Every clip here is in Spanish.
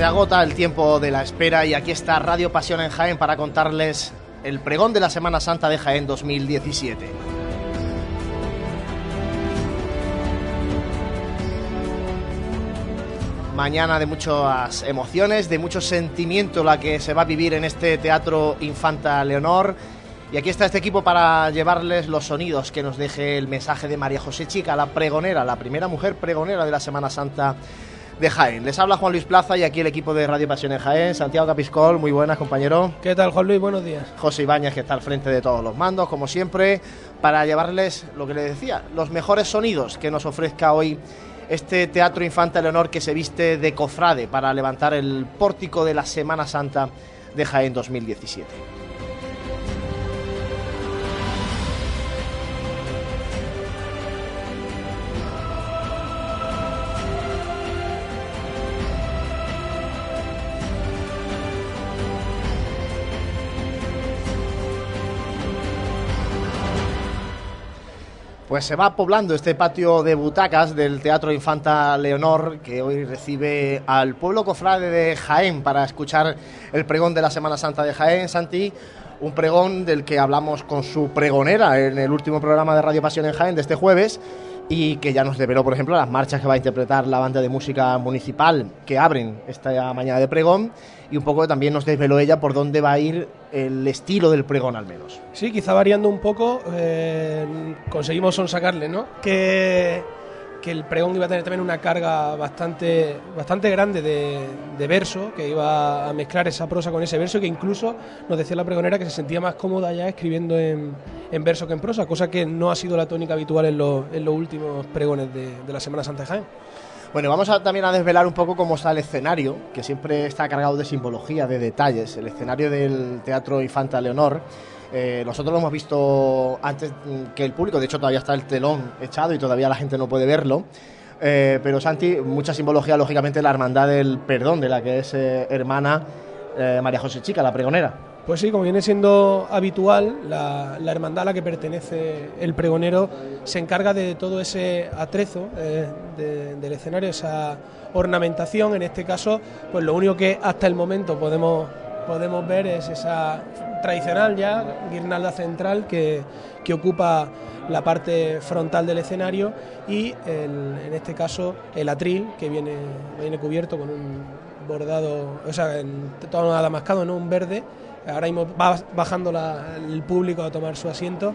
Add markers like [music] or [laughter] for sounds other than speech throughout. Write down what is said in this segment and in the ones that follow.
Se agota el tiempo de la espera y aquí está Radio Pasión en Jaén para contarles el pregón de la Semana Santa de Jaén 2017. Mañana de muchas emociones, de mucho sentimiento la que se va a vivir en este Teatro Infanta Leonor. Y aquí está este equipo para llevarles los sonidos que nos deje el mensaje de María José Chica, la pregonera, la primera mujer pregonera de la Semana Santa de Jaén. Les habla Juan Luis Plaza y aquí el equipo de Radio Pasión en Jaén. Santiago Capiscol, muy buenas, compañero. ¿Qué tal, Juan Luis? Buenos días. José Ibáñez, que está al frente de todos los mandos, como siempre, para llevarles lo que les decía, los mejores sonidos que nos ofrezca hoy este Teatro Infanta Leonor que se viste de cofrade para levantar el pórtico de la Semana Santa de Jaén 2017. Pues se va poblando este patio de butacas del Teatro Infanta Leonor, que hoy recibe al pueblo cofrade de Jaén para escuchar el pregón de la Semana Santa de Jaén. Santi, un pregón del que hablamos con su pregonera en el último programa de Radio Pasión en Jaén de este jueves y que ya nos develó, por ejemplo, las marchas que va a interpretar la banda de música municipal que abren esta mañana de pregón y un poco también nos desveló ella por dónde va a ir el estilo del pregón al menos. Sí, quizá variando un poco, eh, conseguimos sonsacarle, ¿no? Que, que el pregón iba a tener también una carga bastante, bastante grande de, de verso, que iba a mezclar esa prosa con ese verso, que incluso nos decía la pregonera que se sentía más cómoda ya escribiendo en, en verso que en prosa, cosa que no ha sido la tónica habitual en, los, en los últimos pregones de, de la Semana Santa de Jaén. Bueno, vamos a, también a desvelar un poco cómo está el escenario, que siempre está cargado de simbología, de detalles. El escenario del Teatro Infanta Leonor. Eh, nosotros lo hemos visto antes que el público, de hecho todavía está el telón echado y todavía la gente no puede verlo. Eh, pero Santi, mucha simbología, lógicamente, la hermandad del perdón, de la que es eh, hermana María José Chica, la pregonera. Pues sí, como viene siendo habitual, la, hermandad a la que pertenece el pregonero se encarga de todo ese atrezo de, del escenario, esa ornamentación. En este caso, pues lo único que hasta el momento podemos, podemos ver es esa tradicional ya guirnalda central que, que ocupa la parte frontal del escenario y en este caso el atril que viene, viene cubierto con un bordado, o sea, en tono adamascado, no un verde. Ahora mismo va bajando el público a tomar su asiento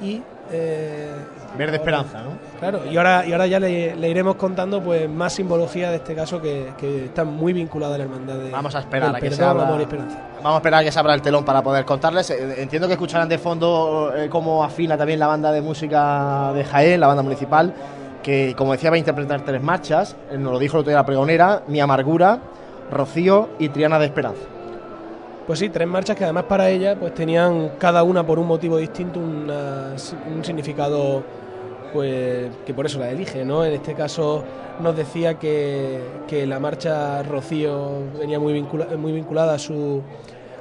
y... Eh, Verde esperanza, ¿no? Claro, y ahora, y ahora ya le, le, iremos contando pues más simbología de este caso que, que está muy vinculada a la hermandad de Vamos a esperar a que perdón, se abra, amor y esperanza. Vamos a esperar a que se abra el telón para poder contarles. Eh, Entiendo que escucharán de fondo eh, cómo afina también la banda de música de Jaén, la banda municipal, que como decía va a interpretar tres marchas, eh, nos lo dijo el otro día la pregonera, Mi Amargura, Rocío y Triana de Esperanza. Pues sí, tres marchas que además para ella pues tenían cada una por un motivo distinto una, un significado pues que por eso la elige, ¿no? En este caso nos decía que, que la marcha Rocío venía muy, vincula, muy vinculada a su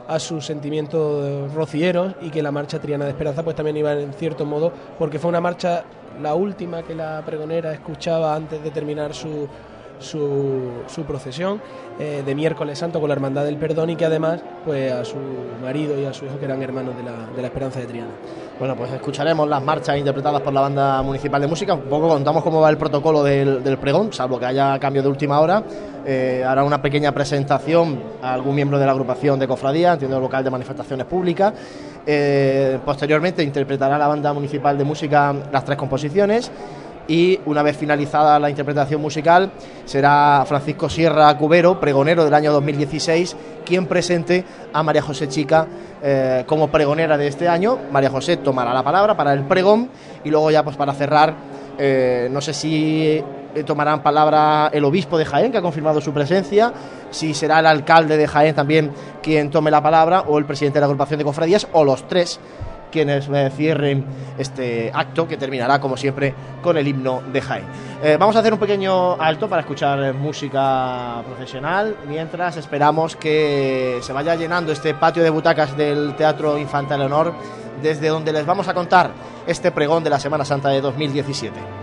a sus sentimientos rocieros y que la marcha Triana de Esperanza pues también iba en cierto modo porque fue una marcha la última que la pregonera escuchaba antes de terminar su su, su procesión eh, de miércoles santo con la Hermandad del Perdón y que además pues a su marido y a su hijo que eran hermanos de la, de la Esperanza de Triana. Bueno, pues escucharemos las marchas interpretadas por la banda municipal de música. Un poco contamos cómo va el protocolo del, del pregón, salvo que haya cambio de última hora. Eh, hará una pequeña presentación a algún miembro de la agrupación de cofradía, entiendo local de manifestaciones públicas. Eh, posteriormente interpretará la banda municipal de música las tres composiciones y una vez finalizada la interpretación musical será Francisco Sierra Cubero, pregonero del año 2016, quien presente a María José Chica eh, como pregonera de este año. María José tomará la palabra para el pregón y luego ya pues para cerrar, eh, no sé si tomarán palabra el obispo de Jaén, que ha confirmado su presencia, si será el alcalde de Jaén también quien tome la palabra, o el presidente de la agrupación de cofradías, o los tres quienes cierren este acto que terminará como siempre con el himno de Jaén. Eh, vamos a hacer un pequeño alto para escuchar música profesional mientras esperamos que se vaya llenando este patio de butacas del Teatro Infanta Leonor desde donde les vamos a contar este pregón de la Semana Santa de 2017.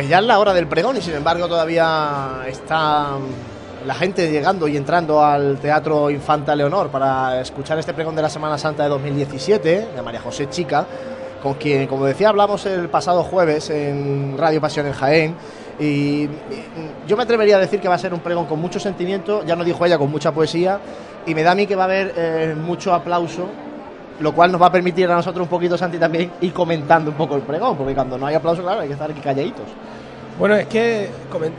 Pues ya es la hora del pregón y sin embargo todavía está la gente llegando y entrando al Teatro Infanta Leonor para escuchar este pregón de la Semana Santa de 2017 de María José Chica, con quien, como decía, hablamos el pasado jueves en Radio Pasión en Jaén. Y yo me atrevería a decir que va a ser un pregón con mucho sentimiento, ya nos dijo ella, con mucha poesía, y me da a mí que va a haber eh, mucho aplauso lo cual nos va a permitir a nosotros un poquito, Santi, también ir comentando un poco el pregón, porque cuando no hay aplauso, claro, hay que estar aquí calladitos. Bueno, es que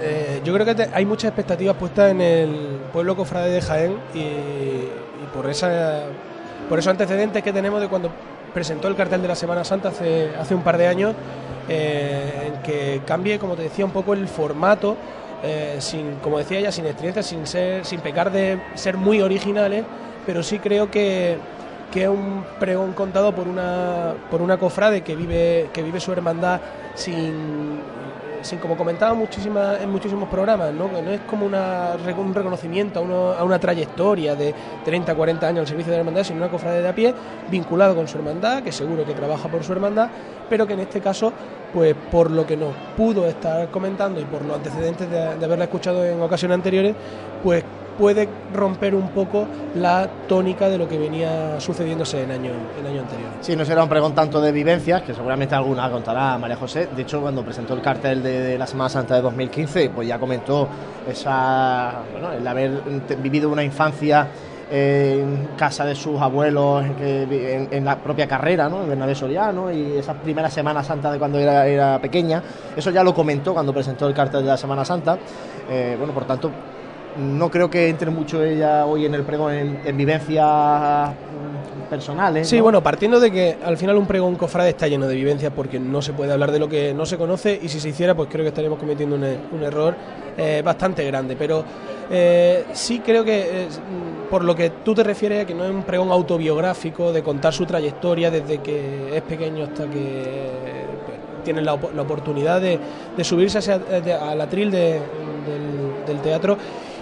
eh, yo creo que hay muchas expectativas puestas en el pueblo cofrade de Jaén y, por esa por esos antecedentes que tenemos de cuando presentó el cartel de la Semana Santa hace, hace un par de años, eh, en que cambie, como te decía, un poco el formato, eh, sin, como decía ella, sin experiencia, sin, ser, sin pecar de ser muy originales, pero sí creo que que es un pregón contado por una, por una cofrade que vive, que vive su hermandad sin, sin como comentaba muchísimas, en muchísimos programas, ¿no? no es como una, un reconocimiento a, una trayectoria de 30, 40 años al servicio de la hermandad, sino una cofrade de a pie vinculado con su hermandad, que seguro que trabaja por su hermandad, pero que en este caso, pues por lo que nos pudo estar comentando y por los antecedentes de, de haberla escuchado en ocasiones anteriores, pues puede romper un poco la tónica de lo que venía sucediéndose en año, en año anterior. Sí, no será un pregón tanto de vivencias, que seguramente alguna contará María José. De hecho, cuando presentó el cartel de, la Semana Santa de 2015, pues ya comentó esa, bueno, el haber vivido una infancia en casa de sus abuelos, en, la propia carrera, ¿no? Bernabé Soriano, y esa primera Semana Santa de cuando era, era, pequeña. Eso ya lo comentó cuando presentó el cartel de la Semana Santa. Eh, bueno, por tanto, no creo que entre mucho ella hoy en el pregón en, vivencias mm, personales. Sí, bueno, partiendo de que al final un pregón cofrade está lleno de vivencias porque no se puede hablar de lo que no se conoce y si se hiciera pues creo que estaríamos cometiendo un, error eh, bastante grande. Pero eh, sí creo que mm, por lo que tú te refieres a que no es un pregón autobiográfico de contar su trayectoria desde que es pequeño hasta que pues, tiene la, oportunidad de, subirse al atril del, del teatro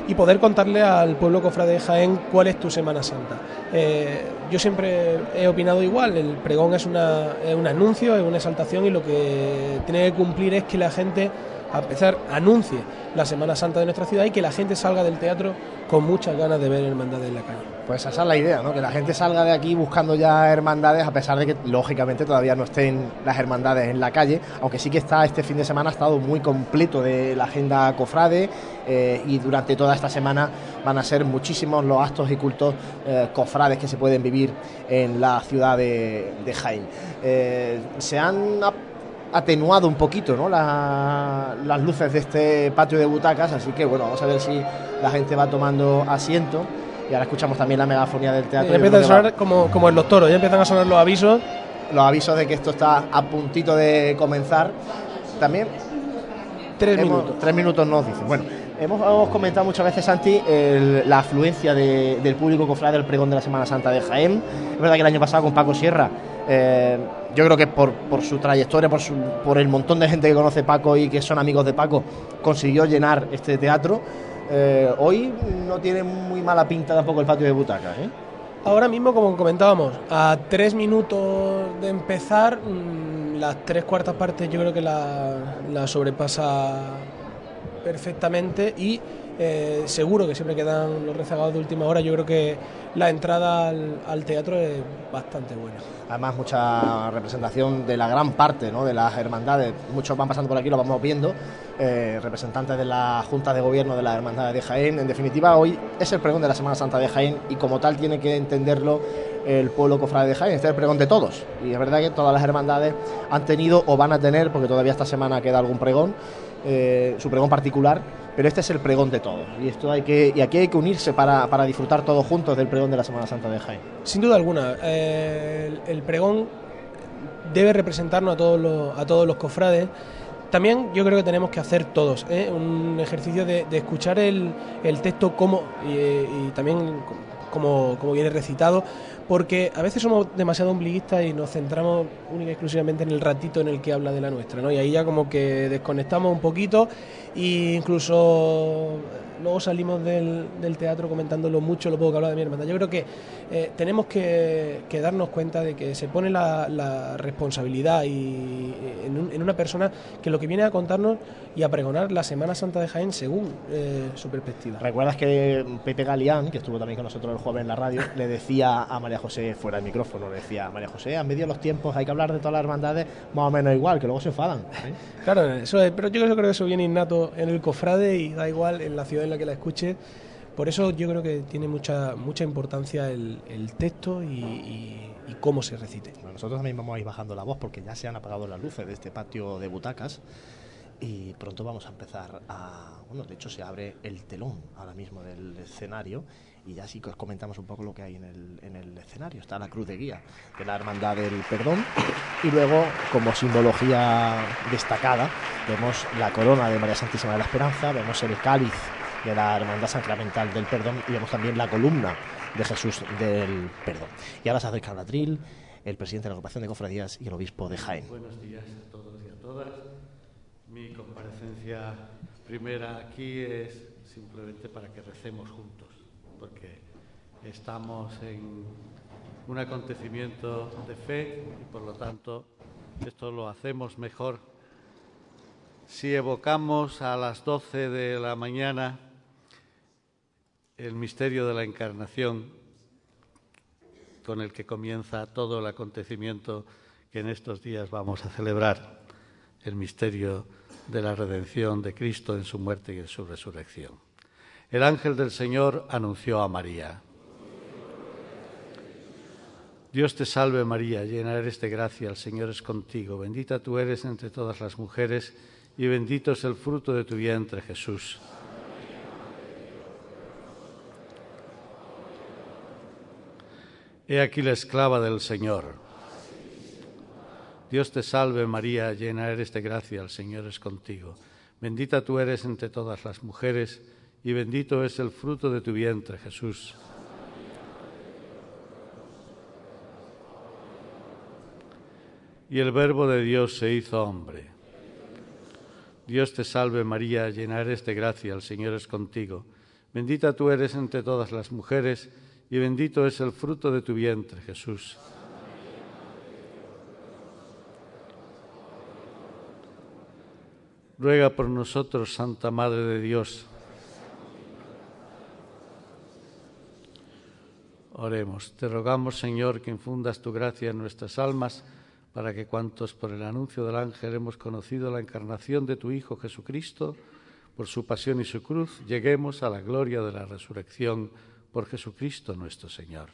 y poder contarle al pueblo cofrade de Jaén cuál es tu Semana Santa. Eh, yo siempre he opinado igual, el pregón es, una, es un anuncio, es una exaltación y lo que tiene que cumplir es que la gente a empezar, anuncie la Semana Santa de nuestra ciudad y que la gente salga del teatro con muchas ganas de ver hermandades en la calle. Pues esa es la idea, ¿no? Que la gente salga de aquí buscando ya hermandades, a pesar de que lógicamente todavía no estén las hermandades en la calle, aunque sí que está este fin de semana ha estado muy completo de la agenda cofrade eh, y durante toda esta semana van a ser muchísimos los actos y cultos eh, cofrades que se pueden vivir en la ciudad de, Jaén. Eh, se han atenuado un poquito ¿no? las luces de este patio de butacas, así que bueno, vamos a ver si la gente va tomando asiento. Y ahora escuchamos también la megafonía del teatro. Y empiezan a sonar como, como en los toros, ya empiezan a sonar los avisos. Los avisos de que esto está a puntito de comenzar. También. Tres minutos. Tres minutos nos dicen. Bueno, hemos, comentado muchas veces, Santi, la afluencia del público cofrade del pregón de la Semana Santa de Jaén. Es verdad que el año pasado con Paco Sierra eh, yo creo que por, su trayectoria, por el montón de gente que conoce Paco y que son amigos de Paco, consiguió llenar este teatro. Eh, hoy no tiene muy mala pinta tampoco el patio de butacas. ¿eh? Ahora mismo, como comentábamos, a tres minutos de empezar, mm, las tres cuartas partes yo creo que la, la sobrepasa perfectamente y eh, seguro que siempre quedan los rezagados de última hora. Yo creo que la entrada al, teatro es bastante buena. Además, mucha representación de la gran parte de las hermandades. Muchos van pasando por aquí, lo vamos viendo. Eh, representantes de la Junta de Gobierno de las Hermandades de Jaén. En definitiva, hoy es el pregón de la Semana Santa de Jaén y como tal tiene que entenderlo el pueblo cofrade de Jaén. Este es el pregón de todos. Y es verdad que todas las hermandades han tenido o van a tener, porque todavía esta semana queda algún pregón, eh, su pregón particular, pero este es el pregón de todos. Y, esto hay que, y aquí hay que unirse para, para disfrutar todos juntos del pregón de la Semana Santa de Jaén. Sin duda alguna, eh, el, pregón debe representarnos a todos los, a todos los cofrades. También yo creo que tenemos que hacer todos ¿eh? un ejercicio de, escuchar el, el texto como y, también como, como viene recitado, porque a veces somos demasiado ombliguistas y nos centramos única y exclusivamente en el ratito en el que habla de la nuestra, ¿no? Y ahí ya como que desconectamos un poquito e incluso luego salimos del, teatro comentando lo mucho, lo poco que habla de mi hermandad. Yo creo que eh, tenemos que, darnos cuenta de que se pone la, responsabilidad y, en, una persona que lo que viene a contarnos y a pregonar la Semana Santa de Jaén según eh, su perspectiva. ¿Recuerdas que Pepe Galeán, que estuvo también con nosotros el joven en la radio, le decía a María José fuera del micrófono, le decía María José, a medio de los tiempos hay que hablar de todas las hermandades más o menos igual, que luego se enfadan. ¿eh? Claro, eso es, pero yo creo que eso viene innato en el cofrade y da igual en la ciudad en la que la escuche. Por eso yo creo que tiene mucha mucha importancia el, texto y, cómo se recite. nosotros también vamos a ir bajando la voz porque ya se han apagado las luces de este patio de butacas y pronto vamos a empezar a... Bueno, de hecho se abre el telón ahora mismo del escenario y ya sí que os comentamos un poco lo que hay en el, en el escenario. Está la cruz de guía de la Hermandad del Perdón y luego, como simbología destacada, vemos la corona de María Santísima de la Esperanza, vemos el cáliz de la Hermandad Sacramental del Perdón y vemos también la columna de Jesús del Perdón. Y ahora se acerca atril, el presidente de la agrupación de cofradías y el obispo de Jaén. Buenos días a todos y a todas. Mi comparecencia primera aquí es simplemente para que recemos juntos, porque estamos en un acontecimiento de fe y por lo tanto esto lo hacemos mejor si evocamos a las 12 de la mañana el misterio de la encarnación con el que comienza todo el acontecimiento que en estos días vamos a celebrar, el misterio de la redención de Cristo en su muerte y en su resurrección. El ángel del Señor anunció a María. Dios te salve María, llena eres de gracia, el Señor es contigo, bendita tú eres entre todas las mujeres y bendito es el fruto de tu vientre Jesús. He aquí la esclava del Señor Dios te salve María, llena eres de gracia, el Señor es contigo. Bendita tú eres entre todas las mujeres y bendito es el fruto de tu vientre, Jesús. Y el Verbo de Dios se hizo hombre. Dios te salve María, llena eres de gracia, el Señor es contigo. Bendita tú eres entre todas las mujeres y bendito es el fruto de tu vientre, Jesús. Ruega por nosotros, Santa Madre de Dios. Oremos. Te rogamos, Señor, que infundas tu gracia en nuestras almas, para que cuantos por el anuncio del ángel hemos conocido la encarnación de tu Hijo Jesucristo, por su pasión y su cruz, lleguemos a la gloria de la resurrección por Jesucristo nuestro Señor.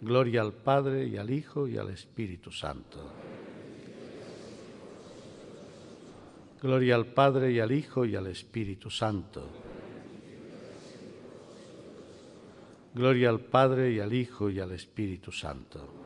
Gloria al Padre y al Hijo y al Espíritu Santo. Gloria al Padre y al Hijo y al Espíritu Santo. Gloria al Padre y al Hijo y al Espíritu Santo.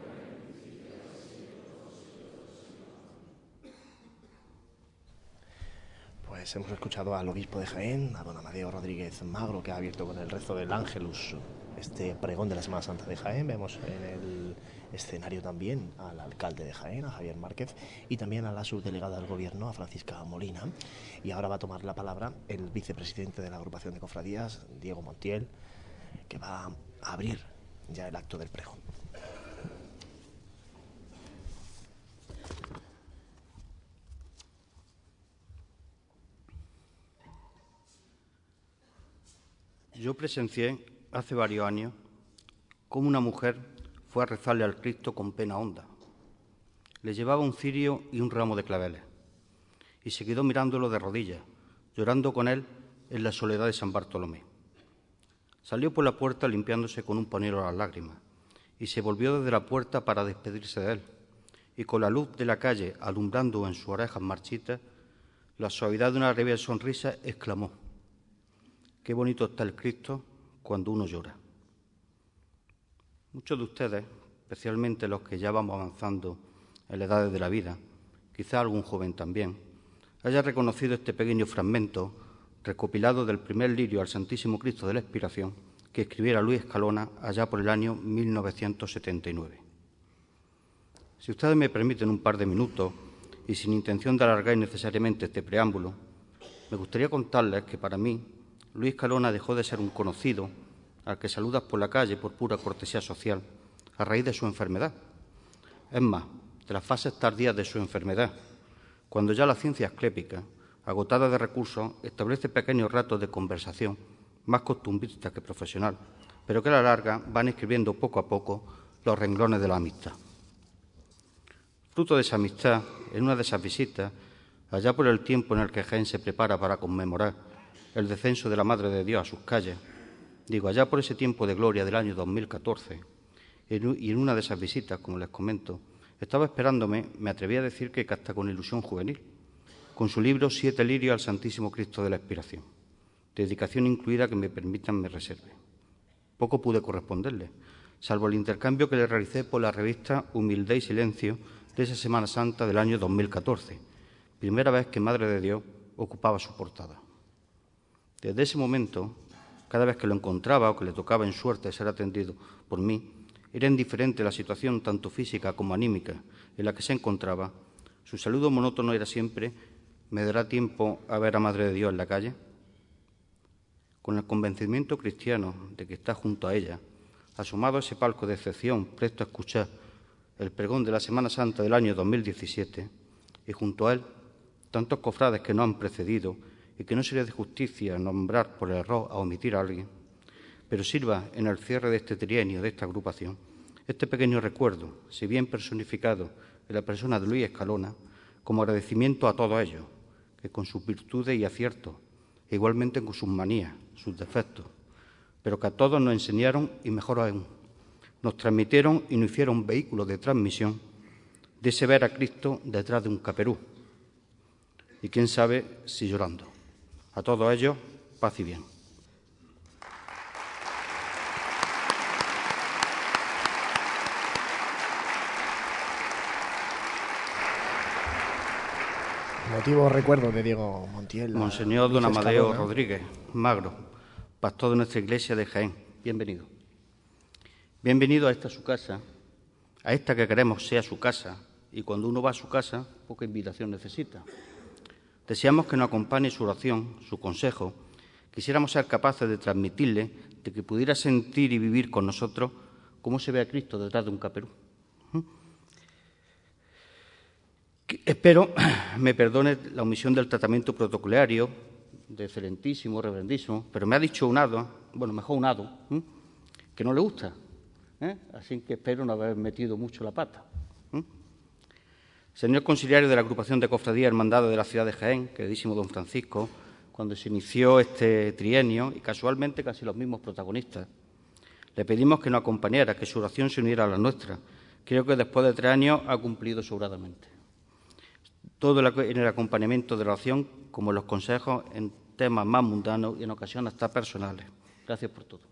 Pues hemos escuchado al obispo de Jaén, a don Amadeo Rodríguez Magro, que ha abierto con el rezo del Ángelus este pregón de la Semana Santa de Jaén. Vemos en el escenario también al alcalde de Jaén, a Javier Márquez, y también a la subdelegada del Gobierno, a Francisca Molina. Y ahora va a tomar la palabra el vicepresidente de la agrupación de cofradías, Diego Montiel, que va a abrir ya el acto del pregón. Yo presencié hace varios años cómo una mujer fue a rezarle al Cristo con pena honda. Le llevaba un cirio y un ramo de claveles y se quedó mirándolo de rodillas, llorando con él en la soledad de San Bartolomé. Salió por la puerta limpiándose con un pañuelo las lágrimas y se volvió desde la puerta para despedirse de él. Y con la luz de la calle alumbrando en sus orejas marchitas, la suavidad de una breve sonrisa, exclamó, Qué bonito está el Cristo cuando uno llora. Muchos de ustedes, especialmente los que ya vamos avanzando en la edad de la vida, quizá algún joven también, haya reconocido este pequeño fragmento recopilado del primer lirio al Santísimo Cristo de la Expiración que escribiera Luis Escalona allá por el año 1979. Si ustedes me permiten un par de minutos y sin intención de alargar innecesariamente este preámbulo, me gustaría contarles que para mí Luis Calona dejó de ser un conocido al que saludas por la calle por pura cortesía social, a raíz de su enfermedad. Es más, de las fases tardías de su enfermedad, cuando ya la ciencia esclépica, agotada de recursos, establece pequeños ratos de conversación, más costumbrista que profesional, pero que a la larga van escribiendo poco a poco los renglones de la amistad. Fruto de esa amistad, en una de esas visitas, allá por el tiempo en el que Jaén se prepara para conmemorar el descenso de la Madre de Dios a sus calles, digo, allá por ese tiempo de gloria del año 2014, y en una de esas visitas, como les comento, estaba esperándome, me atreví a decir que hasta con ilusión juvenil, con su libro Siete lirios al Santísimo Cristo de la Expiración, dedicación incluida que me permitan me reserve. Poco pude corresponderle, salvo el intercambio que le realicé por la revista Humildad y Silencio de esa Semana Santa del año 2014, primera vez que Madre de Dios ocupaba su portada. Desde ese momento, cada vez que lo encontraba o que le tocaba en suerte ser atendido por mí, era indiferente la situación tanto física como anímica en la que se encontraba. Su saludo monótono era siempre ¿Me dará tiempo a ver a Madre de Dios en la calle? Con el convencimiento cristiano de que está junto a ella, asomado a ese palco de excepción, presto a escuchar el pregón de la Semana Santa del año 2017, y junto a él tantos cofrades que no han precedido y que no sería de justicia nombrar por error a omitir a alguien, pero sirva en el cierre de este trienio, de esta agrupación, este pequeño recuerdo, si bien personificado en la persona de Luis Escalona, como agradecimiento a todos ellos, que con sus virtudes y aciertos, e igualmente con sus manías, sus defectos, pero que a todos nos enseñaron y mejor aún, nos transmitieron y nos hicieron vehículos de transmisión de ese ver a Cristo detrás de un caperú. Y quién sabe si llorando. A todos ellos, paz y bien. Motivo recuerdo de Diego Montiel. Monseñor Don Amadeo Rodríguez, Magro, pastor de nuestra iglesia de Jaén. Bienvenido. Bienvenido a esta su casa, a esta que queremos sea su casa, y cuando uno va a su casa, poca invitación necesita. Deseamos que nos acompañe su oración, su consejo. Quisiéramos ser capaces de transmitirle, de que pudiera sentir y vivir con nosotros cómo se ve a Cristo detrás de un caperú. ¿Mm? Espero [clears throat] me perdone la omisión del tratamiento protocolario de excelentísimo, reverendísimo, pero me ha dicho un hado, bueno, mejor un hado, que no le gusta. ¿eh? Así que espero no haber metido mucho la pata. Señor conciliario de la agrupación de cofradía Hermandad de la ciudad de Jaén, queridísimo don Francisco, cuando se inició este trienio, y casualmente casi los mismos protagonistas, le pedimos que nos acompañara, que su oración se uniera a la nuestra. Creo que después de tres años ha cumplido sobradamente. Todo en el acompañamiento de la oración, como en los consejos en temas más mundanos y en ocasiones hasta personales. Gracias por todo.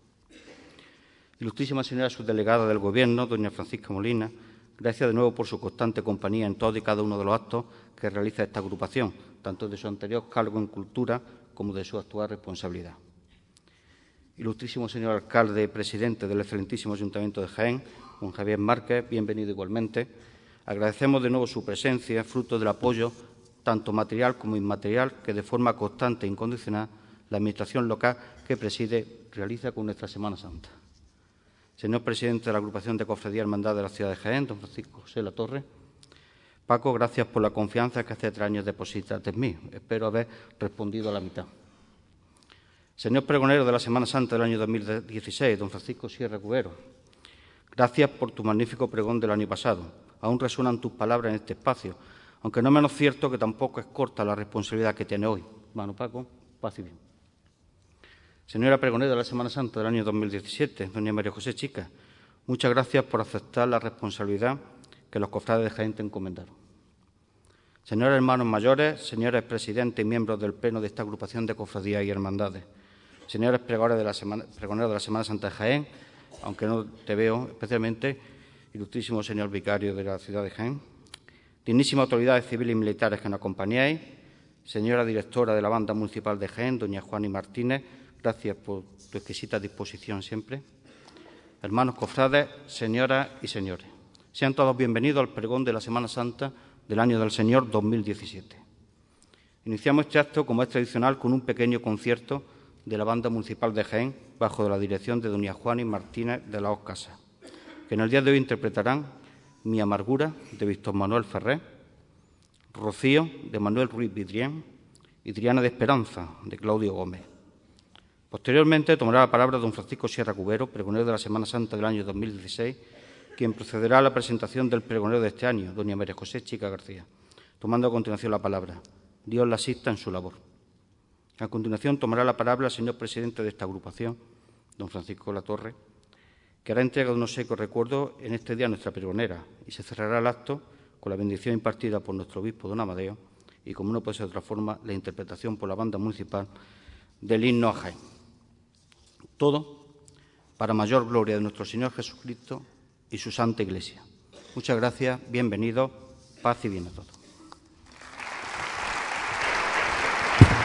Ilustrísima señora subdelegada del Gobierno, doña Francisca Molina, Gracias de nuevo por su constante compañía en todos y cada uno de los actos que realiza esta agrupación, tanto de su anterior cargo en cultura como de su actual responsabilidad. Ilustrísimo señor alcalde presidente del excelentísimo Ayuntamiento de Jaén, don Javier Márquez, bienvenido igualmente. Agradecemos de nuevo su presencia, fruto del apoyo tanto material como inmaterial que de forma constante e incondicional la Administración local que preside realiza con nuestra Semana Santa. Señor presidente de la agrupación de Cofradía Hermandad de la ciudad de Jaén, don Francisco José La Torre. Paco, gracias por la confianza que hace tres años depositaste en mí. Espero haber respondido a la mitad. Señor pregonero de la Semana Santa del año 2016, don Francisco Sierra Cubero. Gracias por tu magnífico pregón del año pasado. Aún resuenan tus palabras en este espacio, aunque no menos cierto que tampoco es corta la responsabilidad que tiene hoy. Mano Paco, paz y bien. Señora pregonera de la Semana Santa del año 2017, doña María José Chica, muchas gracias por aceptar la responsabilidad que los cofrades de Jaén te encomendaron. Señores hermanos mayores, señores presidentes y miembros del Pleno de esta agrupación de cofradías y hermandades, señores pregoneros de la Semana, Santa de Jaén, aunque no te veo especialmente, ilustrísimo señor vicario de la ciudad de Jaén, dignísimas autoridades civiles y militares que nos acompañáis, señora directora de la Banda Municipal de Jaén, doña Juana Martínez, Gracias por tu exquisita disposición siempre. Hermanos cofrades, señoras y señores, sean todos bienvenidos al pregón de la Semana Santa del año del Señor 2017. Iniciamos este acto, como es tradicional, con un pequeño concierto de la Banda Municipal de Jaén, bajo la dirección de doña Juana y Martínez de la Oscasa, que en el día de hoy interpretarán Mi Amargura, de Víctor Manuel Ferrer, Rocío, de Manuel Ruiz Vidrián, y Triana de Esperanza, de Claudio Gómez. Posteriormente tomará la palabra don Francisco Sierra Cubero, pregonero de la Semana Santa del año 2016, quien procederá a la presentación del pregonero de este año, doña María José Chica García, tomando a continuación la palabra. Dios la asista en su labor. A continuación tomará la palabra el señor presidente de esta agrupación, don Francisco Latorre, que hará entrega de unos secos recuerdos en este día a nuestra pregonera y se cerrará el acto con la bendición impartida por nuestro obispo don Amadeo y, como no puede ser de otra forma, la interpretación por la banda municipal del himno a. Todo para mayor gloria de nuestro Señor Jesucristo y su Santa Iglesia. Muchas gracias, bienvenido, paz y bien a todos.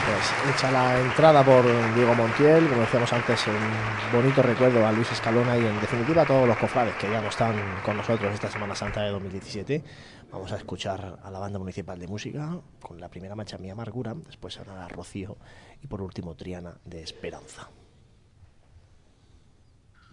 Pues hecha la entrada por Diego Montiel, como decíamos antes, un bonito recuerdo a Luis Escalona y en definitiva a todos los cofrades que ya no están con nosotros esta Semana Santa de 2017. Vamos a escuchar a la banda municipal de música con la primera marcha Mi Amargura, después a Rocío y por último Triana de Esperanza.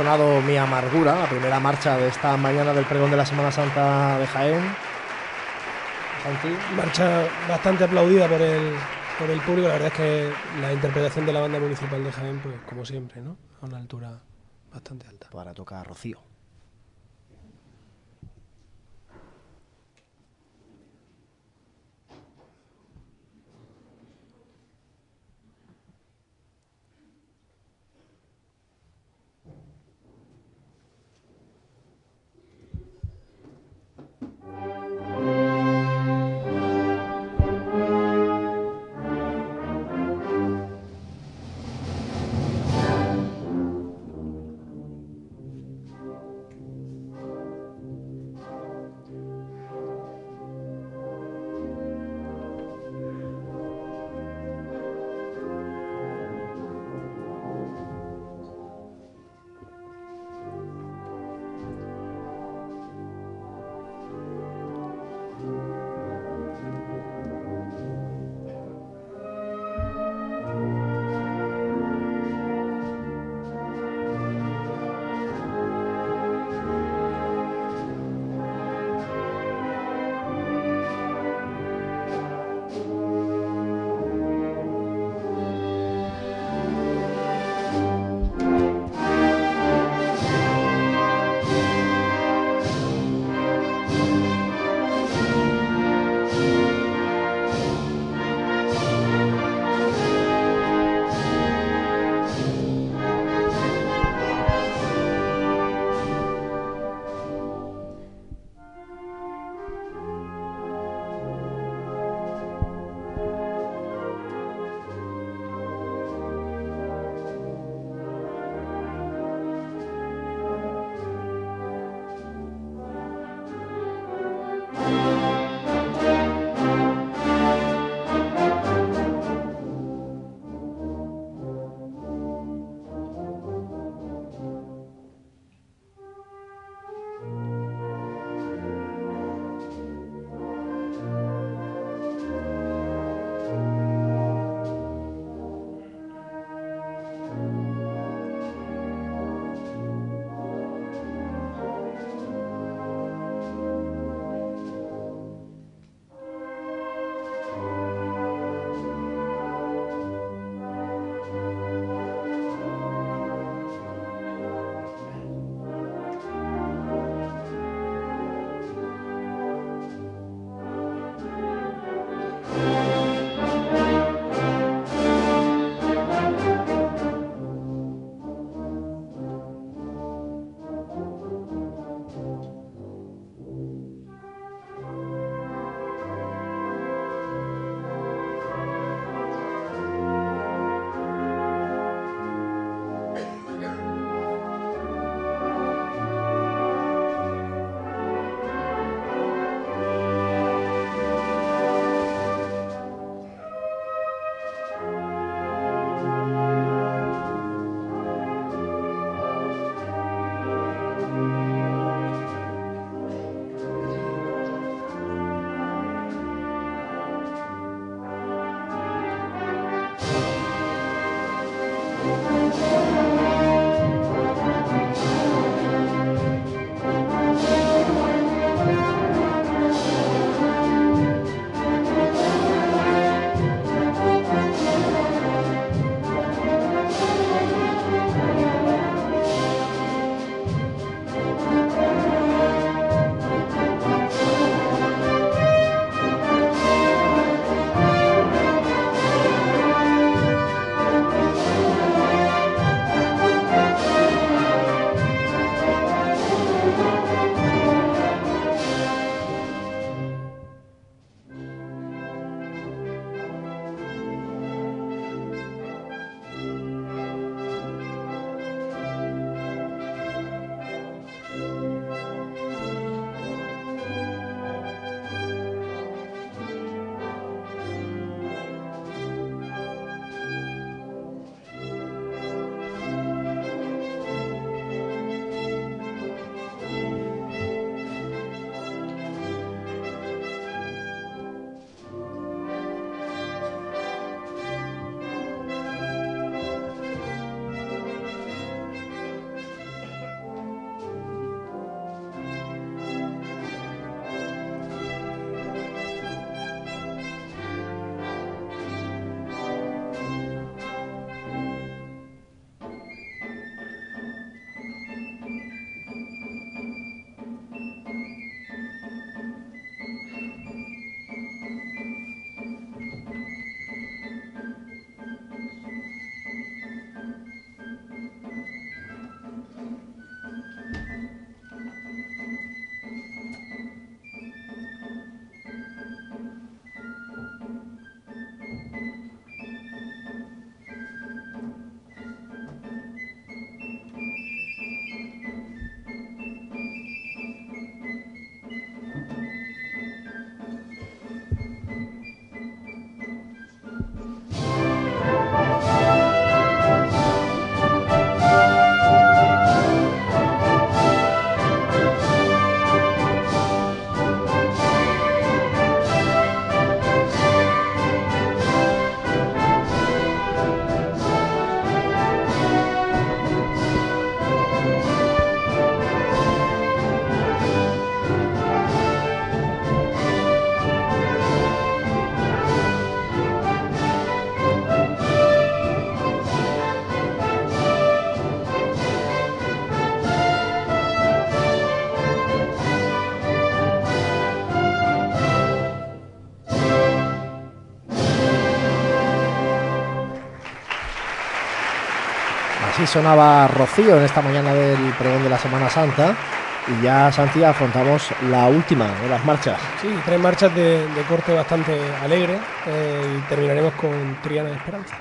sonado Mi Amargura, la primera marcha de esta mañana del pregón de la Semana Santa de Jaén. Marcha bastante aplaudida por el, por el público. La verdad es que la interpretación de la banda municipal de Jaén, pues como siempre, ¿no? A una altura bastante alta. Para tocar Rocío. Así sonaba Rocío en esta mañana del pregón de la Semana Santa. Y ya, Santi, afrontamos la última de las marchas. Sí, tres marchas de, corte bastante alegre eh, y terminaremos con Triana de Esperanza.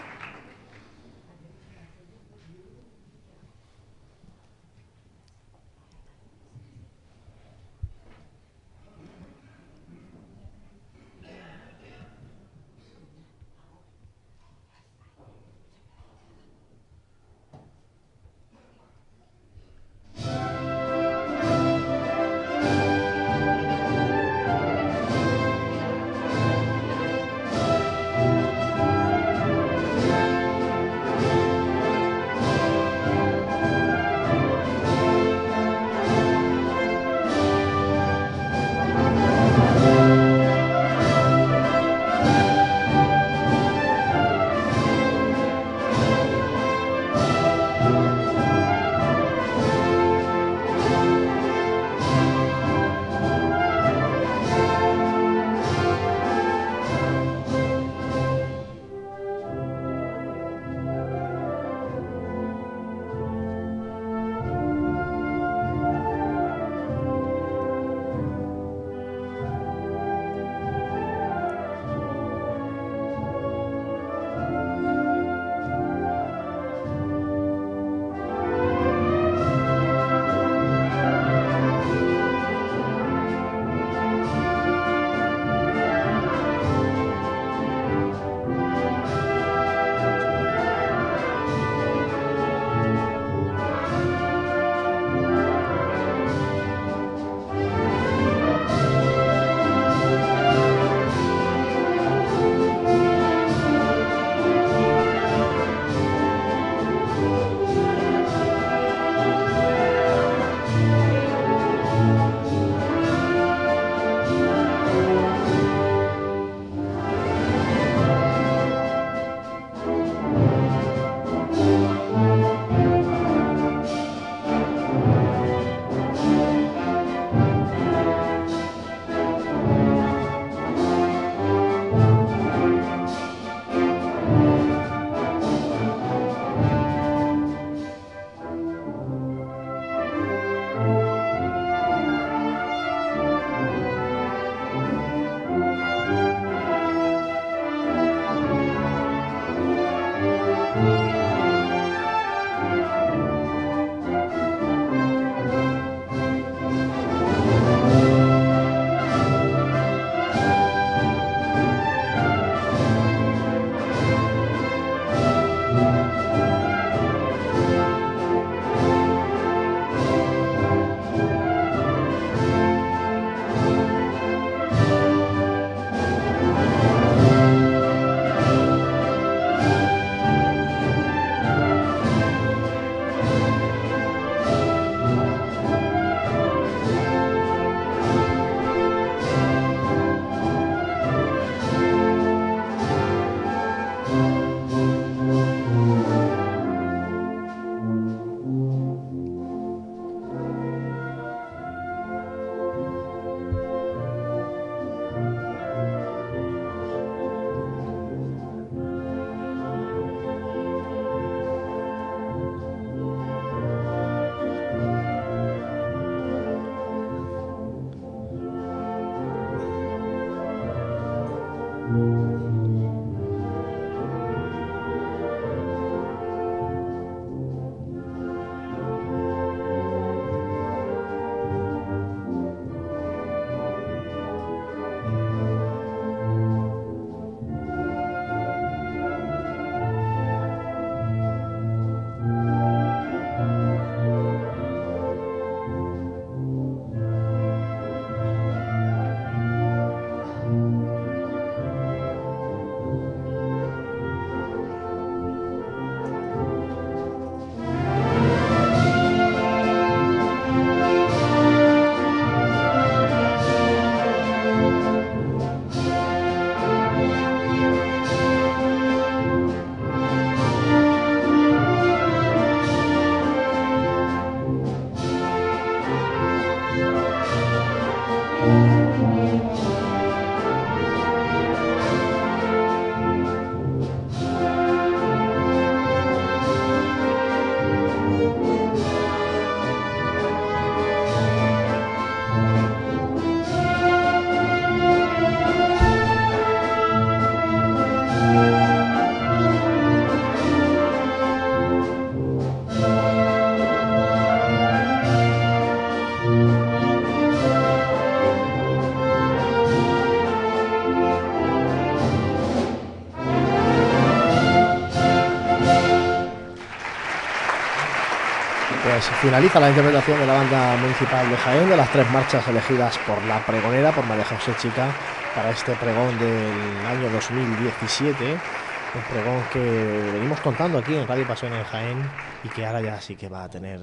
Pues finaliza la interpretación de la banda municipal de Jaén de las tres marchas elegidas por la pregonera, por María José Chica, para este pregón del año 2017. Un pregón que venimos contando aquí en Radio Pasión en Jaén y que ahora ya sí que va a tener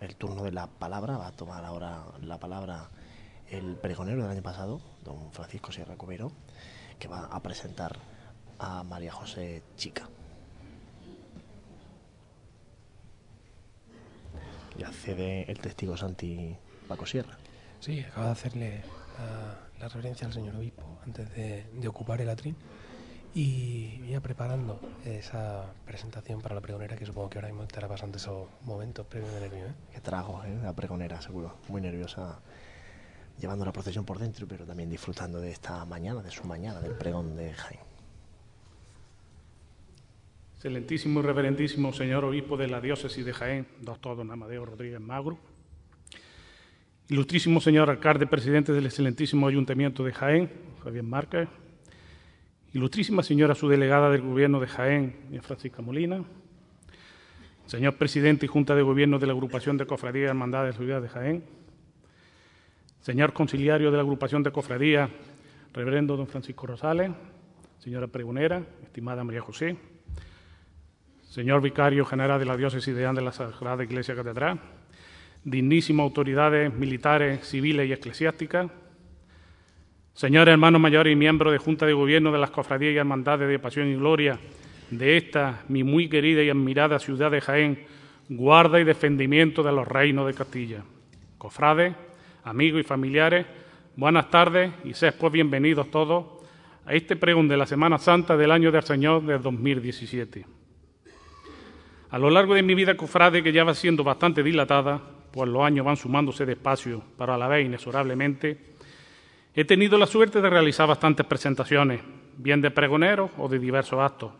el turno de la palabra, va a tomar ahora la palabra el pregonero del año pasado, don Francisco Sierra Cubero, que va a presentar a María José Chica. Y accede el testigo Santi Paco Sierra. Sí, acaba de hacerle la, la reverencia al señor obispo antes de, de ocupar el atrín y ya preparando esa presentación para la pregonera que supongo que ahora mismo estará pasando esos momentos previos de nervio. ¿eh? Qué trago, ¿eh? la pregonera seguro, muy nerviosa llevando la procesión por dentro, pero también disfrutando de esta mañana, de su mañana, del pregón de Jaén. Excelentísimo y reverentísimo señor obispo de la diócesis de Jaén, doctor don Amadeo Rodríguez Magro. Ilustrísimo señor alcalde presidente del excelentísimo ayuntamiento de Jaén, Javier Márquez. Ilustrísima señora subdelegada del gobierno de Jaén, Francisca Molina. Señor presidente y junta de gobierno de la agrupación de cofradías y hermandades de la ciudad de Jaén. Señor conciliario de la agrupación de cofradías, reverendo don Francisco Rosales. Señora pregonera, estimada María José señor vicario general de la diócesis de Ande de la Sagrada Iglesia Catedral, dignísimas autoridades militares, civiles y eclesiásticas, señores hermanos mayores y miembros de Junta de Gobierno de las Cofradías y Hermandades de Pasión y Gloria de esta, mi muy querida y admirada ciudad de Jaén, guarda y defendimiento de los reinos de Castilla. Cofrades, amigos y familiares, buenas tardes y sed pues bienvenidos todos a este pregón de la Semana Santa del año del Señor del 2017. A lo largo de mi vida cofrade, que ya va siendo bastante dilatada, pues los años van sumándose despacio, pero a la vez inexorablemente, he tenido la suerte de realizar bastantes presentaciones, bien de pregoneros o de diversos actos.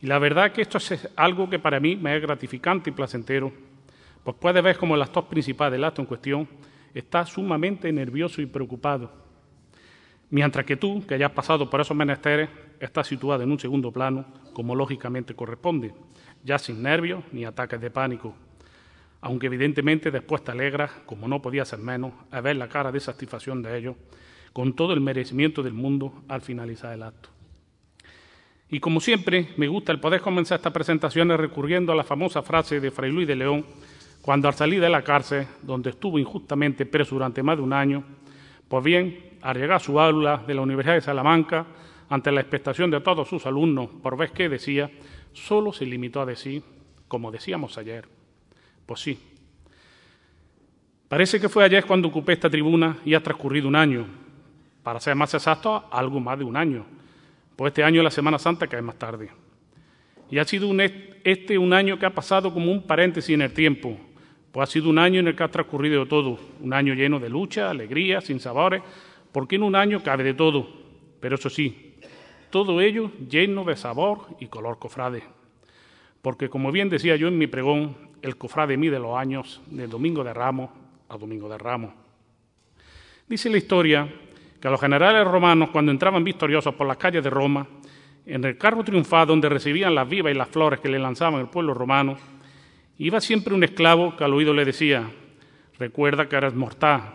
Y la verdad que esto es algo que para mí me es gratificante y placentero, pues puede ver como el actor principal del acto en cuestión está sumamente nervioso y preocupado, mientras que tú, que hayas pasado por esos menesteres, estás situado en un segundo plano, como lógicamente corresponde, ya sin nervios ni ataques de pánico, aunque evidentemente después te alegras, como no podía ser menos, a ver la cara de satisfacción de ellos, con todo el merecimiento del mundo al finalizar el acto. Y como siempre, me gusta el poder comenzar estas presentaciones recurriendo a la famosa frase de Fray Luis de León, cuando al salir de la cárcel, donde estuvo injustamente preso durante más de un año, pues bien, al llegar a su aula de la Universidad de Salamanca, ante la expectación de todos sus alumnos por ver qué decía, solo se limitó a decir, como decíamos ayer, pues sí. Parece que fue ayer cuando ocupé esta tribuna y ha transcurrido un año. Para ser más exacto, algo más de un año. Pues este año la Semana Santa cae más tarde. Y ha sido este un año que ha pasado como un paréntesis en el tiempo. Pues ha sido un año en el que ha transcurrido todo. Un año lleno de lucha, alegría, sin sabores. Porque en un año cabe de todo. Pero eso sí, todo ello lleno de sabor y color cofrade. Porque, como bien decía yo en mi pregón, el cofrade mide los años de Domingo de Ramos a Domingo de Ramos. Dice la historia que a los generales romanos, cuando entraban victoriosos por las calles de Roma, en el carro triunfal donde recibían las vivas y las flores que le lanzaban el pueblo romano, iba siempre un esclavo que al oído le decía, recuerda que eres mortal,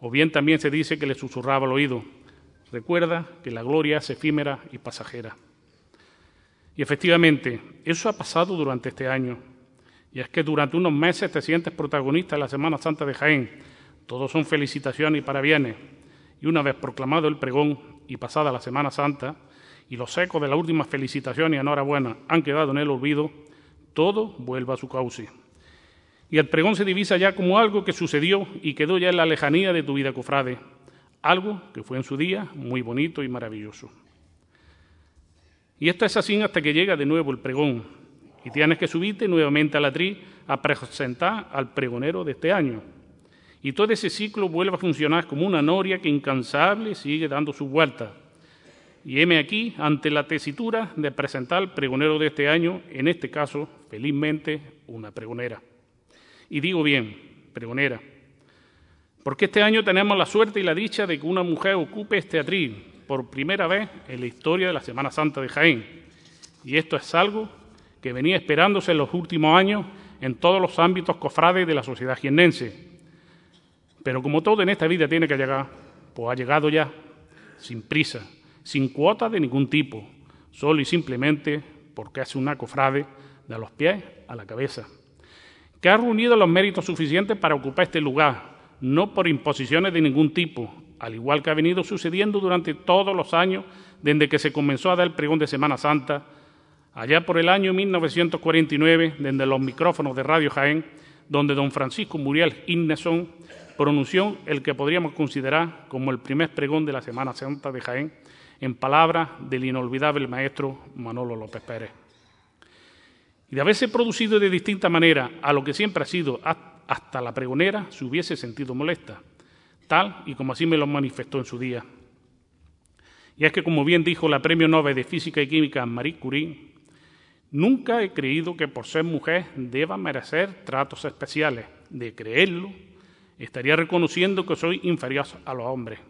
o bien también se dice que le susurraba al oído, Recuerda que la gloria es efímera y pasajera. Y efectivamente, eso ha pasado durante este año. Y es que durante unos meses te sientes protagonista de la Semana Santa de Jaén. Todos son felicitaciones y parabienes. Y una vez proclamado el pregón y pasada la Semana Santa, y los ecos de las últimas felicitaciones y enhorabuena han quedado en el olvido, todo vuelve a su cauce. Y el pregón se divisa ya como algo que sucedió y quedó ya en la lejanía de tu vida, cofrade algo que fue en su día muy bonito y maravilloso. Y esto es así hasta que llega de nuevo el pregón y tienes que subirte nuevamente a la tri a presentar al pregonero de este año. Y todo ese ciclo vuelve a funcionar como una noria que incansable sigue dando su vuelta. Y heme aquí ante la tesitura de presentar al pregonero de este año, en este caso, felizmente, una pregonera. Y digo bien, pregonera, porque este año tenemos la suerte y la dicha de que una mujer ocupe este atril por primera vez en la historia de la Semana Santa de Jaén. Y esto es algo que venía esperándose en los últimos años en todos los ámbitos cofrades de la sociedad jiennense. Pero como todo en esta vida tiene que llegar, pues ha llegado ya, sin prisa, sin cuota de ningún tipo, solo y simplemente porque es una cofrade de los pies a la cabeza, que ha reunido los méritos suficientes para ocupar este lugar, no por imposiciones de ningún tipo, al igual que ha venido sucediendo durante todos los años desde que se comenzó a dar el pregón de Semana Santa, allá por el año 1949, desde los micrófonos de Radio Jaén, donde don Francisco Muriel Inneson pronunció el que podríamos considerar como el primer pregón de la Semana Santa de Jaén, en palabras del inolvidable maestro Manolo López Pérez. Y de haberse producido de distinta manera a lo que siempre ha sido hasta la pregonera, se hubiese sentido molesta, tal y como así me lo manifestó en su día. Y es que, como bien dijo la Premio Nobel de Física y Química Marie Curie, nunca he creído que por ser mujer deba merecer tratos especiales. De creerlo, estaría reconociendo que soy inferior a los hombres.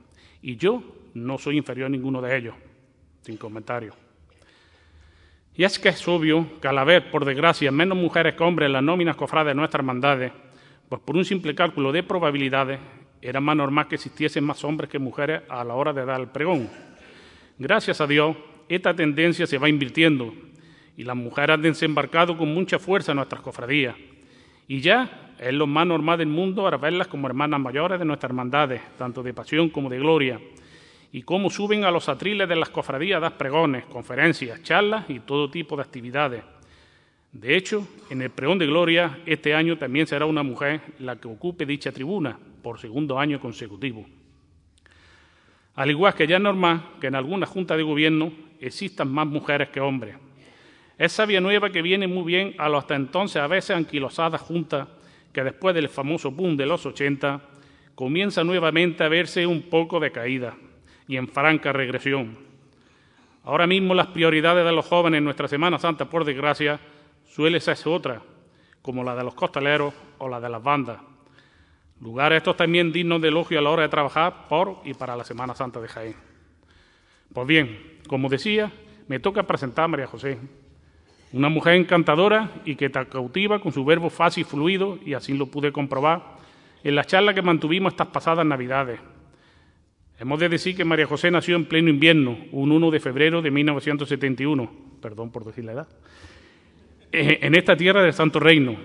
Y yo no soy inferior a ninguno de ellos. Sin comentario. Y es que es obvio que al haber, por desgracia, menos mujeres que hombres en las nóminas cofrades de nuestras hermandades, pues por un simple cálculo de probabilidades, era más normal que existiesen más hombres que mujeres a la hora de dar el pregón. Gracias a Dios, esta tendencia se va invirtiendo y las mujeres han desembarcado con mucha fuerza en nuestras cofradías. Y ya es lo más normal del mundo ahora verlas como hermanas mayores de nuestras hermandades, tanto de pasión como de gloria y cómo suben a los atriles de las cofradías das pregones, conferencias, charlas y todo tipo de actividades. De hecho, en el pregón de gloria este año también será una mujer la que ocupe dicha tribuna por segundo año consecutivo. Al igual que ya es normal que en alguna junta de gobierno existan más mujeres que hombres. Es sabia nueva que viene muy bien a los hasta entonces a veces anquilosadas juntas que después del famoso boom de los 80 comienza nuevamente a verse un poco decaída y en franca regresión. Ahora mismo las prioridades de los jóvenes en nuestra Semana Santa, por desgracia, suele ser otra, como la de los costaleros o la de las bandas. Lugares estos también dignos de elogio a la hora de trabajar por y para la Semana Santa de Jaén. Pues bien, como decía, me toca presentar a María José, una mujer encantadora y que te cautiva con su verbo fácil y fluido, y así lo pude comprobar en la charla que mantuvimos estas pasadas Navidades, Hemos de decir que María José nació en pleno invierno, un 1 de febrero de 1971, perdón por decir la edad, en esta tierra del Santo Reino,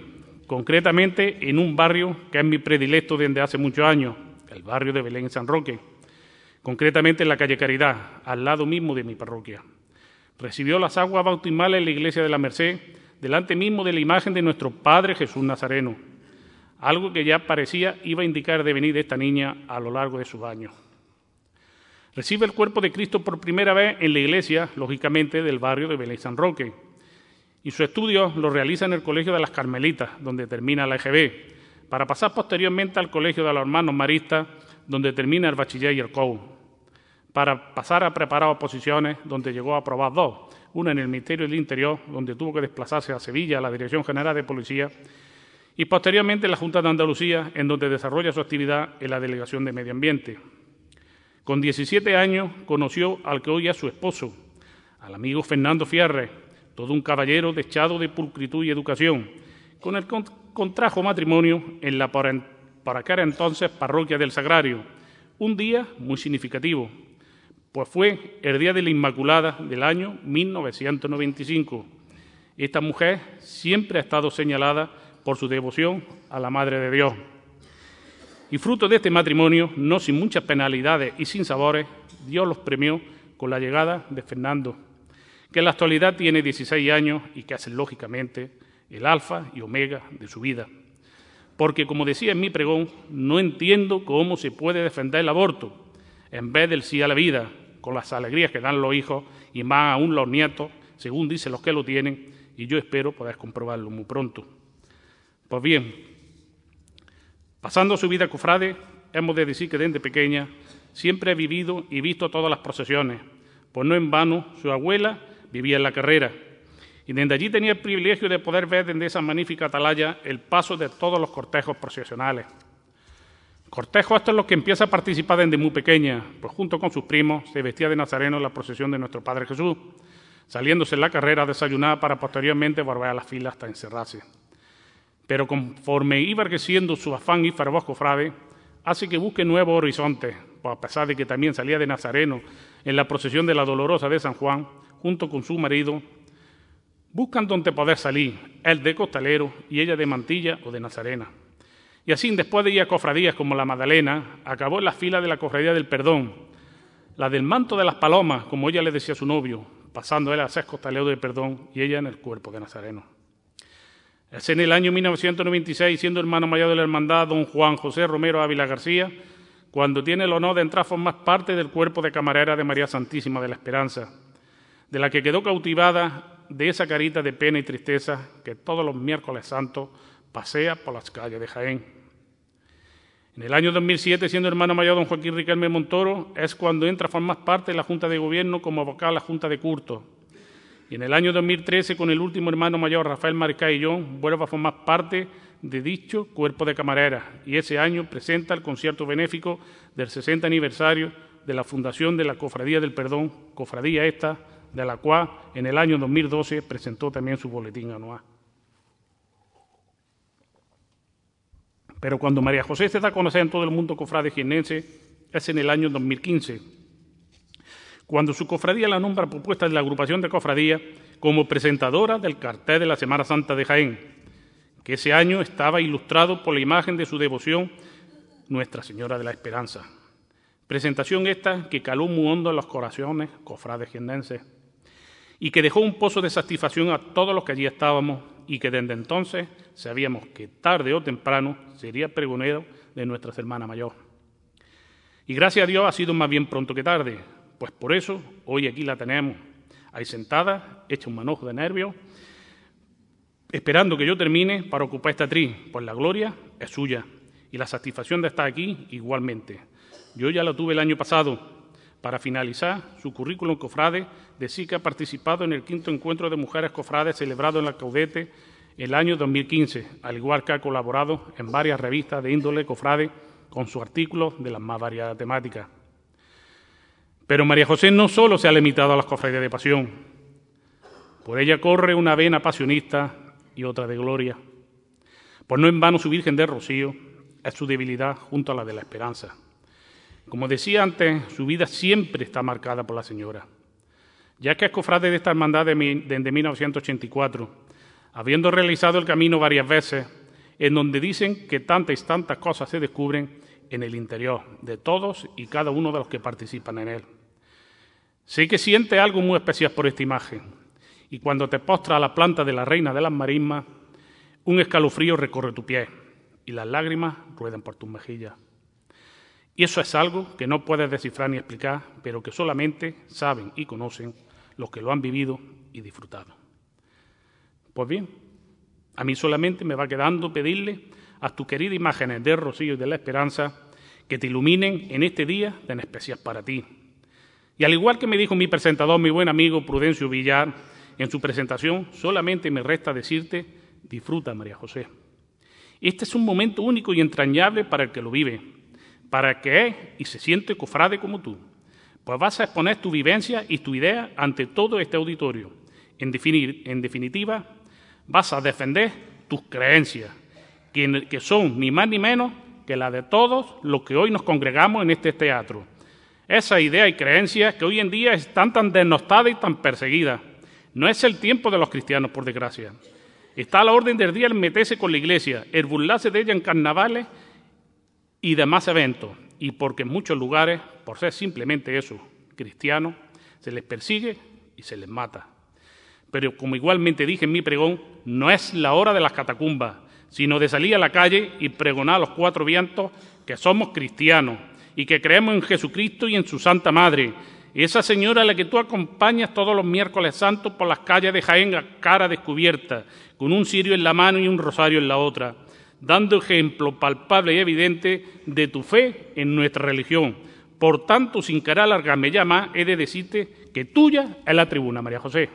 concretamente en un barrio que es mi predilecto desde hace muchos años, el barrio de Belén San Roque, concretamente en la calle Caridad, al lado mismo de mi parroquia. Recibió las aguas bautismales en la iglesia de la Merced, delante mismo de la imagen de nuestro Padre Jesús Nazareno, algo que ya parecía iba a indicar de venir de esta niña a lo largo de sus años. Recibe el cuerpo de Cristo por primera vez en la iglesia, lógicamente, del barrio de Belén San Roque. Y su estudio lo realiza en el Colegio de las Carmelitas, donde termina la EGB, para pasar posteriormente al Colegio de los Hermanos Maristas, donde termina el bachiller y el COU, para pasar a preparar oposiciones, donde llegó a aprobar dos, una en el Ministerio del Interior, donde tuvo que desplazarse a Sevilla, a la Dirección General de Policía, y posteriormente en la Junta de Andalucía, en donde desarrolla su actividad en la Delegación de Medio Ambiente. Con 17 años conoció al que hoy es su esposo, al amigo Fernando Fierre, todo un caballero dechado de pulcritud y educación, con el que contrajo matrimonio en la para aquel entonces parroquia del Sagrario, un día muy significativo, pues fue el Día de la Inmaculada del año 1995. Esta mujer siempre ha estado señalada por su devoción a la Madre de Dios. Y fruto de este matrimonio, no sin muchas penalidades y sin sabores, Dios los premió con la llegada de Fernando, que en la actualidad tiene 16 años y que hace lógicamente el alfa y omega de su vida. Porque, como decía en mi pregón, no entiendo cómo se puede defender el aborto en vez del sí a la vida, con las alegrías que dan los hijos y más aún los nietos, según dicen los que lo tienen, y yo espero poder comprobarlo muy pronto. Pues bien, Pasando su vida cofrade, hemos de decir que desde pequeña siempre ha vivido y visto todas las procesiones, pues no en vano su abuela vivía en la carrera y desde allí tenía el privilegio de poder ver desde esa magnífica atalaya el paso de todos los cortejos procesionales. Cortejo esto es lo que empieza a participar desde muy pequeña, pues junto con sus primos se vestía de nazareno en la procesión de nuestro Padre Jesús, saliéndose en la carrera a desayunar para posteriormente volver a las filas hasta encerrarse. pero conforme iba creciendo su afán y fervor cofrade, hace que busque nuevos horizontes, pues a pesar de que también salía de Nazareno en la procesión de la Dolorosa de San Juan, junto con su marido, buscan donde poder salir, él de costalero y ella de mantilla o de nazarena. Y así, después de ir a cofradías como la Magdalena, acabó en la fila de la cofradía del perdón, la del manto de las palomas, como ella le decía a su novio, pasando él a ser costalero de perdón y ella en el cuerpo de Nazareno. Es en el año 1996, siendo hermano mayor de la hermandad, don Juan José Romero Ávila García, cuando tiene el honor de entrar a formar parte del cuerpo de camarera de María Santísima de la Esperanza, de la que quedó cautivada de esa carita de pena y tristeza que todos los miércoles santos pasea por las calles de Jaén. En el año 2007, siendo hermano mayor don Joaquín Riquelme Montoro, es cuando entra a formar parte de la Junta de Gobierno como vocal a la Junta de Curto, y en el año 2013, con el último hermano mayor, Rafael Marcayón, vuelve a formar parte de dicho cuerpo de camareras y ese año presenta el concierto benéfico del 60 aniversario de la fundación de la Cofradía del Perdón, cofradía esta, de la cual en el año 2012 presentó también su boletín anual. Pero cuando María José se da a conocer en todo el mundo cofrade jienense es en el año 2015 cuando su cofradía la nombra propuesta de la agrupación de cofradía como presentadora del cartel de la Semana Santa de Jaén, que ese año estaba ilustrado por la imagen de su devoción Nuestra Señora de la Esperanza. Presentación esta que caló muy hondo en los corazones cofrades jienenses y que dejó un pozo de satisfacción a todos los que allí estábamos y que desde entonces sabíamos que tarde o temprano sería pregonero de nuestra hermana mayor. Y gracias a Dios ha sido más bien pronto que tarde, pues por eso hoy aquí la tenemos, ahí sentada, hecha un manojo de nervios, esperando que yo termine para ocupar esta tri, pues la gloria es suya y la satisfacción de estar aquí igualmente. Yo ya la tuve el año pasado. Para finalizar, su currículum cofrade decía que ha participado en el quinto encuentro de mujeres cofrades celebrado en la Caudete el año 2015, al igual que ha colaborado en varias revistas de índole cofrade con su artículo de las más variadas temáticas. Pero María José no solo se ha limitado a las cofradías de pasión. Por ella corre una vena pasionista y otra de gloria. Pues no en vano su Virgen de Rocío es su debilidad junto a la de la esperanza. Como decía antes, su vida siempre está marcada por la Señora, ya que es cofrade de esta hermandad desde 1984, habiendo realizado el camino varias veces, en donde dicen que tantas y tantas cosas se descubren en el interior de todos y cada uno de los que participan en él. Sé que siente algo muy especial por esta imagen, y cuando te postras a la planta de la reina de las marismas, un escalofrío recorre tu pie y las lágrimas ruedan por tus mejillas. Y eso es algo que no puedes descifrar ni explicar, pero que solamente saben y conocen los que lo han vivido y disfrutado. Pues bien, a mí solamente me va quedando pedirle a tus queridas imágenes de Rocío y de la Esperanza que te iluminen en este día tan especial para ti, y al igual que me dijo mi presentador, mi buen amigo Prudencio Villar, en su presentación, solamente me resta decirte, disfruta, María José. Este es un momento único y entrañable para el que lo vive, para que es y se siente cofrade como tú. Pues vas a exponer tu vivencia y tu idea ante todo este auditorio. En, definitiva, vas a defender tus creencias, que son ni más ni menos que la de todos los que hoy nos congregamos en este teatro esa idea y creencias que hoy en día están tan denostadas y tan perseguidas. No es el tiempo de los cristianos, por desgracia. Está a la orden del día el meterse con la iglesia, el burlarse de ella en carnavales y demás eventos. Y porque en muchos lugares, por ser simplemente eso, cristianos, se les persigue y se les mata. Pero como igualmente dije en mi pregón, no es la hora de las catacumbas, sino de salir a la calle y pregonar a los cuatro vientos que somos cristianos, y que creemos en Jesucristo y en su Santa Madre. Esa señora a la que tú acompañas todos los miércoles santos por las calles de Jaén a cara descubierta, con un cirio en la mano y un rosario en la otra, dando ejemplo palpable y evidente de tu fe en nuestra religión. Por tanto, sin querer alargarme ya más, he de decirte que tuya es la tribuna, María José.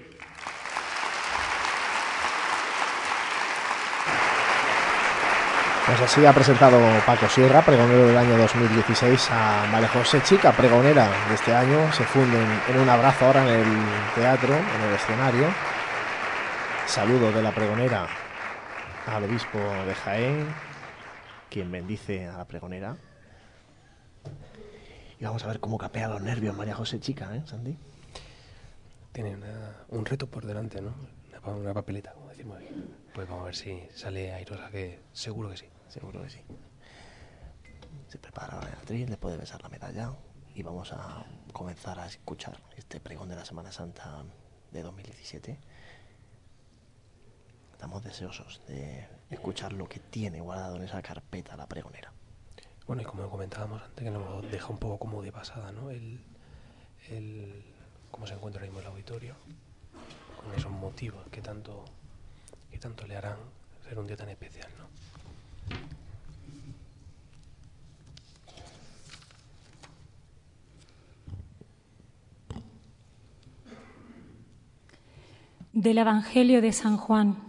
Pues así ha presentado Paco Sierra, pregonero del año 2016, a María José Chica, pregonera de este año. Se funden en un abrazo ahora en el teatro, en el escenario. Saludo de la pregonera al obispo de Jaén, quien bendice a la pregonera. Y vamos a ver cómo capea los nervios María José Chica, ¿eh, Sandy? Tiene un reto por delante, ¿no? Una, papeleta, como decimos aquí. Pues vamos a ver si sale airosa, que seguro que sí. Seguro que sí. Se prepara la actriz después de besar la medalla y vamos a comenzar a escuchar este pregón de la Semana Santa de 2017. Estamos deseosos de escuchar lo que tiene guardado en esa carpeta la pregonera. Bueno, y como comentábamos antes, que nos deja un poco como de pasada, ¿no? El, el cómo se encuentra ahora mismo el auditorio, con esos motivos que tanto, que tanto le harán ser un día tan especial, ¿no? Del Evangelio de San Juan.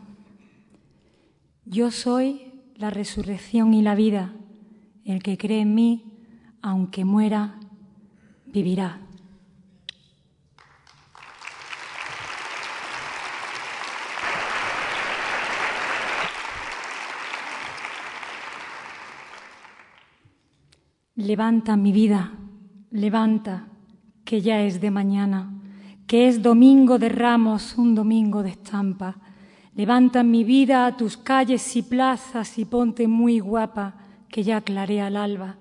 Yo soy la resurrección y la vida. El que cree en mí, aunque muera, vivirá. Levanta mi vida, levanta, que ya es de mañana, que es domingo de ramos, un domingo de estampa Levanta mi vida a tus calles y plazas y ponte muy guapa, que ya clarea el alba.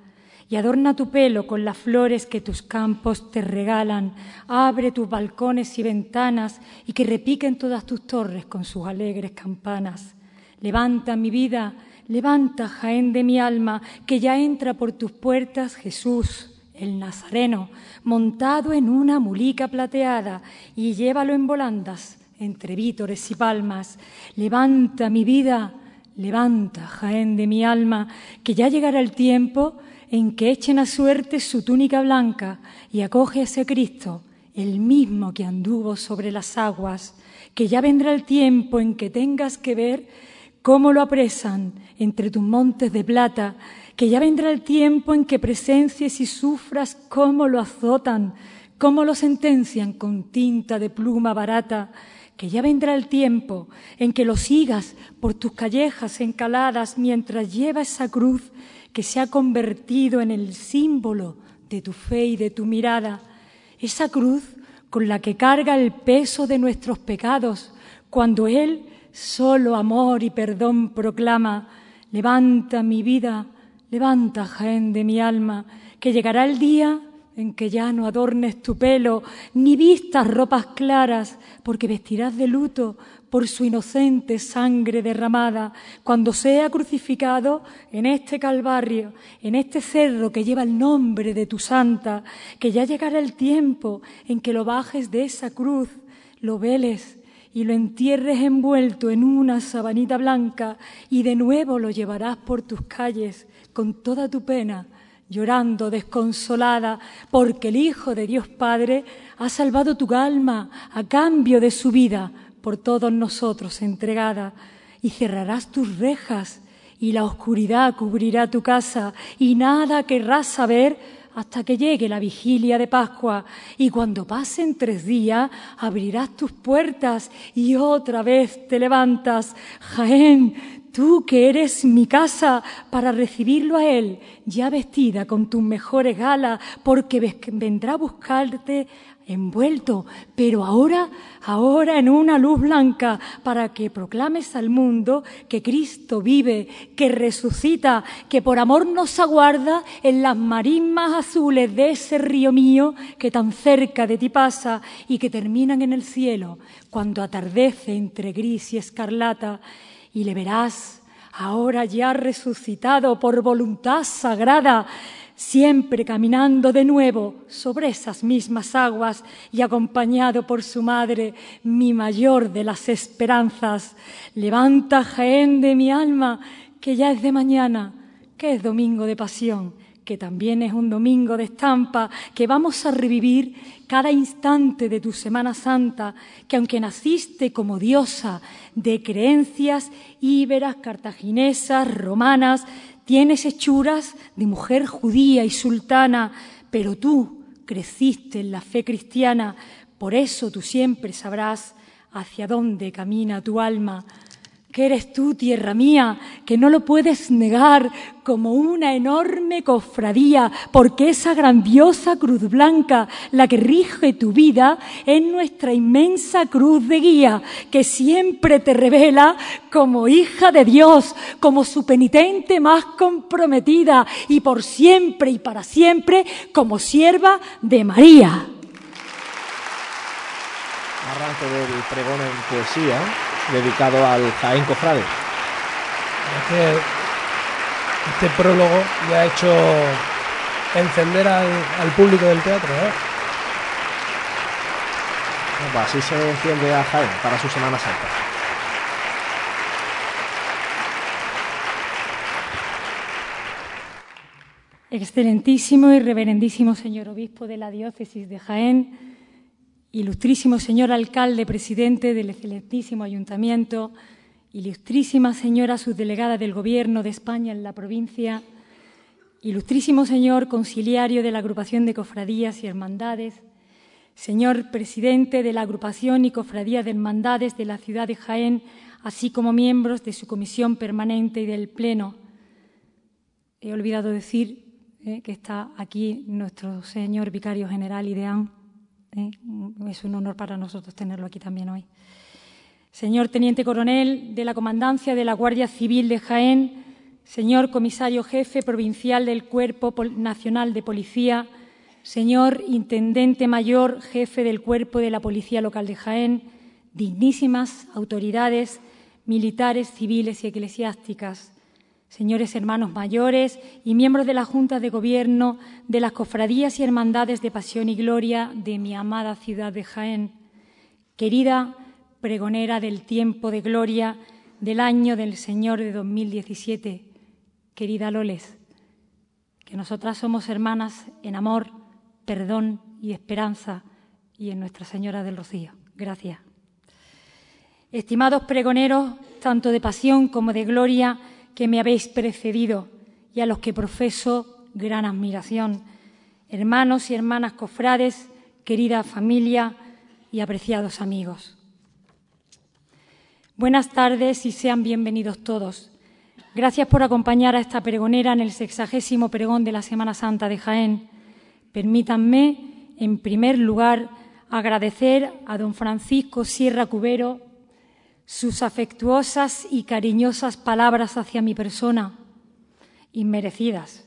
Y adorna tu pelo con las flores que tus campos te regalan. Abre tus balcones y ventanas y que repiquen todas tus torres con sus alegres campanas. Levanta mi vida, levanta Jaén de mi alma, que ya entra por tus puertas Jesús, el Nazareno, montado en una mulica plateada, y llévalo en volandas entre vítores y palmas. Levanta mi vida, levanta, Jaén de mi alma, que ya llegará el tiempo en que echen a suerte su túnica blanca y acoge a ese Cristo, el mismo que anduvo sobre las aguas, que ya vendrá el tiempo en que tengas que ver cómo lo apresan entre tus montes de plata, que ya vendrá el tiempo en que presencies y sufras cómo lo azotan, cómo lo sentencian con tinta de pluma barata, que ya vendrá el tiempo en que lo sigas por tus callejas encaladas mientras lleva esa cruz que se ha convertido en el símbolo de tu fe y de tu mirada, esa cruz con la que carga el peso de nuestros pecados, cuando Él solo amor y perdón proclama, levanta mi vida, levanta Jaén de mi alma, que llegará el día en que ya no adornes tu pelo, ni vistas ropas claras, porque vestirás de luto por su inocente sangre derramada, cuando sea crucificado en este calvario, en este cerro que lleva el nombre de tu santa, que ya llegará el tiempo en que lo bajes de esa cruz, lo veles y lo entierres envuelto en una sabanita blanca, y de nuevo lo llevarás por tus calles con toda tu pena llorando desconsolada, porque el Hijo de Dios Padre ha salvado tu alma a cambio de su vida por todos nosotros entregada, y cerrarás tus rejas, y la oscuridad cubrirá tu casa, y nada querrás saber hasta que llegue la vigilia de Pascua, y cuando pasen tres días abrirás tus puertas y otra vez te levantas. Jaén, Tú que eres mi casa para recibirlo a Él, ya vestida con tus mejores galas, porque vendrá a buscarte envuelto, pero ahora, ahora en una luz blanca, para que proclames al mundo que Cristo vive, que resucita, que por amor nos aguarda en las marismas azules de ese río mío que tan cerca de ti pasa y que terminan en el cielo cuando atardece entre gris y escarlata y le verás, ahora ya resucitado por voluntad sagrada, siempre caminando de nuevo sobre esas mismas aguas y acompañado por su madre, mi mayor de las esperanzas. Levanta, Jaén de mi alma, que ya es de mañana, que es domingo de pasión que también es un domingo de estampa, que vamos a revivir cada instante de tu Semana Santa, que aunque naciste como diosa de creencias íberas, cartaginesas, romanas, tienes hechuras de mujer judía y sultana, pero tú creciste en la fe cristiana, por eso tú siempre sabrás hacia dónde camina tu alma. Que eres tú, tierra mía, que no lo puedes negar como una enorme cofradía, porque esa grandiosa cruz blanca, la que rige tu vida, es nuestra inmensa cruz de guía, que siempre te revela como hija de Dios, como su penitente más comprometida, y por siempre y para siempre como sierva de María. Arranque del pregón en poesía dedicado al Jaén Cofrade. este prólogo ya ha hecho encender al, público del teatro. ¿eh? Pues así se enciende a Jaén para su Semana Santa. Excelentísimo y reverendísimo señor obispo de la diócesis de Jaén, ilustrísimo señor alcalde, presidente del excelentísimo ayuntamiento, ilustrísima señora subdelegada del Gobierno de España en la provincia, ilustrísimo señor conciliario de la agrupación de cofradías y hermandades, señor presidente de la agrupación y cofradía de hermandades de la ciudad de Jaén, así como miembros de su comisión permanente y del Pleno. He olvidado decir eh, que está aquí nuestro señor vicario general Ideán Es un honor para nosotros tenerlo aquí también hoy. Señor Teniente Coronel de la Comandancia de la Guardia Civil de Jaén, señor Comisario Jefe Provincial del Cuerpo Nacional de Policía, señor Intendente Mayor Jefe del Cuerpo de la Policía Local de Jaén, dignísimas autoridades militares, civiles y eclesiásticas, señores hermanos mayores y miembros de la Junta de Gobierno de las cofradías y hermandades de pasión y gloria de mi amada ciudad de Jaén, querida pregonera del tiempo de gloria del año del Señor de 2017, querida Loles, que nosotras somos hermanas en amor, perdón y esperanza y en Nuestra Señora del Rocío. Gracias. Estimados pregoneros, tanto de pasión como de gloria, que me habéis precedido y a los que profeso gran admiración. Hermanos y hermanas cofrades, querida familia y apreciados amigos. Buenas tardes y sean bienvenidos todos. Gracias por acompañar a esta pregonera en el sexagésimo pregón de la Semana Santa de Jaén. Permítanme, en primer lugar, agradecer a don Francisco Sierra Cubero, sus afectuosas y cariñosas palabras hacia mi persona, inmerecidas,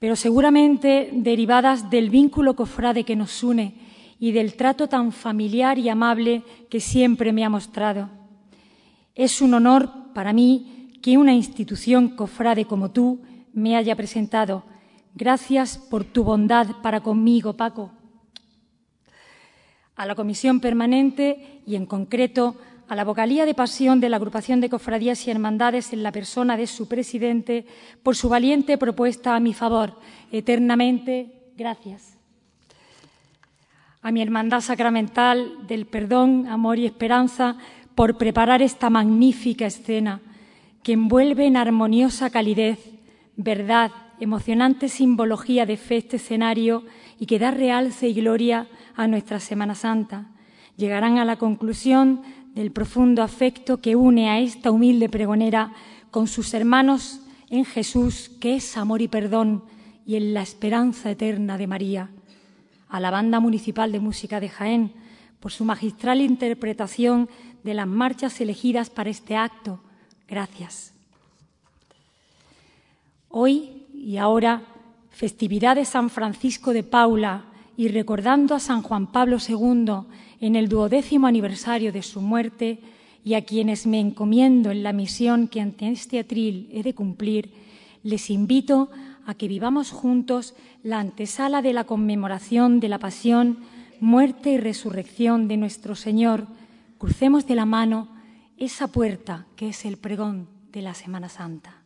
pero seguramente derivadas del vínculo cofrade que nos une y del trato tan familiar y amable que siempre me ha mostrado. Es un honor para mí que una institución cofrade como tú me haya presentado. Gracias por tu bondad para conmigo, Paco. A la Comisión Permanente y, en concreto, a la vocalía de pasión de la agrupación de cofradías y hermandades en la persona de su presidente por su valiente propuesta a mi favor. Eternamente, gracias. A mi hermandad sacramental del perdón, amor y esperanza por preparar esta magnífica escena que envuelve en armoniosa calidez, verdad, emocionante simbología de fe este escenario y que da realce y gloria a nuestra Semana Santa. Llegarán a la conclusión del profundo afecto que une a esta humilde pregonera con sus hermanos en Jesús, que es amor y perdón, y en la esperanza eterna de María. A la Banda Municipal de Música de Jaén, por su magistral interpretación de las marchas elegidas para este acto. Gracias. Hoy y ahora, festividad de San Francisco de Paula y recordando a San Juan Pablo II en el duodécimo aniversario de su muerte y a quienes me encomiendo en la misión que ante este atril he de cumplir, les invito a que vivamos juntos la antesala de la conmemoración de la pasión, muerte y resurrección de nuestro Señor. Crucemos de la mano esa puerta que es el pregón de la Semana Santa.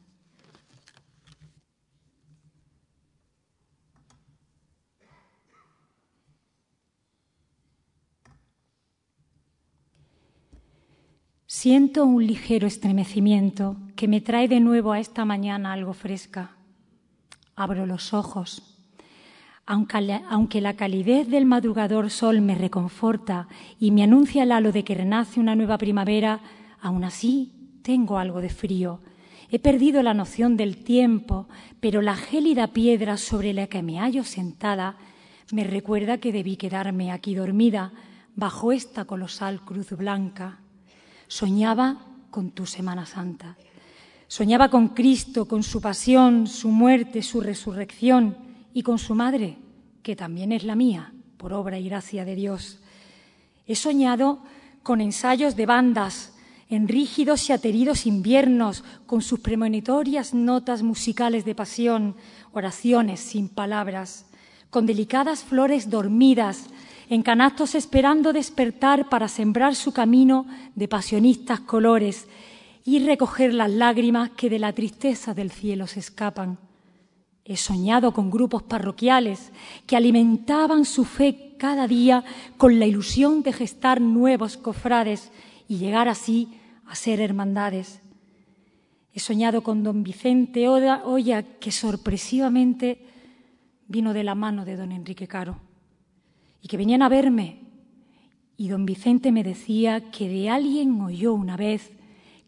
Siento un ligero estremecimiento que me trae de nuevo a esta mañana algo fresca. Abro los ojos. Aunque la, calidez del madrugador sol me reconforta y me anuncia el halo de que renace una nueva primavera, aún así tengo algo de frío. He perdido la noción del tiempo, pero la gélida piedra sobre la que me hallo sentada me recuerda que debí quedarme aquí dormida bajo esta colosal cruz blanca. Soñaba con tu Semana Santa. Soñaba con Cristo, con su pasión, su muerte, su resurrección y con su madre, que también es la mía, por obra y gracia de Dios. He soñado con ensayos de bandas, en rígidos y ateridos inviernos, con sus premonitorias notas musicales de pasión, oraciones sin palabras, con delicadas flores dormidas, en canastos esperando despertar para sembrar su camino de pasionistas colores y recoger las lágrimas que de la tristeza del cielo se escapan. He soñado con grupos parroquiales que alimentaban su fe cada día con la ilusión de gestar nuevos cofrades y llegar así a ser hermandades. He soñado con don Vicente Oya, que sorpresivamente vino de la mano de don Enrique Caro que venían a verme. Y don Vicente me decía que de alguien oyó una vez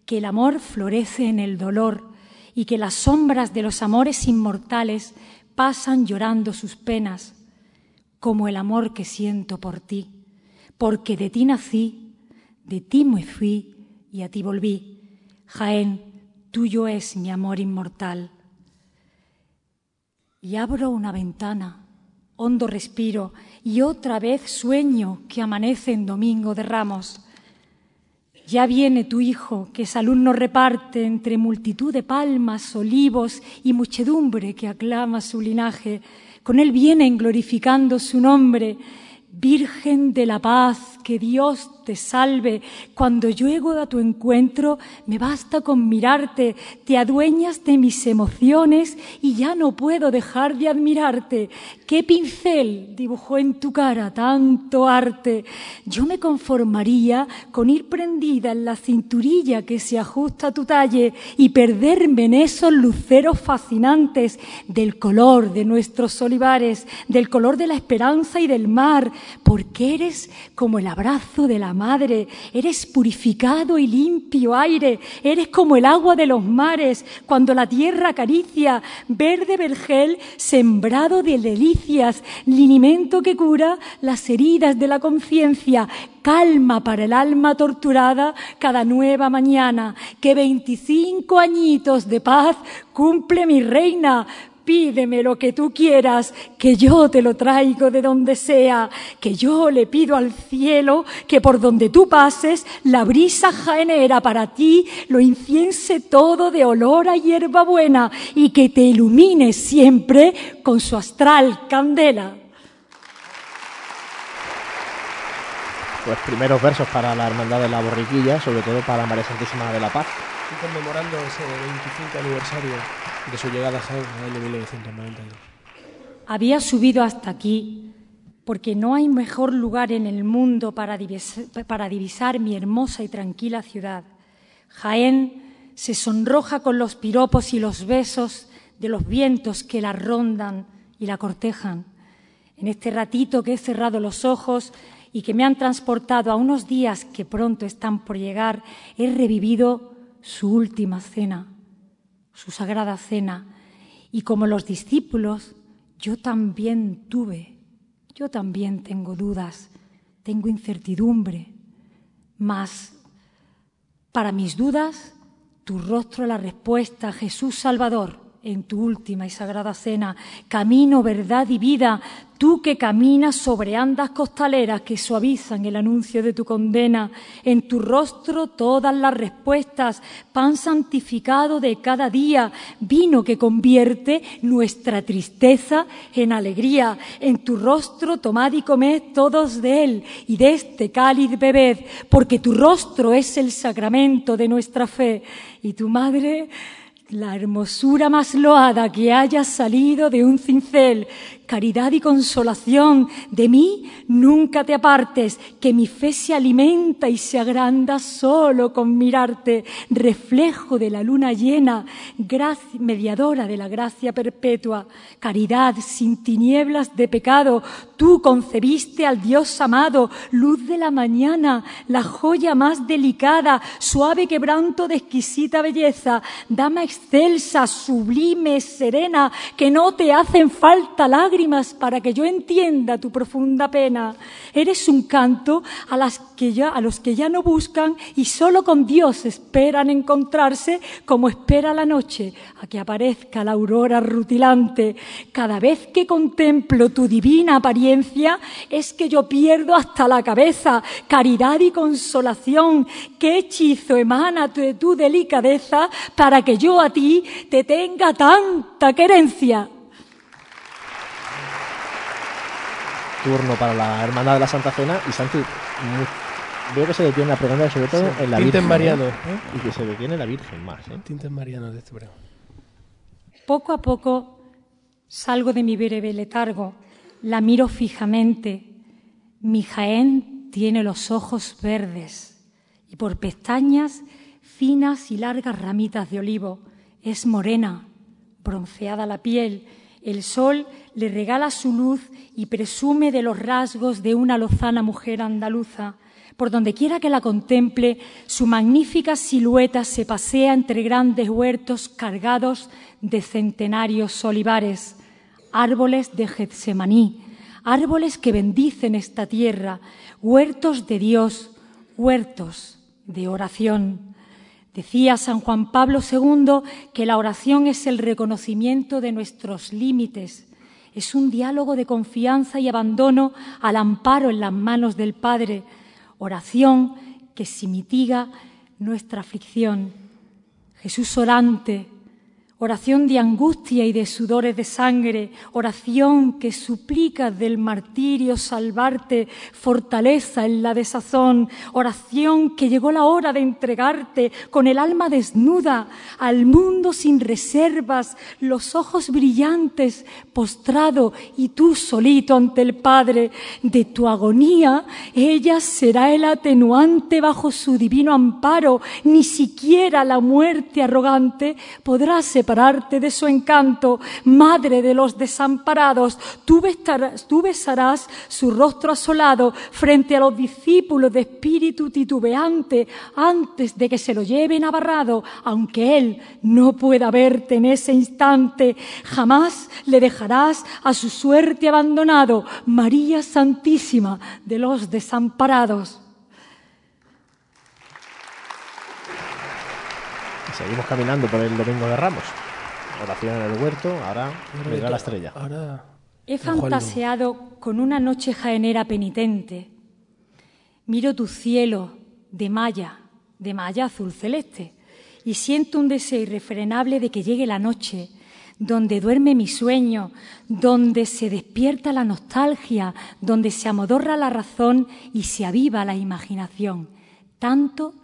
que el amor florece en el dolor y que las sombras de los amores inmortales pasan llorando sus penas, como el amor que siento por ti, porque de ti nací, de ti me fui y a ti volví. Jaén, tuyo es mi amor inmortal. Y abro una ventana, hondo respiro, y otra vez sueño que amanece en domingo de ramos. Ya viene tu hijo, que salud nos reparte entre multitud de palmas, olivos y muchedumbre que aclama su linaje. Con él vienen glorificando su nombre Virgen de la paz, Dios te salve. Cuando llego a tu encuentro, me basta con mirarte, te adueñas de mis emociones y ya no puedo dejar de admirarte. ¿Qué pincel dibujó en tu cara tanto arte? Yo me conformaría con ir prendida en la cinturilla que se ajusta a tu talle y perderme en esos luceros fascinantes del color de nuestros olivares, del color de la esperanza y del mar, porque eres como el abrazo de la madre, eres purificado y limpio aire, eres como el agua de los mares, cuando la tierra acaricia, verde vergel sembrado de delicias, linimento que cura las heridas de la conciencia, calma para el alma torturada cada nueva mañana, que veinticinco añitos de paz cumple mi reina, pídeme lo que tú quieras, que yo te lo traigo de donde sea, que yo le pido al cielo que por donde tú pases, la brisa jaenera para ti lo inciense todo de olor a hierba buena y que te ilumine siempre con su astral candela. Pues primeros versos para la Hermandad de la Borriquilla, sobre todo para María Santísima de la Paz. Y conmemorando ese 25 aniversario de su llegada a Jaén en el año 1992. Había subido hasta aquí porque no hay mejor lugar en el mundo para divisar, para divisar mi hermosa y tranquila ciudad. Jaén se sonroja con los piropos y los besos de los vientos que la rondan y la cortejan. En este ratito que he cerrado los ojos y que me han transportado a unos días que pronto están por llegar, he revivido su última cena su sagrada cena. Y como los discípulos, yo también tuve, yo también tengo dudas, tengo incertidumbre, mas para mis dudas, tu rostro la respuesta, Jesús Salvador en tu última y sagrada cena, camino, verdad y vida, tú que caminas sobre andas costaleras que suavizan el anuncio de tu condena, en tu rostro todas las respuestas, pan santificado de cada día, vino que convierte nuestra tristeza en alegría, en tu rostro tomad y comed todos de él y de este cáliz bebed, porque tu rostro es el sacramento de nuestra fe. Y tu madre la hermosura más loada que haya salido de un cincel, caridad y consolación. De mí nunca te apartes, que mi fe se alimenta y se agranda solo con mirarte, reflejo de la luna llena, mediadora de la gracia perpetua, caridad sin tinieblas de pecado. Tú concebiste al Dios amado, luz de la mañana, la joya más delicada, suave quebranto de exquisita belleza, dama excelsa, sublime, serena, que no te hacen falta lágrimas para que yo entienda tu profunda pena. Eres un canto a, las que ya, a los que ya no buscan y solo con Dios esperan encontrarse como espera la noche a que aparezca la aurora rutilante. Cada vez que contemplo tu divina apariencia es que yo pierdo hasta la cabeza caridad y consolación. ¿Qué hechizo emana de tu delicadeza para que yo a ti te tenga tanta querencia? Turno para la Hermandad de la Santa Cena y Santi, veo que se detiene la pregunta sobre todo en la Virgen. Mariano. ¿eh? Y que se detiene la Virgen más. ¿eh? Tintes Mariano de este programa. Poco a poco salgo de mi breve letargo, la miro fijamente. Mi Jaén tiene los ojos verdes y por pestañas finas y largas ramitas de olivo. Es morena, bronceada la piel el sol le regala su luz y presume de los rasgos de una lozana mujer andaluza. Por donde quiera que la contemple, su magnífica silueta se pasea entre grandes huertos cargados de centenarios olivares, árboles de Getsemaní, árboles que bendicen esta tierra, huertos de Dios, huertos de oración. Decía San Juan Pablo II que la oración es el reconocimiento de nuestros límites, es un diálogo de confianza y abandono al amparo en las manos del Padre, oración que si mitiga nuestra aflicción. Jesús orante, oración de angustia y de sudores de sangre, oración que suplica del martirio salvarte, fortaleza en la desazón, oración que llegó la hora de entregarte con el alma desnuda al mundo sin reservas, los ojos brillantes, postrado y tú solito ante el Padre. De tu agonía, ella será el atenuante bajo su divino amparo, ni siquiera la muerte arrogante podrá separar de su encanto, madre de los desamparados. Tú tú besarás su rostro asolado frente a los discípulos de espíritu titubeante antes de que se lo lleven abarrado, aunque él no pueda verte en ese instante. Jamás le dejarás a su suerte abandonado, María Santísima de los desamparados. Seguimos caminando por el Domingo de Ramos. Oración en el huerto, ahora vendrá la estrella. He fantaseado con una noche jaenera penitente. Miro tu cielo de malla, de malla azul celeste, y siento un deseo irrefrenable de que llegue la noche, donde duerme mi sueño, donde se despierta la nostalgia, donde se amodorra la razón y se aviva la imaginación, tanto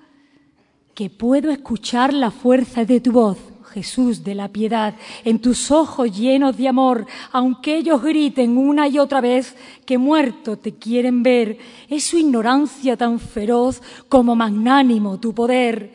que puedo escuchar la fuerza de tu voz, Jesús de la piedad, en tus ojos llenos de amor, aunque ellos griten una y otra vez que muerto te quieren ver, es su ignorancia tan feroz como magnánimo tu poder.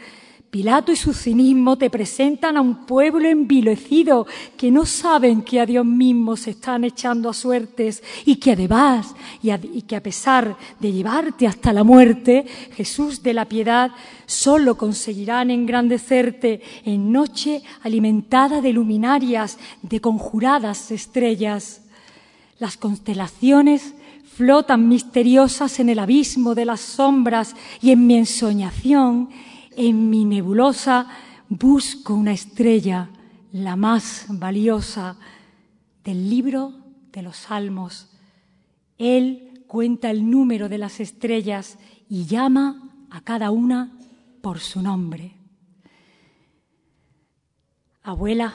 Pilato y su cinismo te presentan a un pueblo envilecido que no saben que a Dios mismo se están echando a suertes y que además y, que a pesar de llevarte hasta la muerte, Jesús de la piedad, solo conseguirán engrandecerte en noche alimentada de luminarias, de conjuradas estrellas. Las constelaciones flotan misteriosas en el abismo de las sombras y en mi ensoñación en mi nebulosa busco una estrella, la más valiosa del libro de los salmos. Él cuenta el número de las estrellas y llama a cada una por su nombre. Abuela,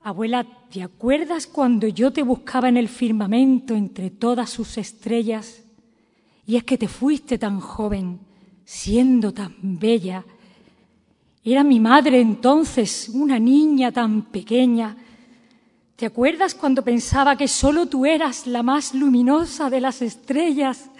abuela, ¿te acuerdas cuando yo te buscaba en el firmamento entre todas sus estrellas? Y es que te fuiste tan joven, siendo tan bella. Era mi madre entonces, una niña tan pequeña. ¿Te acuerdas cuando pensaba que solo tú eras la más luminosa de las estrellas?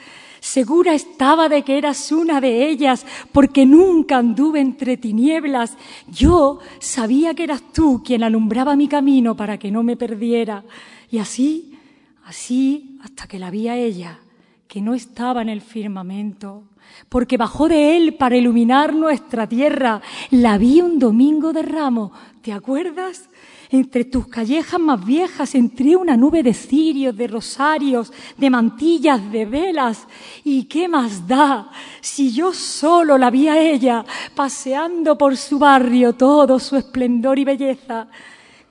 Segura estaba de que eras una de ellas, porque nunca anduve entre tinieblas. Yo sabía que eras tú quien alumbraba mi camino para que no me perdiera. Y así, así, hasta que la vi a ella, que no estaba en el firmamento, porque bajó de él para iluminar nuestra tierra. La vi un domingo de ramo, ¿te acuerdas? Entre tus callejas más viejas entré una nube de cirios, de rosarios, de mantillas, de velas. ¿Y qué más da si yo solo la vi a ella paseando por su barrio todo su esplendor y belleza?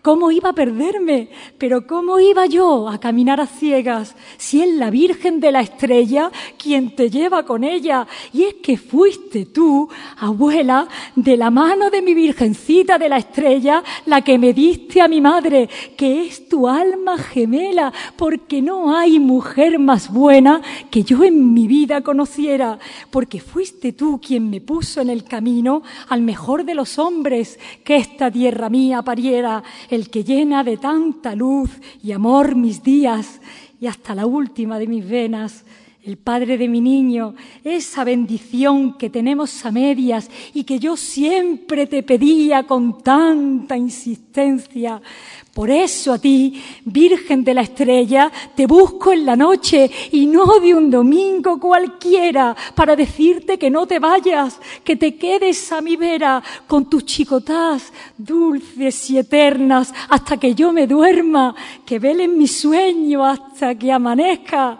¿Cómo iba a perderme? Pero ¿cómo iba yo a caminar a ciegas si es la Virgen de la Estrella quien te lleva con ella? Y es que fuiste tú, abuela, de la mano de mi Virgencita de la Estrella, la que me diste a mi madre, que es tu alma gemela, porque no hay mujer más buena que yo en mi vida conociera, porque fuiste tú quien me puso en el camino al mejor de los hombres que esta tierra mía pariera el que llena de tanta luz y amor mis días y hasta la última de mis venas, el Padre de mi niño, esa bendición que tenemos a medias y que yo siempre te pedía con tanta insistencia, por eso a ti, Virgen de la Estrella, te busco en la noche y no de un domingo cualquiera para decirte que no te vayas, que te quedes a mi vera con tus chicotás dulces y eternas hasta que yo me duerma, que velen mi sueño hasta que amanezca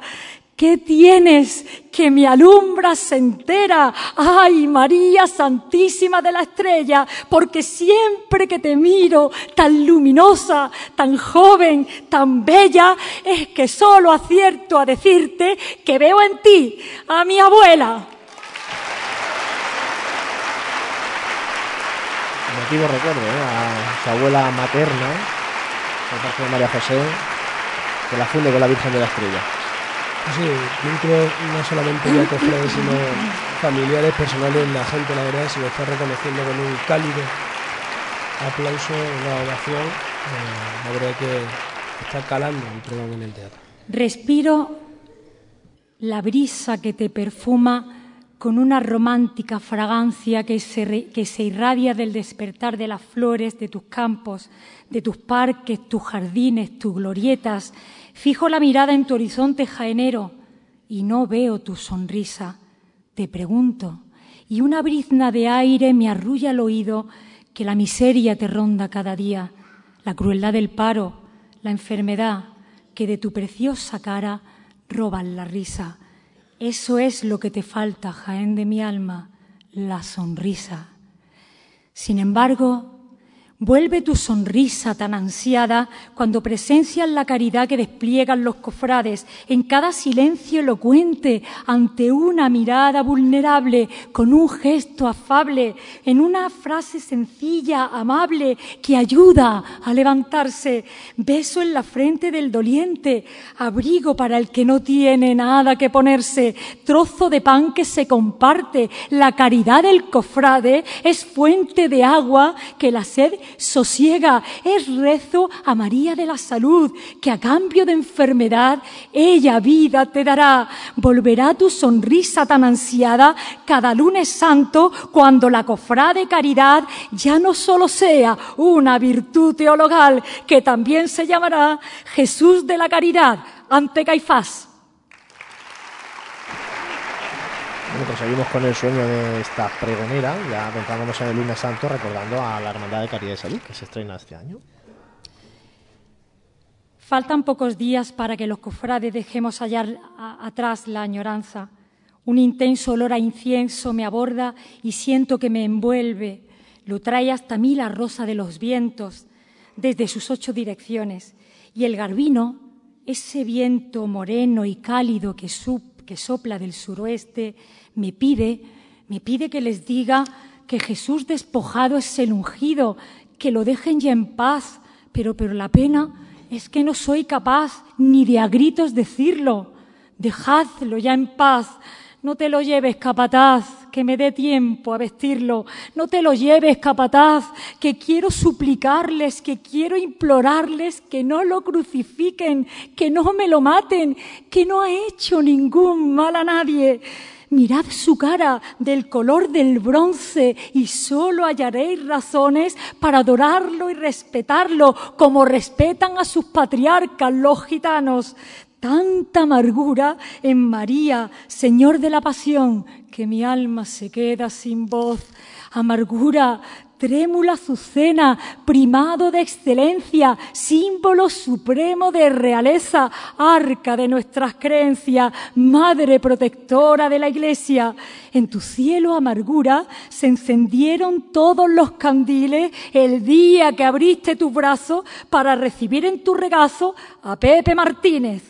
¿Qué tienes que me alumbras entera? Ay, María Santísima de la Estrella, porque siempre que te miro tan luminosa, tan joven, tan bella, es que solo acierto a decirte que veo en ti a mi abuela. Motivo recuerdo ¿eh? a su abuela materna, por María José, que la funde con la Virgen de la Estrella. Sí, vínculos no solamente ya cofrades, sino familiares, personales, la gente, la verdad, se lo está reconociendo con un cálido aplauso, una ovación. Eh, la verdad que está calando el en el teatro. Respiro la brisa que te perfuma con una romántica fragancia que se, que se irradia del despertar de las flores de tus campos, de tus parques, tus jardines, tus glorietas Fijo la mirada en tu horizonte jaenero y no veo tu sonrisa. Te pregunto, y una brizna de aire me arrulla el oído que la miseria te ronda cada día, la crueldad del paro, la enfermedad que de tu preciosa cara roban la risa. Eso es lo que te falta, Jaén de mi alma, la sonrisa. Sin embargo, Vuelve tu sonrisa tan ansiada cuando presencias la caridad que despliegan los cofrades en cada silencio elocuente ante una mirada vulnerable, con un gesto afable, en una frase sencilla, amable, que ayuda a levantarse, beso en la frente del doliente, abrigo para el que no tiene nada que ponerse, trozo de pan que se comparte. La caridad del cofrade es fuente de agua que la sed sosiega, es rezo a María de la Salud, que a cambio de enfermedad ella vida te dará. Volverá tu sonrisa tan ansiada cada lunes santo cuando la cofrade caridad ya no solo sea una virtud teologal, que también se llamará Jesús de la Caridad ante Caifás. Pues seguimos con el sueño de esta pregonera, ya adentrándonos en el lunes santo, recordando a la Hermandad de Caridad y Salud, que se estrena este año. Faltan pocos días para que los cofrades dejemos allá atrás la añoranza. Un intenso olor a incienso me aborda y siento que me envuelve. Lo trae hasta mí la rosa de los vientos, desde sus ocho direcciones. Y el garbino, ese viento moreno y cálido que, que sopla del suroeste, me pide, me pide que les diga que Jesús despojado es el ungido, que lo dejen ya en paz, pero, pero la pena es que no soy capaz ni de a gritos decirlo. Dejadlo ya en paz, no te lo lleves, capataz, que me dé tiempo a vestirlo. No te lo lleves, capataz, que quiero suplicarles, que quiero implorarles que no lo crucifiquen, que no me lo maten, que no ha hecho ningún mal a nadie. Mirad su cara del color del bronce y solo hallaréis razones para adorarlo y respetarlo como respetan a sus patriarcas los gitanos. Tanta amargura en María, Señor de la Pasión, que mi alma se queda sin voz. Amargura trémula azucena, primado de excelencia, símbolo supremo de realeza, arca de nuestras creencias, madre protectora de la iglesia. En tu cielo amargura se encendieron todos los candiles el día que abriste tu brazo para recibir en tu regazo a Pepe Martínez.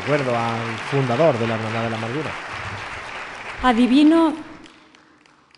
Recuerdo al fundador de la Hermandad de la Amargura. Adivino,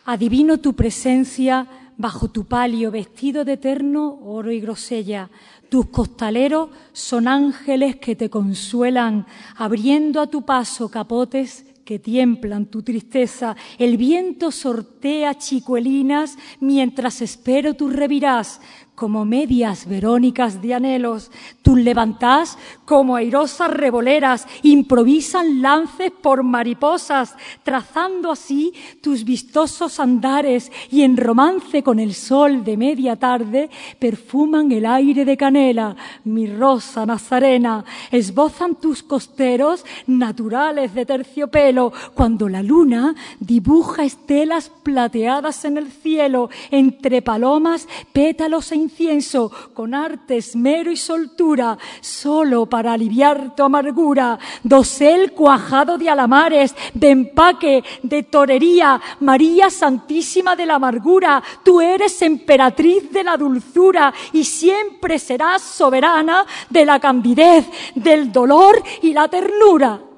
adivino tu presencia bajo tu palio vestido de eterno oro y grosella. Tus costaleros son ángeles que te consuelan, abriendo a tu paso capotes que tiemplan tu tristeza. El viento sortea chicuelinas mientras espero tu revirás como medias verónicas de anhelos. Tú levantás como airosas revoleras, improvisan lances por mariposas, trazando así tus vistosos andares y en romance con el sol de media tarde perfuman el aire de canela, mi rosa nazarena, esbozan tus costeros naturales de terciopelo, cuando la luna dibuja estelas plateadas en el cielo, entre palomas, pétalos e incienso, con arte, esmero y soltura, solo para aliviar tu amargura, dosel cuajado de alamares, de empaque, de torería, María Santísima de la amargura, tú eres emperatriz de la dulzura y siempre serás soberana de la candidez, del dolor y la ternura.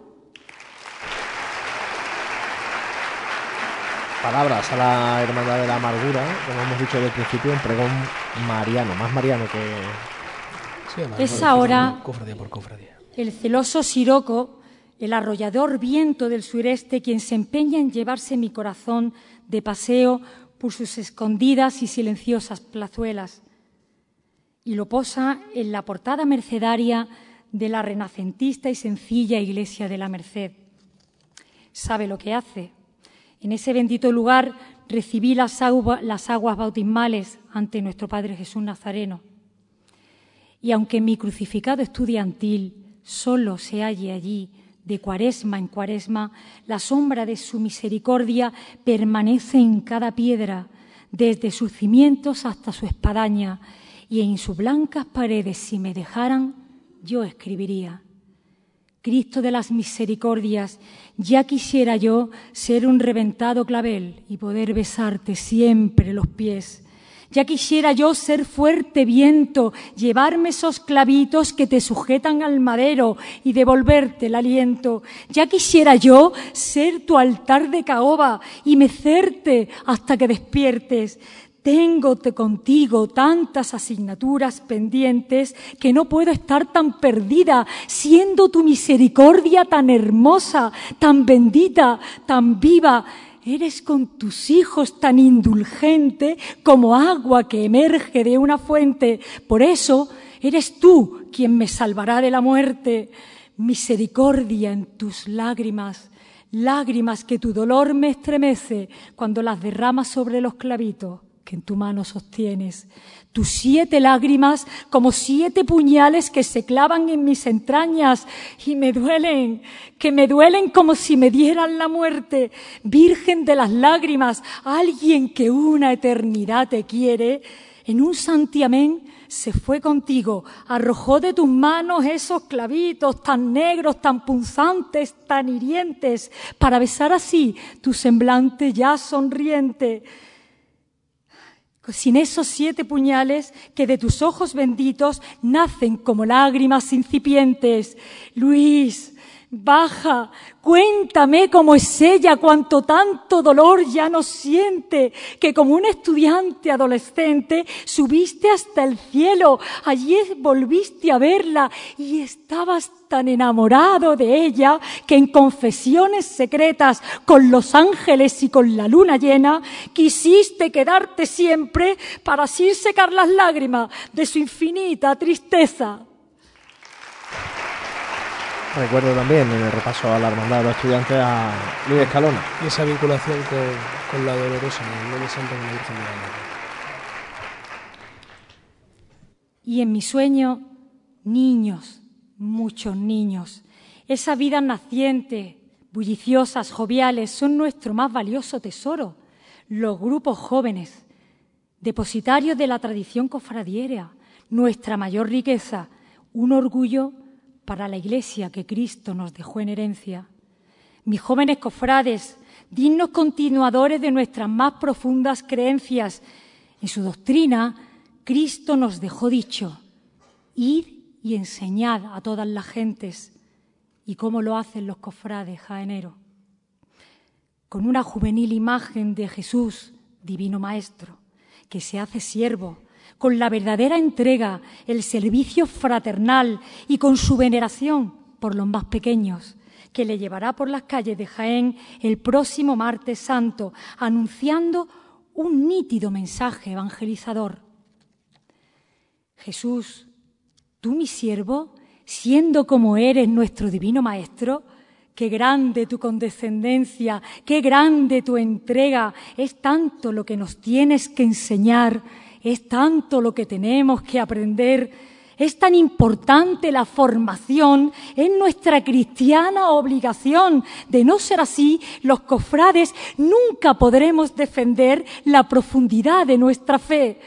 Palabras a la Hermandad de la Amargura, como hemos dicho desde el principio, un pregón mariano, más mariano que... es ahora el celoso Siroco, el arrollador viento del sureste, quien se empeña en llevarse mi corazón de paseo por sus escondidas y silenciosas plazuelas, y lo posa en la portada mercedaria de la renacentista y sencilla iglesia de la Merced. Sabe lo que hace, en ese bendito lugar recibí las, aguas bautismales ante nuestro Padre Jesús Nazareno. Y aunque mi crucificado estudiantil solo se halle allí, de cuaresma en cuaresma, la sombra de su misericordia permanece en cada piedra, desde sus cimientos hasta su espadaña, y en sus blancas paredes, si me dejaran, yo escribiría. Cristo de las misericordias, ya quisiera yo ser un reventado clavel y poder besarte siempre los pies. Ya quisiera yo ser fuerte viento, llevarme esos clavitos que te sujetan al madero y devolverte el aliento. Ya quisiera yo ser tu altar de caoba y mecerte hasta que despiertes. Téngote contigo tantas asignaturas pendientes que no puedo estar tan perdida, siendo tu misericordia tan hermosa, tan bendita, tan viva. Eres con tus hijos tan indulgente como agua que emerge de una fuente. Por eso eres tú quien me salvará de la muerte. Misericordia en tus lágrimas, lágrimas que tu dolor me estremece cuando las derramas sobre los clavitos que en tu mano sostienes, tus siete lágrimas como siete puñales que se clavan en mis entrañas y me duelen, que me duelen como si me dieran la muerte. Virgen de las lágrimas, alguien que una eternidad te quiere, en un santiamén se fue contigo, arrojó de tus manos esos clavitos tan negros, tan punzantes, tan hirientes, para besar así tu semblante ya sonriente sin esos siete puñales que de tus ojos benditos nacen como lágrimas incipientes. Luis, Baja, cuéntame cómo es ella, cuánto tanto dolor ya no siente, que como un estudiante adolescente subiste hasta el cielo, allí volviste a verla y estabas tan enamorado de ella que en confesiones secretas con los ángeles y con la luna llena quisiste quedarte siempre para así secar las lágrimas de su infinita tristeza. Recuerdo también en el repaso a la hermandad de los estudiantes a Luis Escalona. Y esa vinculación con, la dolorosa, el de Santo con la Virgen de la Y en mi sueño, niños, muchos niños. Esa vida naciente, bulliciosas, joviales, son nuestro más valioso tesoro. Los grupos jóvenes, depositarios de la tradición cofradiera, nuestra mayor riqueza, un orgullo para la Iglesia que Cristo nos dejó en herencia. Mis jóvenes cofrades, dignos continuadores de nuestras más profundas creencias, en su doctrina, Cristo nos dejó dicho, id y enseñad a todas las gentes, y cómo lo hacen los cofrades jaeneros, con una juvenil imagen de Jesús, divino Maestro, que se hace siervo, con la verdadera entrega, el servicio fraternal y con su veneración por los más pequeños, que le llevará por las calles de Jaén el próximo martes santo, anunciando un nítido mensaje evangelizador. Jesús, tú mi siervo, siendo como eres nuestro divino Maestro, Qué grande tu condescendencia, qué grande tu entrega. Es tanto lo que nos tienes que enseñar es tanto lo que tenemos que aprender, es tan importante la formación, es nuestra cristiana obligación. De no ser así, los cofrades nunca podremos defender la profundidad de nuestra fe.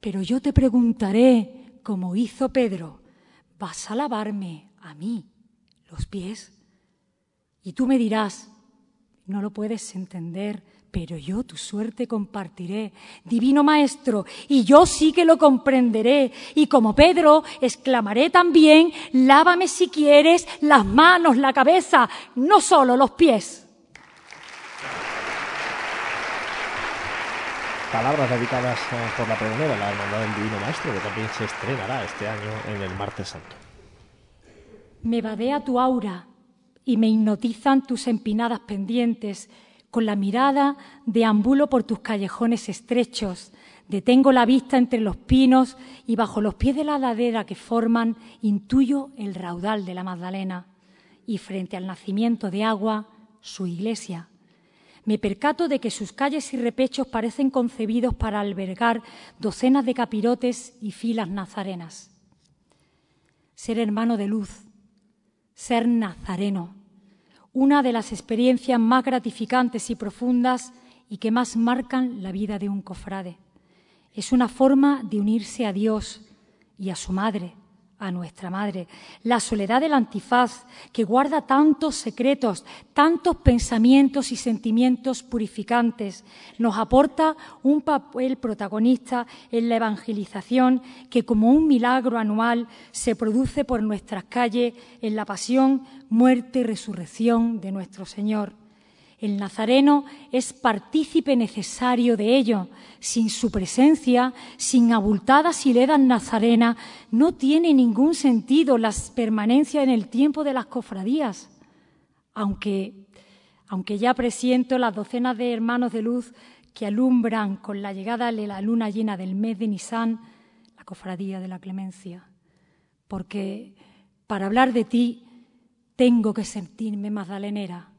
Pero yo te preguntaré, como hizo Pedro, ¿vas a lavarme a mí los pies? Y tú me dirás, no lo puedes entender pero yo tu suerte compartiré, divino Maestro, y yo sí que lo comprenderé. Y como Pedro, exclamaré también, lávame si quieres las manos, la cabeza, no solo los pies. Palabras dedicadas eh, por la pregonera, la hermandad del Divino Maestro, que también se estrenará este año en el Martes Santo. Me vadea tu aura y me hipnotizan tus empinadas pendientes con la mirada deambulo por tus callejones estrechos, detengo la vista entre los pinos y bajo los pies de la ladera que forman intuyo el raudal de la Magdalena y frente al nacimiento de agua su iglesia. Me percato de que sus calles y repechos parecen concebidos para albergar docenas de capirotes y filas nazarenas. Ser hermano de luz, ser nazareno, una de las experiencias más gratificantes y profundas y que más marcan la vida de un cofrade. Es una forma de unirse a Dios y a su madre, a nuestra Madre, la soledad del antifaz que guarda tantos secretos, tantos pensamientos y sentimientos purificantes, nos aporta un papel protagonista en la evangelización que como un milagro anual se produce por nuestras calles en la pasión, muerte y resurrección de nuestro Señor. El nazareno es partícipe necesario de ello. Sin su presencia, sin abultadas hileras nazarenas, no tiene ningún sentido la permanencia en el tiempo de las cofradías. Aunque, aunque ya presiento las docenas de hermanos de luz que alumbran con la llegada de la luna llena del mes de Nisan la cofradía de la clemencia. Porque para hablar de ti tengo que sentirme magdalenera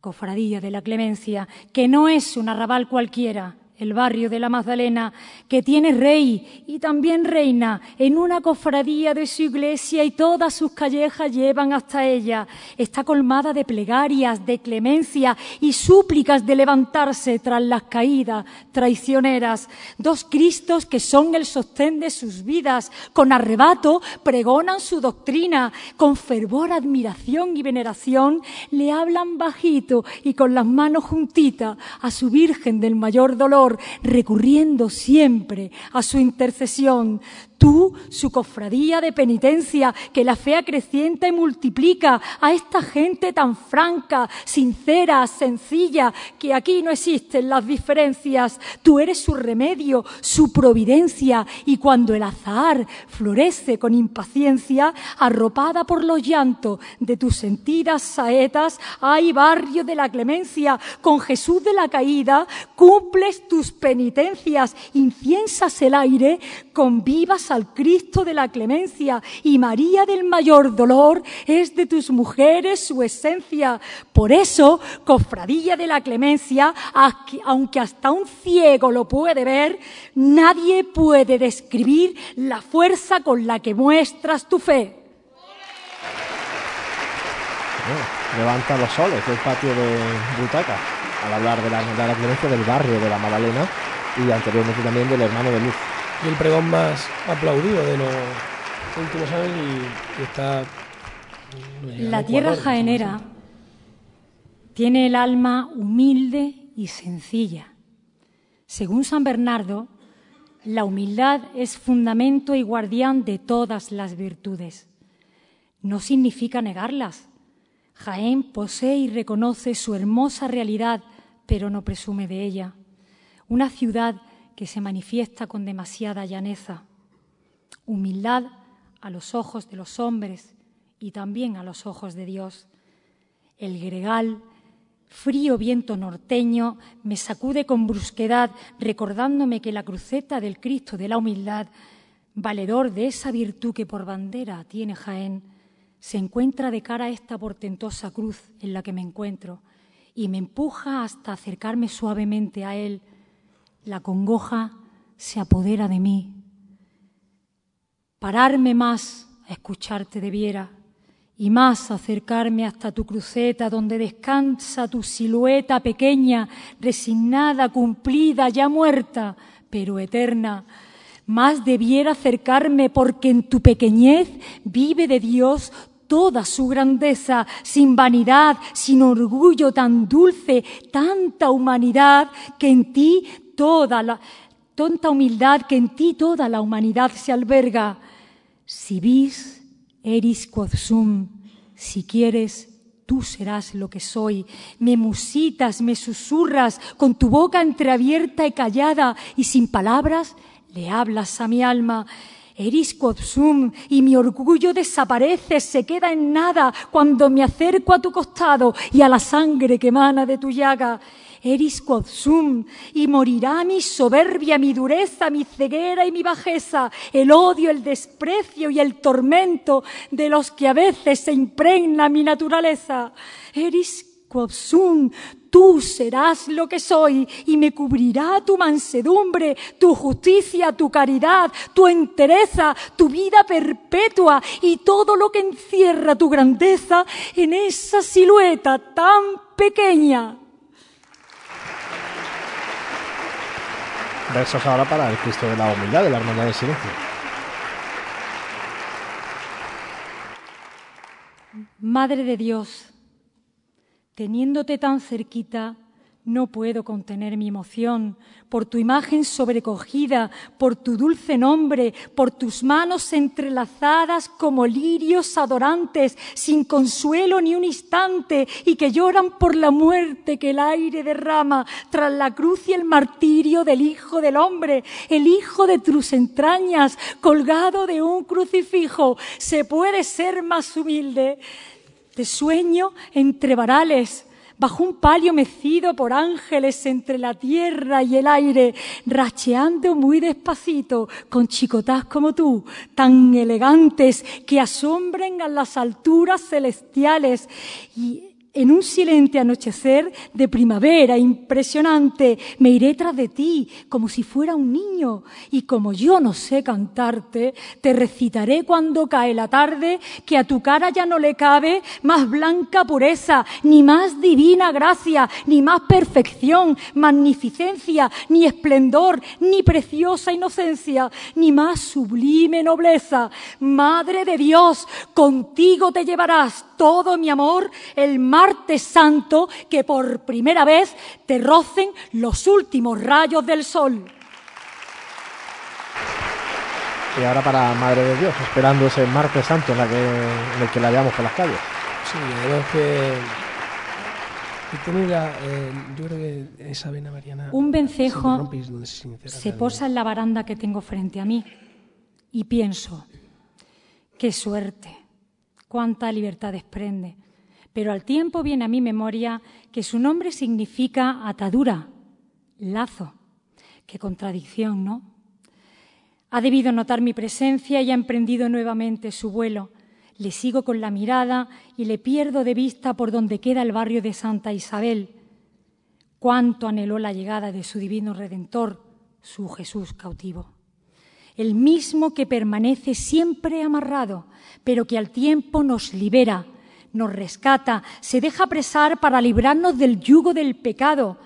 Cofradía de la Clemencia, que no es un arrabal cualquiera, el barrio de la Magdalena, que tiene rey y también reina en una cofradía de su iglesia y todas sus callejas llevan hasta ella. Está colmada de plegarias, de clemencia y súplicas de levantarse tras las caídas traicioneras. Dos Cristos que son el sostén de sus vidas, con arrebato pregonan su doctrina, con fervor, admiración y veneración le hablan bajito y con las manos juntitas a su Virgen del mayor dolor recurriendo siempre a su intercesión. Tú, su cofradía de penitencia, que la fe acrecienta y multiplica a esta gente tan franca, sincera, sencilla, que aquí no existen las diferencias. Tú eres su remedio, su providencia, y cuando el azar florece con impaciencia, arropada por los llantos de tus sentidas saetas, hay barrio de la clemencia, con Jesús de la caída, cumples tus penitencias, inciensas el aire, al Cristo de la clemencia, y María del mayor dolor es de tus mujeres su esencia. Por eso, cofradía de la clemencia, aunque hasta un ciego lo puede ver, nadie puede describir la fuerza con la que muestras tu fe. levanta los soles del patio de Butaca al hablar de la, de la clemencia del barrio de la Magdalena y anteriormente también del hermano de Luz. Y el pregón más aplaudido de los últimos años y, está... La tierra jaenera tiene el alma humilde y sencilla. Según San Bernardo, la humildad es fundamento y guardián de todas las virtudes. No significa negarlas. Jaén posee y reconoce su hermosa realidad, pero no presume de ella. Una ciudad que se manifiesta con demasiada llaneza. Humildad a los ojos de los hombres y también a los ojos de Dios. El gregal Frío viento norteño me sacude con brusquedad, recordándome que la cruceta del Cristo de la humildad, valedor de esa virtud que por bandera tiene Jaén, se encuentra de cara a esta portentosa cruz en la que me encuentro y me empuja hasta acercarme suavemente a él. La congoja se apodera de mí. Pararme más a escucharte debiera y más acercarme hasta tu cruceta donde descansa tu silueta pequeña, resignada, cumplida, ya muerta, pero eterna. Más debiera acercarme porque en tu pequeñez vive de Dios toda su grandeza, sin vanidad, sin orgullo tan dulce, tanta humanidad que en ti toda la tonta humildad que en ti toda la humanidad se alberga. Si vis eris quod sum, si quieres, tú serás lo que soy. Me musitas, me susurras, con tu boca entreabierta y callada, y sin palabras le hablas a mi alma. Eris quod sum, y mi orgullo desaparece, se queda en nada cuando me acerco a tu costado y a la sangre que emana de tu llaga eris quod y morirá mi soberbia, mi dureza, mi ceguera y mi bajeza, el odio, el desprecio y el tormento de los que a veces se impregna mi naturaleza. Eris quod tú serás lo que soy y me cubrirá tu mansedumbre, tu justicia, tu caridad, tu entereza, tu vida perpetua y todo lo que encierra tu grandeza en esa silueta tan pequeña. Versos ahora para el Cristo de la Humildad, de la Hermandad del Silencio. Madre de Dios, teniéndote tan cerquita, no puedo contener mi emoción por tu imagen sobrecogida, por tu dulce nombre, por tus manos entrelazadas como lirios adorantes, sin consuelo ni un instante, y que lloran por la muerte que el aire derrama tras la cruz y el martirio del Hijo del Hombre, el Hijo de tus entrañas, colgado de un crucifijo. ¿Se puede ser más humilde? De sueño entre varales, bajo un palio mecido por ángeles entre la tierra y el aire, racheando muy despacito con chicotás como tú, tan elegantes que asombren a las alturas celestiales. Y en un silente anochecer de primavera impresionante, me iré tras de ti como si fuera un niño y como yo no sé cantarte, te recitaré cuando cae la tarde que a tu cara ya no le cabe más blanca pureza, ni más divina gracia, ni más perfección, magnificencia, ni esplendor, ni preciosa inocencia, ni más sublime nobleza. Madre de Dios, contigo te llevarás todo mi amor, el martes santo, que por primera vez te rocen los últimos rayos del sol. Y ahora para Madre de Dios, esperando ese martes santo en, la que, en el que la veamos por las calles. Sí, además que y tiene la, eh, yo creo que esa vena mariana. Un vencejo se, posa en la baranda que tengo frente a mí y pienso, qué suerte, cuánta libertad desprende. Pero al tiempo viene a mi memoria que su nombre significa atadura, lazo. Qué contradicción, ¿no? Ha debido notar mi presencia y ha emprendido nuevamente su vuelo. Le sigo con la mirada y le pierdo de vista por donde queda el barrio de Santa Isabel. Cuánto anheló la llegada de su divino Redentor, su Jesús cautivo. El mismo que permanece siempre amarrado, pero que al tiempo nos libera, nos rescata, se deja apresar para librarnos del yugo del pecado.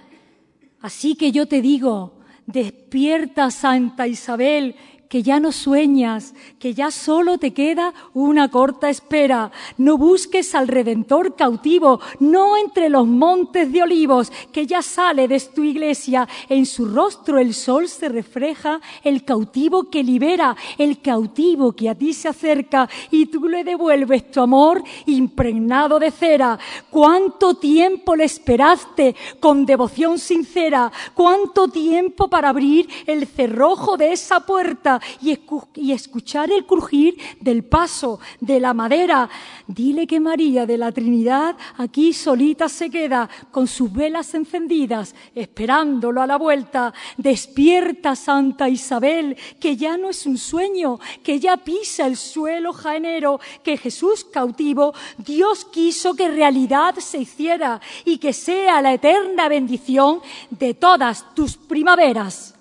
Así que yo te digo, despierta Santa Isabel, que ya no sueñas, que ya solo te queda una corta espera. No busques al Redentor cautivo, no entre los montes de olivos, que ya sale de tu iglesia. En su rostro el sol se refleja, el cautivo que libera, el cautivo que a ti se acerca y tú le devuelves tu amor impregnado de cera. ¿Cuánto tiempo le esperaste con devoción sincera? ¿Cuánto tiempo para abrir el cerrojo de esa puerta? Y, escuchar el crujir del paso de la madera. Dile que María de la Trinidad aquí solita se queda con sus velas encendidas, esperándolo a la vuelta. Despierta, Santa Isabel, que ya no es un sueño, que ya pisa el suelo jaenero, que Jesús cautivo, Dios quiso que realidad se hiciera y que sea la eterna bendición de todas tus primaveras.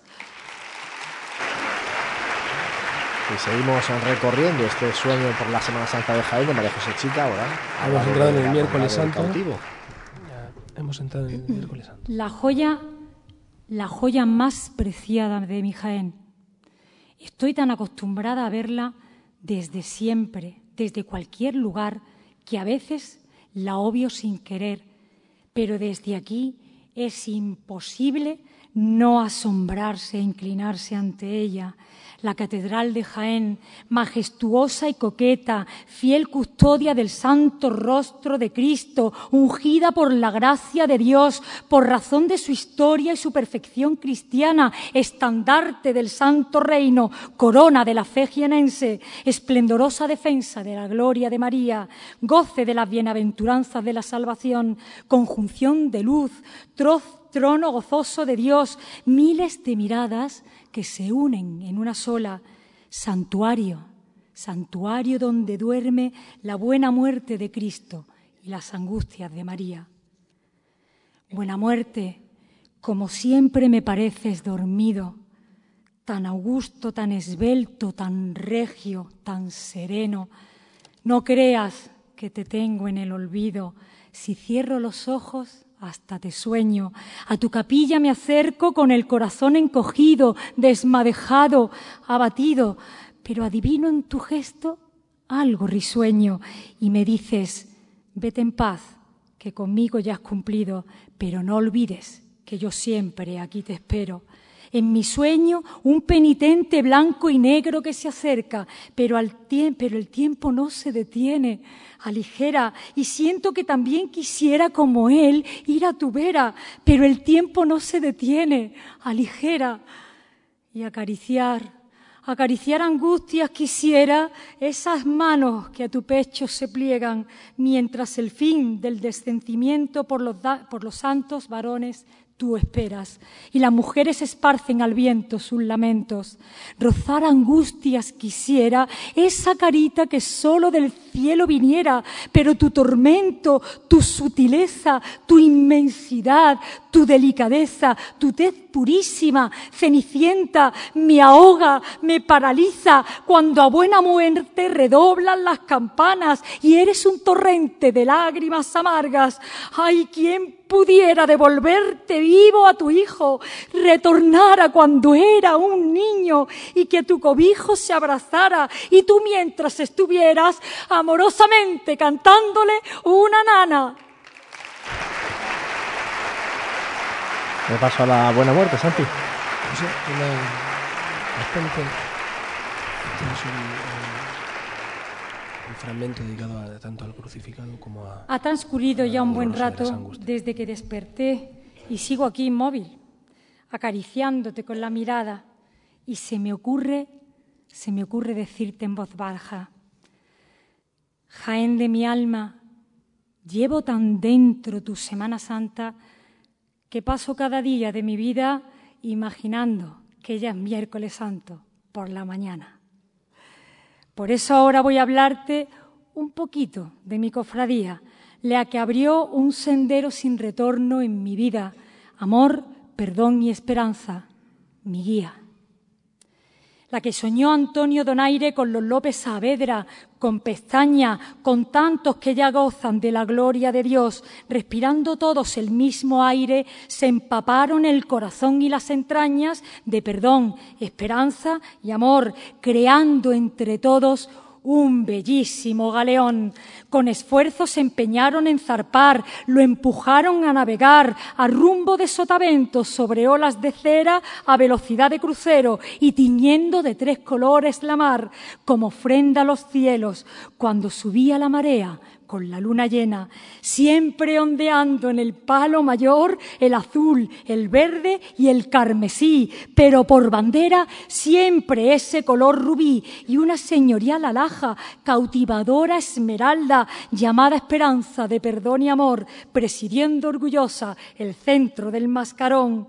Y seguimos recorriendo este sueño por la Semana Santa de Jaén de María José Chica ahora. Hemos entrado en el miércoles santo. hemos entrado en el miércoles santo. La joya, la joya más preciada de mi Jaén. Estoy tan acostumbrada a verla desde siempre, desde cualquier lugar, que a veces la obvio sin querer, pero desde aquí es imposible no asombrarse e inclinarse ante ella. La Catedral de Jaén, majestuosa y coqueta, fiel custodia del santo rostro de Cristo, ungida por la gracia de Dios, por razón de su historia y su perfección cristiana, estandarte del santo reino, corona de la fe jienense, esplendorosa defensa de la gloria de María, goce de las bienaventuranzas de la salvación, conjunción de luz, trono gozoso de Dios, miles de miradas que se unen en una sola, santuario, santuario donde duerme la buena muerte de Cristo y las angustias de María. Buena muerte, como siempre me pareces dormido, tan augusto, tan esbelto, tan regio, tan sereno. No creas que te tengo en el olvido, si cierro los ojos hasta te sueño. A tu capilla me acerco con el corazón encogido, desmadejado, abatido, pero adivino en tu gesto algo risueño y me dices, vete en paz, que conmigo ya has cumplido, pero no olvides que yo siempre aquí te espero. En mi sueño un penitente blanco y negro que se acerca, pero, al pero el tiempo no se detiene, aligera, y siento que también quisiera como él ir a tu vera, pero el tiempo no se detiene, aligera, y acariciar, acariciar angustias quisiera esas manos que a tu pecho se pliegan, mientras el fin del descendimiento por los, por los santos varones tú esperas. Y las mujeres esparcen al viento sus lamentos. Rozar angustias quisiera esa carita que solo del cielo viniera, pero tu tormento, tu sutileza, tu inmensidad, tu delicadeza, tu tez purísima, cenicienta, me ahoga, me paraliza, cuando a buena muerte redoblan las campanas y eres un torrente de lágrimas amargas. Ay, ¿quién pudiera devolverte vivo a tu hijo, retornar a cuando era un niño y que tu cobijo se abrazara y tú mientras estuvieras amorosamente cantándole una nana. Me paso a la buena muerte, Santi. No sé, fragmento dedicado tanto al crucificado como a... Ha transcurrido ya un buen rato desde que desperté y sigo aquí inmóvil, acariciándote con la mirada y se me ocurre, se me ocurre decirte en voz baja, Jaén de mi alma, llevo tan dentro tu Semana Santa que paso cada día de mi vida imaginando que ya es miércoles santo por la mañana. Por eso ahora voy a hablarte un poquito de mi cofradía, la que abrió un sendero sin retorno en mi vida, amor, perdón y esperanza, mi guía la que soñó Antonio Donaire con los López Saavedra, con Pestaña, con tantos que ya gozan de la gloria de Dios, respirando todos el mismo aire, se empaparon el corazón y las entrañas de perdón, esperanza y amor, creando entre todos un bellísimo galeón. Con esfuerzo se empeñaron en zarpar, lo empujaron a navegar a rumbo de sotavento sobre olas de cera a velocidad de crucero y tiñendo de tres colores la mar como ofrenda a los cielos cuando subía la marea con la luna llena, siempre ondeando en el palo mayor el azul, el verde y el carmesí, pero por bandera siempre ese color rubí y una señorial alhaja, cautivadora esmeralda, llamada esperanza de perdón y amor, presidiendo orgullosa el centro del mascarón.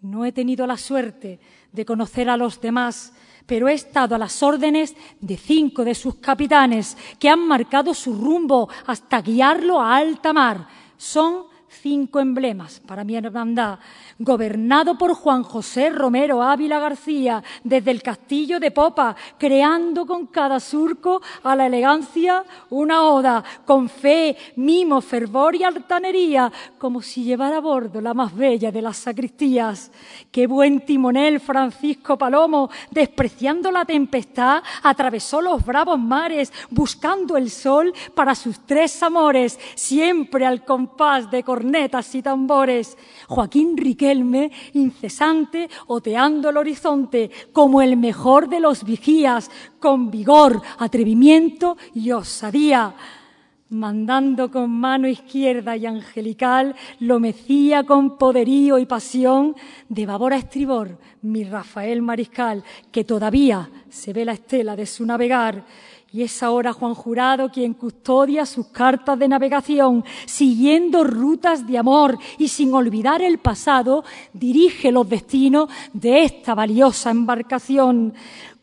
No he tenido la suerte de conocer a los demás, pero he estado a las órdenes de cinco de sus capitanes que han marcado su rumbo hasta guiarlo a alta mar. Son cinco emblemas para mi hermandad, gobernado por Juan José Romero Ávila García, desde el castillo de Popa, creando con cada surco a la elegancia una oda, con fe, mimo, fervor y altanería, como si llevara a bordo la más bella de las sacristías. Qué buen timonel Francisco Palomo, despreciando la tempestad, atravesó los bravos mares, buscando el sol para sus tres amores, siempre al compás de cornetas y tambores. Joaquín Riquelme, incesante, oteando el horizonte, como el mejor de los vigías, con vigor, atrevimiento y osadía mandando con mano izquierda y angelical, lo mecía con poderío y pasión, de babor a estribor, mi Rafael Mariscal, que todavía se ve la estela de su navegar, y es ahora Juan Jurado quien custodia sus cartas de navegación, siguiendo rutas de amor y sin olvidar el pasado, dirige los destinos de esta valiosa embarcación.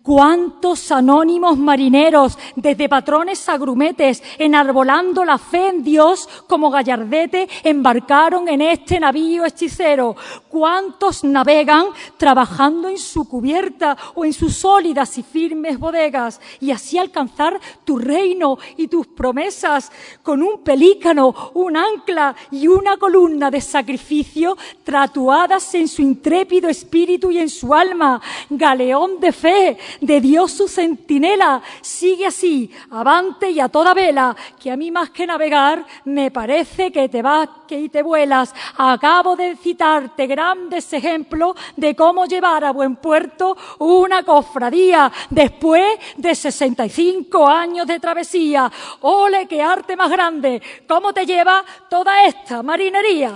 ¿Cuántos anónimos marineros, desde patrones a grumetes, enarbolando la fe en Dios como gallardete, embarcaron en este navío hechicero? ¿Cuántos navegan trabajando en su cubierta o en sus sólidas y firmes bodegas y así alcanzar tu reino y tus promesas con un pelícano, un ancla y una columna de sacrificio tatuadas en su intrépido espíritu y en su alma? Galeón de fe, de Dios su centinela. Sigue así, avante y a toda vela, que a mí más que navegar me parece que te vas que y te vuelas. Acabo de citarte grandes ejemplos de cómo llevar a buen puerto una cofradía después de 65 años de travesía. Ole, qué arte más grande. ¿Cómo te lleva toda esta marinería?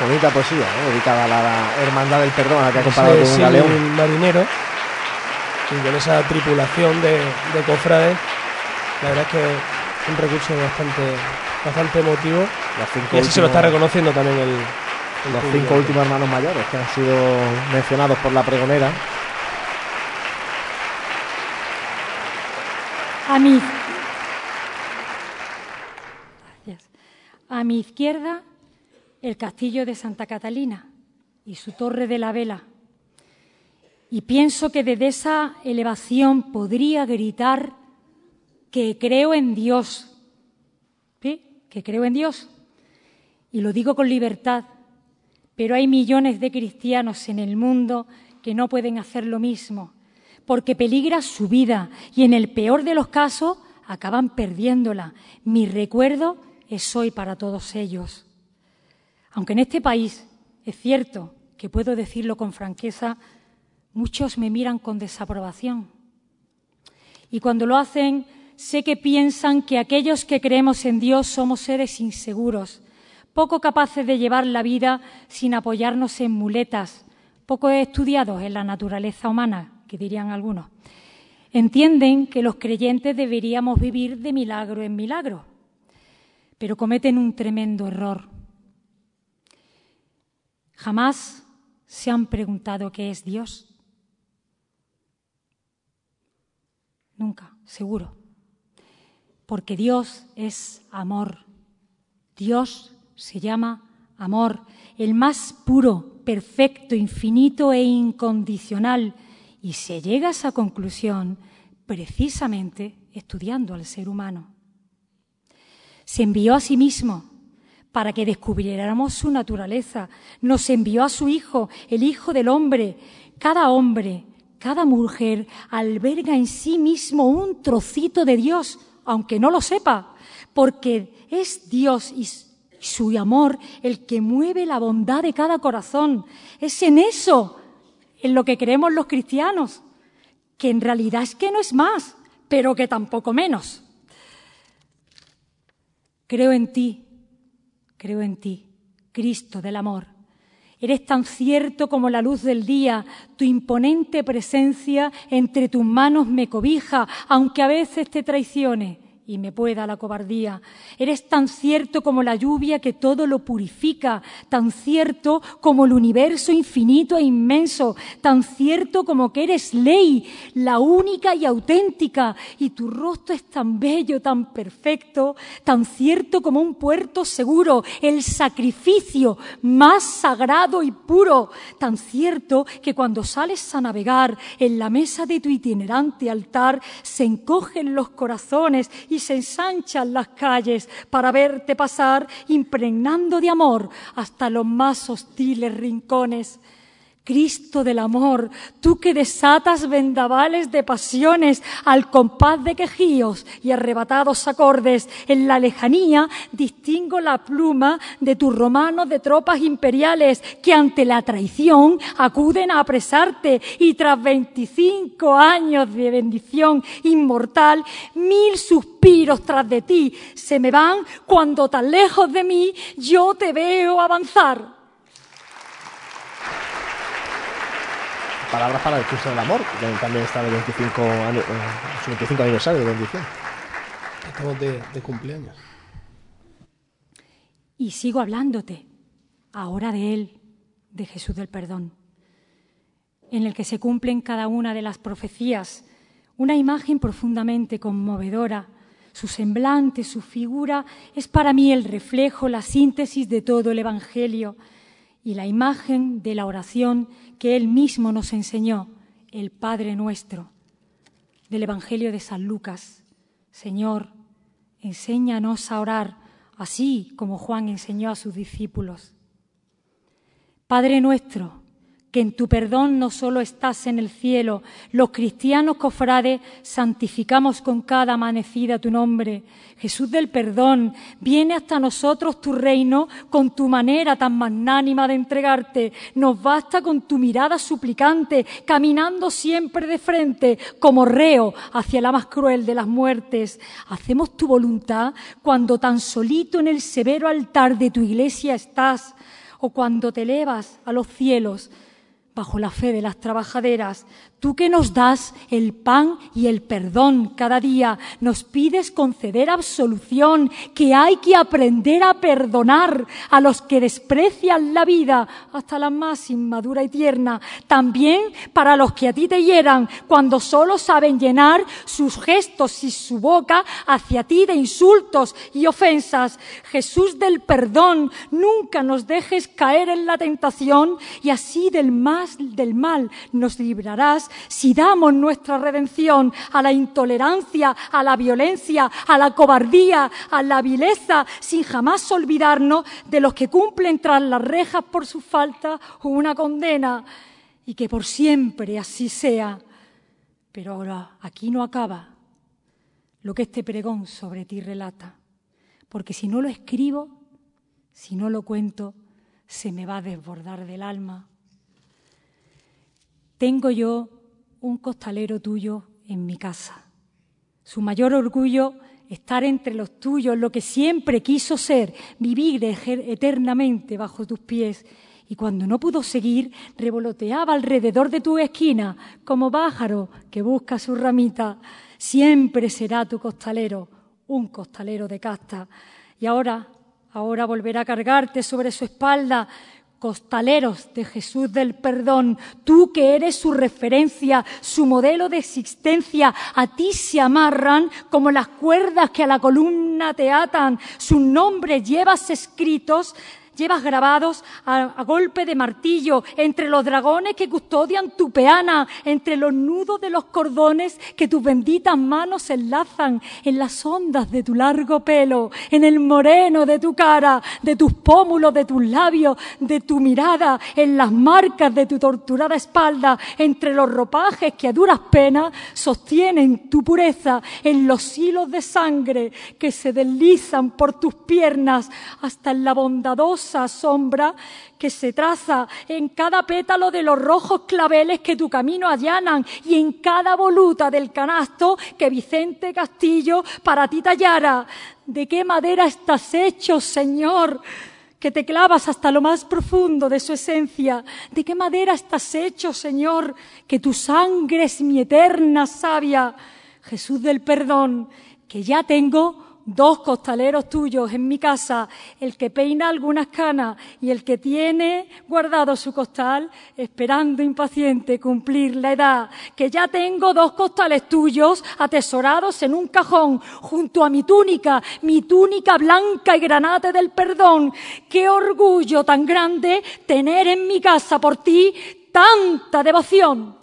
Bonita poesía, dedicada a la hermandad del perdón, a la que ha comparado con un galeón. Un marinero, y con esa tripulación de, de cofrades, la verdad es que es un recurso bastante, bastante emotivo. y así se lo está reconociendo también el, los cinco últimos hermanos mayores que han sido mencionados por la pregonera. A mi, a mi izquierda el castillo de Santa Catalina y su torre de la vela. Y pienso que desde esa elevación podría gritar que creo en Dios. ¿Sí? Que creo en Dios. Y lo digo con libertad. Pero hay millones de cristianos en el mundo que no pueden hacer lo mismo, porque peligra su vida y en el peor de los casos acaban perdiéndola. Mi recuerdo es hoy para todos ellos. Aunque en este país es cierto que puedo decirlo con franqueza, Muchos me miran con desaprobación. Y cuando lo hacen, sé que piensan que aquellos que creemos en Dios somos seres inseguros, poco capaces de llevar la vida sin apoyarnos en muletas, poco estudiados en la naturaleza humana, que dirían algunos. Entienden que los creyentes deberíamos vivir de milagro en milagro, pero cometen un tremendo error. Jamás se han preguntado qué es Dios. Nunca, seguro. Porque Dios es amor. Dios se llama amor, el más puro, perfecto, infinito e incondicional. Y se llega a esa conclusión precisamente estudiando al ser humano. Se envió a sí mismo para que descubriéramos su naturaleza. Nos envió a su Hijo, el Hijo del hombre. Cada hombre cada mujer alberga en sí mismo un trocito de Dios, aunque no lo sepa, porque es Dios y su amor el que mueve la bondad de cada corazón. Es en eso en lo que creemos los cristianos, que en realidad es que no es más, pero que tampoco menos. Creo en ti, creo en ti, Cristo del amor, Eres tan cierto como la luz del día, tu imponente presencia entre tus manos me cobija, aunque a veces te traicione y me pueda la cobardía. Eres tan cierto como la lluvia que todo lo purifica, tan cierto como el universo infinito e inmenso, tan cierto como que eres ley, la única y auténtica, y tu rostro es tan bello, tan perfecto, tan cierto como un puerto seguro, el sacrificio más sagrado y puro, tan cierto que cuando sales a navegar en la mesa de tu itinerante altar se encogen los corazones se ensanchan las calles para verte pasar impregnando de amor hasta los más hostiles rincones. Cristo del amor, tú que desatas vendavales de pasiones al compás de quejíos y arrebatados acordes, en la lejanía distingo la pluma de tus romanos de tropas imperiales que ante la traición acuden a apresarte y tras veinticinco años de bendición inmortal, mil suspiros tras de ti se me van cuando tan lejos de mí yo te veo avanzar. Palabras para el Cristo del Amor, que también está el 25, año, su 25 aniversario de bendición. Estamos de, de cumpleaños. Y sigo hablándote ahora de Él, de Jesús del Perdón, en el que se cumplen cada una de las profecías, una imagen profundamente conmovedora. Su semblante, su figura, es para mí el reflejo, la síntesis de todo el Evangelio y la imagen de la oración que Él mismo nos enseñó, el Padre nuestro, del Evangelio de San Lucas. Señor, enséñanos a orar así como Juan enseñó a sus discípulos. Padre nuestro, que en tu perdón no solo estás en el cielo, los cristianos cofrades santificamos con cada amanecida tu nombre. Jesús del perdón, viene hasta nosotros tu reino con tu manera tan magnánima de entregarte. Nos basta con tu mirada suplicante, caminando siempre de frente como reo hacia la más cruel de las muertes. Hacemos tu voluntad cuando tan solito en el severo altar de tu iglesia estás o cuando te elevas a los cielos bajo la fe de las trabajaderas, tú que nos das el pan y el perdón cada día, nos pides conceder absolución, que hay que aprender a perdonar a los que desprecian la vida, hasta la más inmadura y tierna, también para los que a ti te hieran, cuando solo saben llenar sus gestos y su boca hacia ti de insultos y ofensas. Jesús del perdón, nunca nos dejes caer en la tentación y así del mal del mal nos librarás si damos nuestra redención a la intolerancia, a la violencia, a la cobardía, a la vileza, sin jamás olvidarnos de los que cumplen tras las rejas por su falta una condena y que por siempre así sea. Pero ahora aquí no acaba lo que este pregón sobre ti relata, porque si no lo escribo, si no lo cuento, se me va a desbordar del alma tengo yo un costalero tuyo en mi casa. Su mayor orgullo estar entre los tuyos, lo que siempre quiso ser, vivir eternamente bajo tus pies. Y cuando no pudo seguir, revoloteaba alrededor de tu esquina, como pájaro que busca su ramita. Siempre será tu costalero, un costalero de casta. Y ahora, ahora volverá a cargarte sobre su espalda costaleros de Jesús del perdón, tú que eres su referencia, su modelo de existencia, a ti se amarran como las cuerdas que a la columna te atan, sus nombres llevas escritos llevas grabados a, golpe de martillo, entre los dragones que custodian tu peana, entre los nudos de los cordones que tus benditas manos enlazan, en las ondas de tu largo pelo, en el moreno de tu cara, de tus pómulos, de tus labios, de tu mirada, en las marcas de tu torturada espalda, entre los ropajes que a duras penas sostienen tu pureza, en los hilos de sangre que se deslizan por tus piernas hasta en la bondadosa sombra que se traza en cada pétalo de los rojos claveles que tu camino allanan y en cada voluta del canasto que Vicente Castillo para ti tallara. ¿De qué madera estás hecho, Señor? que te clavas hasta lo más profundo de su esencia. ¿De qué madera estás hecho, Señor? Que tu sangre es mi eterna savia. Jesús del perdón, que ya tengo dos costaleros tuyos en mi casa, el que peina algunas canas y el que tiene guardado su costal, esperando impaciente cumplir la edad, que ya tengo dos costales tuyos atesorados en un cajón junto a mi túnica, mi túnica blanca y granate del perdón. Qué orgullo tan grande tener en mi casa por ti tanta devoción.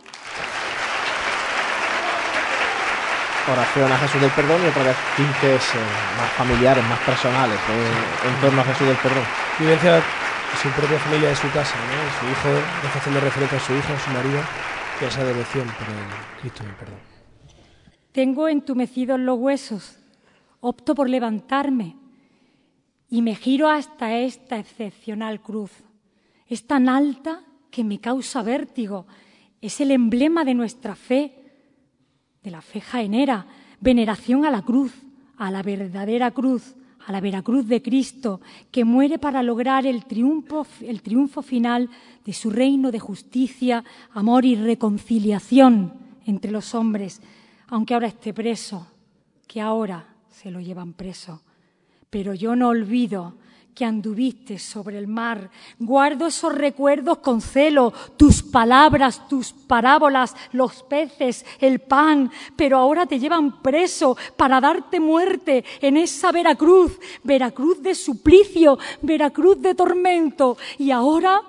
Oración a Jesús del Perdón y otra vez tintes eh, más familiares, más personales eh, en torno a Jesús del Perdón. Vivencia su propia familia de su casa, ¿no? su hijo, está haciendo referencia a su hija, a su marido, que esa devoción por el Cristo del Perdón. Tengo entumecidos los huesos, opto por levantarme y me giro hasta esta excepcional cruz. Es tan alta que me causa vértigo. Es el emblema de nuestra fe de la fe jaenera, veneración a la cruz, a la verdadera cruz, a la veracruz de Cristo, que muere para lograr el triunfo, el triunfo final de su reino de justicia, amor y reconciliación entre los hombres, aunque ahora esté preso, que ahora se lo llevan preso. Pero yo no olvido que anduviste sobre el mar. Guardo esos recuerdos con celo, tus palabras, tus parábolas, los peces, el pan, pero ahora te llevan preso para darte muerte en esa Veracruz, Veracruz de suplicio, Veracruz de tormento. Y ahora,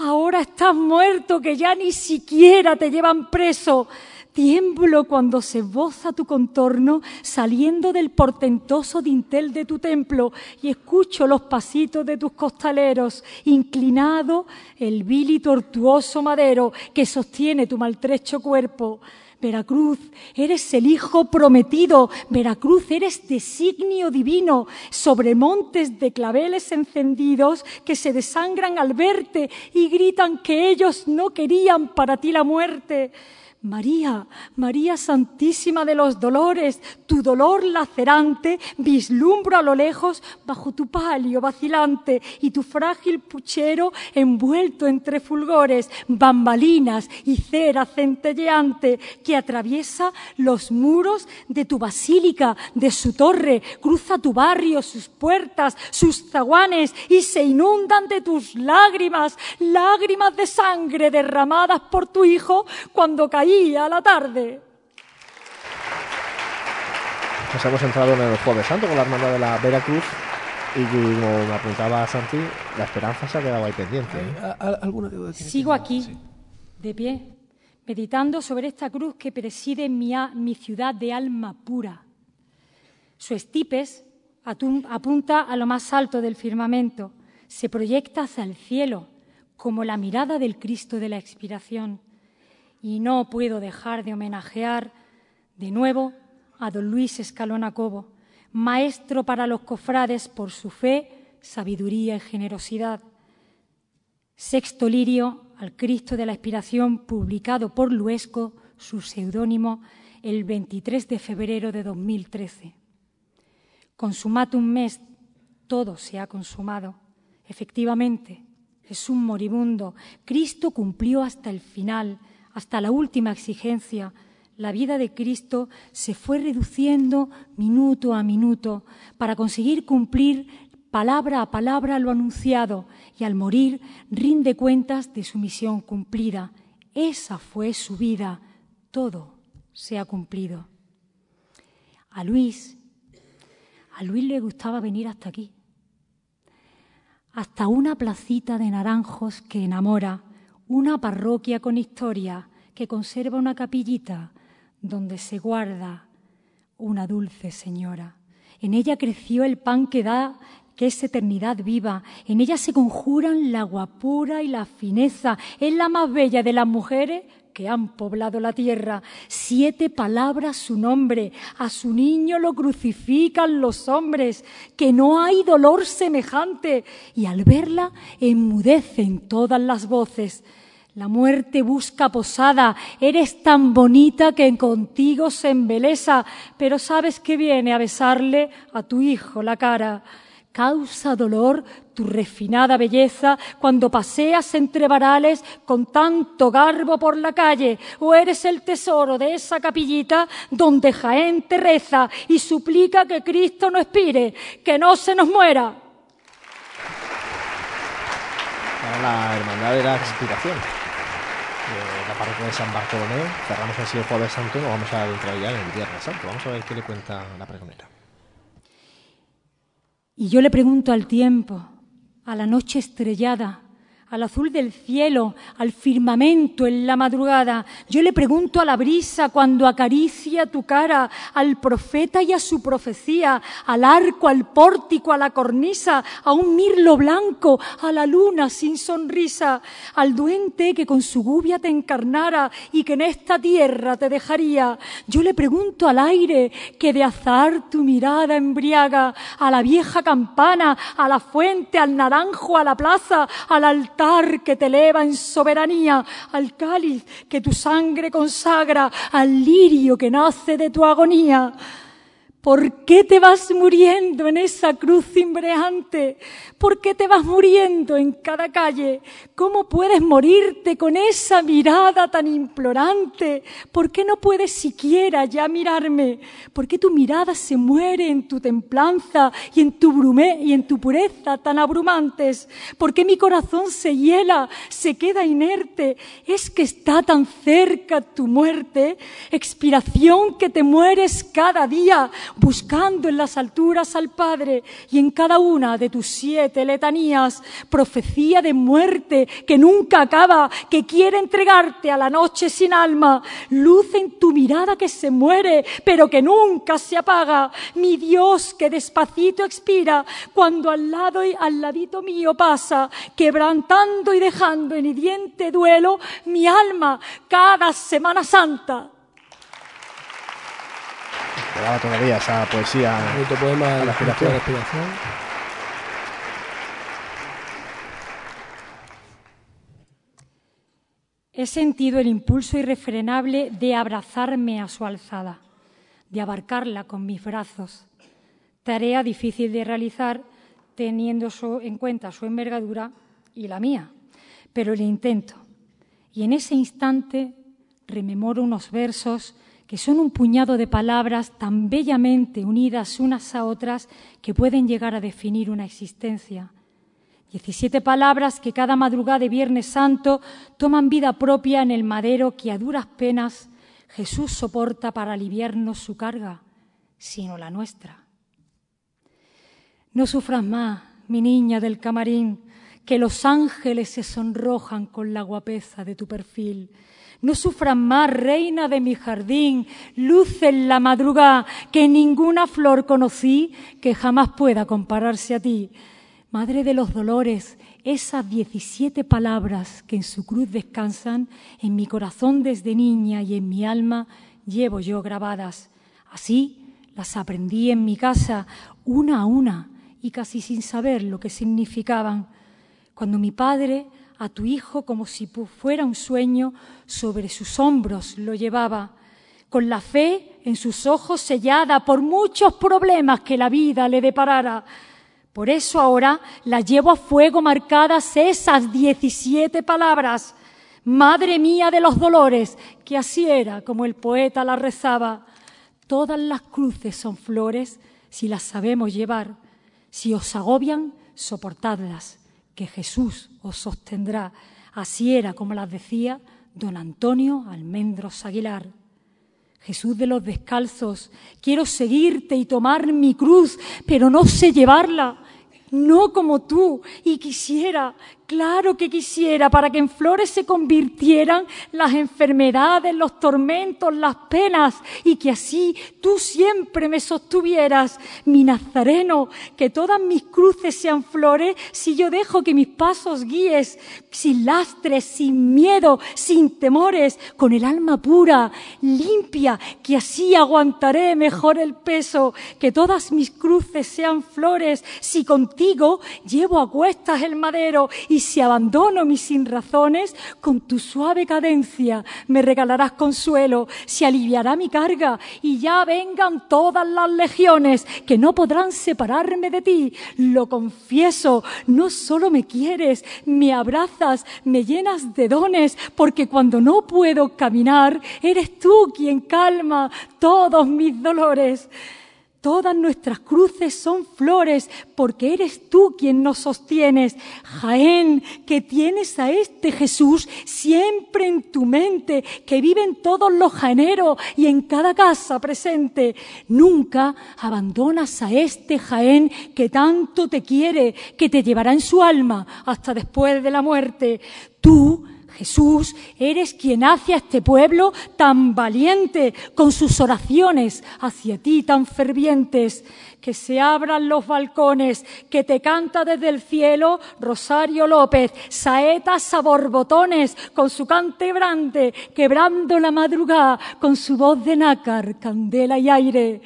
ahora estás muerto, que ya ni siquiera te llevan preso. Tiemblo cuando se boza tu contorno saliendo del portentoso dintel de tu templo y escucho los pasitos de tus costaleros, inclinado el vil y tortuoso madero que sostiene tu maltrecho cuerpo. Veracruz, eres el Hijo prometido. Veracruz, eres designio divino. Sobre montes de claveles encendidos que se desangran al verte y gritan que ellos no querían para ti la muerte. María, María Santísima de los Dolores, tu dolor lacerante vislumbro a lo lejos bajo tu palio vacilante y tu frágil puchero envuelto entre fulgores, bambalinas y cera centelleante que atraviesa los muros de tu basílica, de su torre, cruza tu barrio, sus puertas, sus zaguanes y se inundan de tus lágrimas, lágrimas de sangre derramadas por tu Hijo cuando caí a la tarde. Nos hemos entrado en el Jueves Santo con la hermandad de la Veracruz y como me apuntaba Santi, la esperanza se ha quedado ahí pendiente. ¿eh? Sigo aquí, de pie, meditando sobre esta cruz que preside mi, mi ciudad de alma pura. Su estipes apunta a lo más alto del firmamento, se proyecta hacia el cielo como la mirada del Cristo de la expiración y no puedo dejar de homenajear de nuevo a don Luis Escalona Cobo, maestro para los cofrades por su fe, sabiduría y generosidad. Sexto lirio al Cristo de la Expiración publicado por Luesco, su seudónimo, el 23 de febrero de 2013. Consumatum mes, todo se ha consumado. Efectivamente, es un moribundo. Cristo cumplió hasta el final, hasta la última exigencia. La vida de Cristo se fue reduciendo minuto a minuto para conseguir cumplir palabra a palabra lo anunciado y al morir rinde cuentas de su misión cumplida. Esa fue su vida. Todo se ha cumplido. A Luis, a Luis le gustaba venir hasta aquí, hasta una placita de naranjos que enamora, una parroquia con historia que conserva una capillita donde se guarda una dulce señora. En ella creció el pan que da que es eternidad viva. En ella se conjuran la guapura y la fineza. Es la más bella de las mujeres que han poblado la tierra. Siete palabras su nombre. A su niño lo crucifican los hombres, que no hay dolor semejante. Y al verla enmudecen todas las voces. La muerte busca posada, eres tan bonita que contigo se embelesa, pero sabes que viene a besarle a tu hijo la cara. Causa dolor tu refinada belleza cuando paseas entre varales con tanto garbo por la calle, o eres el tesoro de esa capillita donde Jaén te reza y suplica que Cristo no expire, que no se nos muera. La Hermandad de la la parroquia de San Bartolomé, cerramos así el Jueves Santo y nos vamos a adentrar ya en el Viernes Santo. Vamos a ver qué le cuenta la pregonera. Y yo le pregunto al tiempo, a la noche estrellada, al azul del cielo, al firmamento en la madrugada. Yo le pregunto a la brisa cuando acaricia tu cara, al profeta y a su profecía, al arco, al pórtico, a la cornisa, a un mirlo blanco, a la luna sin sonrisa, al duente que con su gubia te encarnara y que en esta tierra te dejaría. Yo le pregunto al aire que de azar tu mirada embriaga, a la vieja campana, a la fuente, al naranjo, a la plaza, al altar que te eleva en soberanía, al cáliz que tu sangre consagra, al lirio que nace de tu agonía. ¿Por qué te vas muriendo en esa cruz cimbreante? ¿Por qué te vas muriendo en cada calle? ¿Cómo puedes morirte con esa mirada tan implorante? ¿Por qué no puedes siquiera ya mirarme? ¿Por qué tu mirada se muere en tu templanza y en tu brume y en tu pureza tan abrumantes? ¿Por qué mi corazón se hiela, se queda inerte? ¿Es que está tan cerca tu muerte? Expiración que te mueres cada día buscando en las alturas al Padre y en cada una de tus siete letanías, profecía de muerte que nunca acaba, que quiere entregarte a la noche sin alma, luz en tu mirada que se muere, pero que nunca se apaga, mi Dios que despacito expira cuando al lado y al ladito mío pasa, quebrantando y dejando en hidiente duelo mi alma cada Semana Santa. Quedaba todavía esa poesía Bonito poema a la. He sentido el impulso irrefrenable de abrazarme a su alzada, de abarcarla con mis brazos. Tarea difícil de realizar teniendo su- en cuenta su envergadura y la mía, pero lo intento. Y en ese instante rememoro unos versos que son un puñado de palabras tan bellamente unidas unas a otras que pueden llegar a definir una existencia. Diecisiete palabras que cada madrugada de Viernes Santo toman vida propia en el madero que a duras penas Jesús soporta para aliviarnos su carga, sino la nuestra. No sufras más, mi niña del camarín, que los ángeles se sonrojan con la guapeza de tu perfil. No sufras más, reina de mi jardín, luz en la madrugada, que ninguna flor conocí que jamás pueda compararse a ti. Madre de los dolores, esas diecisiete palabras que en su cruz descansan, en mi corazón desde niña y en mi alma llevo yo grabadas. Así las aprendí en mi casa, una a una, y casi sin saber lo que significaban. Cuando mi padre a tu hijo como si fuera un sueño, sobre sus hombros lo llevaba, con la fe en sus ojos sellada por muchos problemas que la vida le deparara. Por eso ahora la llevo a fuego marcadas esas diecisiete palabras. Madre mía de los dolores, que así era como el poeta la rezaba. Todas las cruces son flores si las sabemos llevar. Si os agobian, soportadlas, que Jesús os sostendrá. Así era como las decía don Antonio Almendros Aguilar. Jesús de los descalzos, quiero seguirte y tomar mi cruz, pero no sé llevarla, no como tú, y quisiera Claro que quisiera para que en flores se convirtieran las enfermedades, los tormentos, las penas y que así tú siempre me sostuvieras, mi Nazareno, que todas mis cruces sean flores si yo dejo que mis pasos guíes sin lastres, sin miedo, sin temores, con el alma pura, limpia, que así aguantaré mejor el peso, que todas mis cruces sean flores si contigo llevo a cuestas el madero y si abandono mis sinrazones, con tu suave cadencia me regalarás consuelo, se aliviará mi carga y ya vengan todas las legiones que no podrán separarme de ti. Lo confieso, no solo me quieres, me abrazas, me llenas de dones, porque cuando no puedo caminar, eres tú quien calma todos mis dolores. Todas nuestras cruces son flores porque eres tú quien nos sostienes. Jaén, que tienes a este Jesús siempre en tu mente, que vive en todos los jaeneros y en cada casa presente. Nunca abandonas a este Jaén que tanto te quiere, que te llevará en su alma hasta después de la muerte. Tú Jesús, eres quien hace a este pueblo tan valiente con sus oraciones hacia ti tan fervientes. Que se abran los balcones, que te canta desde el cielo Rosario López, saetas a borbotones con su cante brande, quebrando la madrugada con su voz de nácar, candela y aire.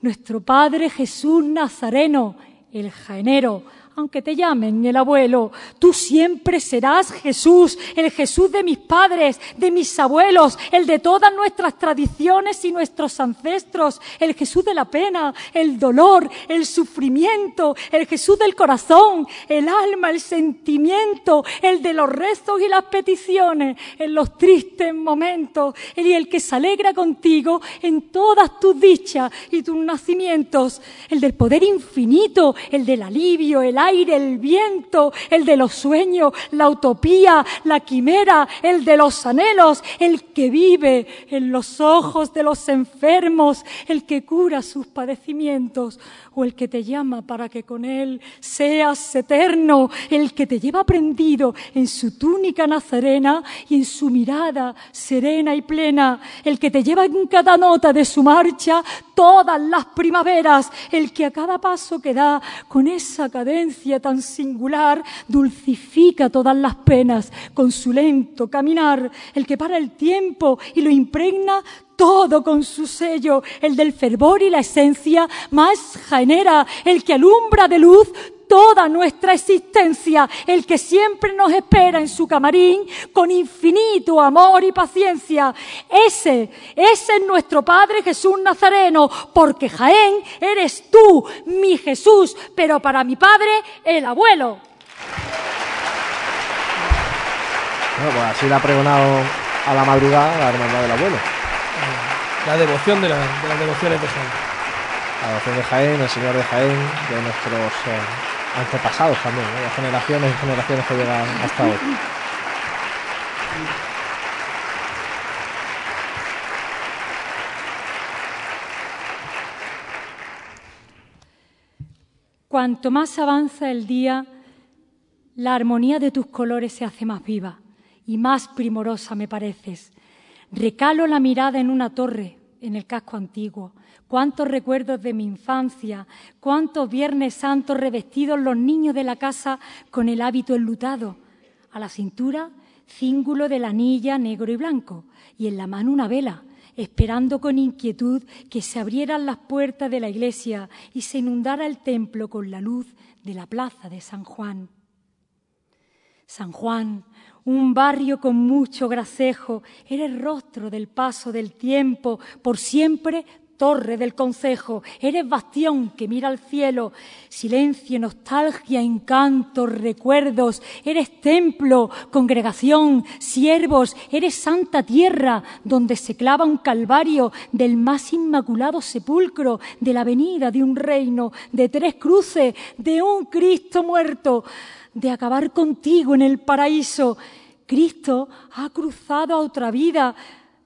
Nuestro Padre Jesús Nazareno, el jaenero, aunque te llamen el abuelo, tú siempre serás Jesús, el Jesús de mis padres, de mis abuelos, el de todas nuestras tradiciones y nuestros ancestros, el Jesús de la pena, el dolor, el sufrimiento, el Jesús del corazón, el alma, el sentimiento, el de los rezos y las peticiones, en los tristes momentos, y el que se alegra contigo en todas tus dichas y tus nacimientos, el del poder infinito, el del alivio, el aire, el viento, el de los sueños, la utopía, la quimera, el de los anhelos, el que vive en los ojos de los enfermos, el que cura sus padecimientos, o el que te llama para que con él seas eterno, el que te lleva prendido en su túnica nazarena y en su mirada serena y plena, el que te lleva en cada nota de su marcha todas las primaveras, el que a cada paso que da con esa cadencia tan singular dulcifica todas las penas. Con su lento caminar, el que para el tiempo y lo impregna todo con su sello, el del fervor y la esencia más jaenera, el que alumbra de luz toda nuestra existencia, el que siempre nos espera en su camarín con infinito amor y paciencia. Ese, ese es nuestro Padre Jesús Nazareno, porque Jaén eres tú, mi Jesús, pero para mi Padre, el abuelo. Bueno, pues así le ha pregonado a la madrugada la hermandad del abuelo. La devoción de, de las devociones de Jaén. La devoción de Jaén, el Señor de Jaén, de nuestros eh, antepasados también, de generaciones y generaciones que llegan hasta hoy. Cuanto más avanza el día, la armonía de tus colores se hace más viva y más primorosa me pareces. Recalo la mirada en una torre, en el casco antiguo. Cuántos recuerdos de mi infancia, cuántos viernes santos revestidos los niños de la casa con el hábito enlutado. A la cintura, cíngulo de la anilla negro y blanco, y en la mano una vela, esperando con inquietud que se abrieran las puertas de la iglesia y se inundara el templo con la luz de la plaza de San Juan. San Juan, un barrio con mucho gracejo, eres rostro del paso del tiempo, por siempre torre del concejo, eres bastión que mira al cielo, silencio, nostalgia, encanto, recuerdos, eres templo, congregación, siervos, eres santa tierra donde se clava un calvario del más inmaculado sepulcro, de la venida de un reino, de tres cruces, de un Cristo muerto, de acabar contigo en el paraíso. Cristo ha cruzado a otra vida,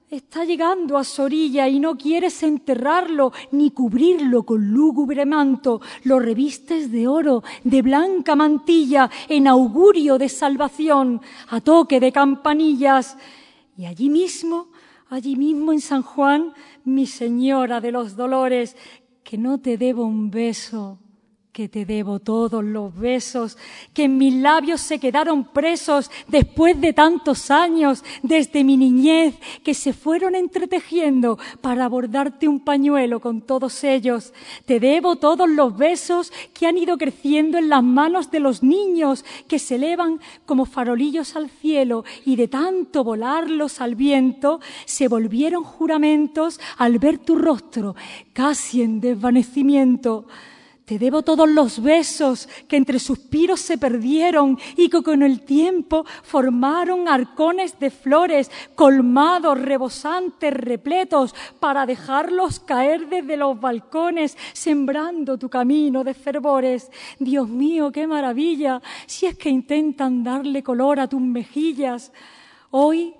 está llegando a su orilla y no quieres enterrarlo ni cubrirlo con lúgubre manto, lo revistes de oro, de blanca mantilla, en augurio de salvación, a toque de campanillas. Y allí mismo, allí mismo en San Juan, mi señora de los dolores, que no te debo un beso, que te debo todos los besos que en mis labios se quedaron presos después de tantos años, desde mi niñez, que se fueron entretejiendo para bordarte un pañuelo con todos ellos. Te debo todos los besos que han ido creciendo en las manos de los niños, que se elevan como farolillos al cielo y de tanto volarlos al viento, se volvieron juramentos al ver tu rostro, casi en desvanecimiento. Te debo todos los besos que entre suspiros se perdieron y que con el tiempo formaron arcones de flores, colmados, rebosantes, repletos, para dejarlos caer desde los balcones, sembrando tu camino de fervores. Dios mío, qué maravilla, si es que intentan darle color a tus mejillas. Hoy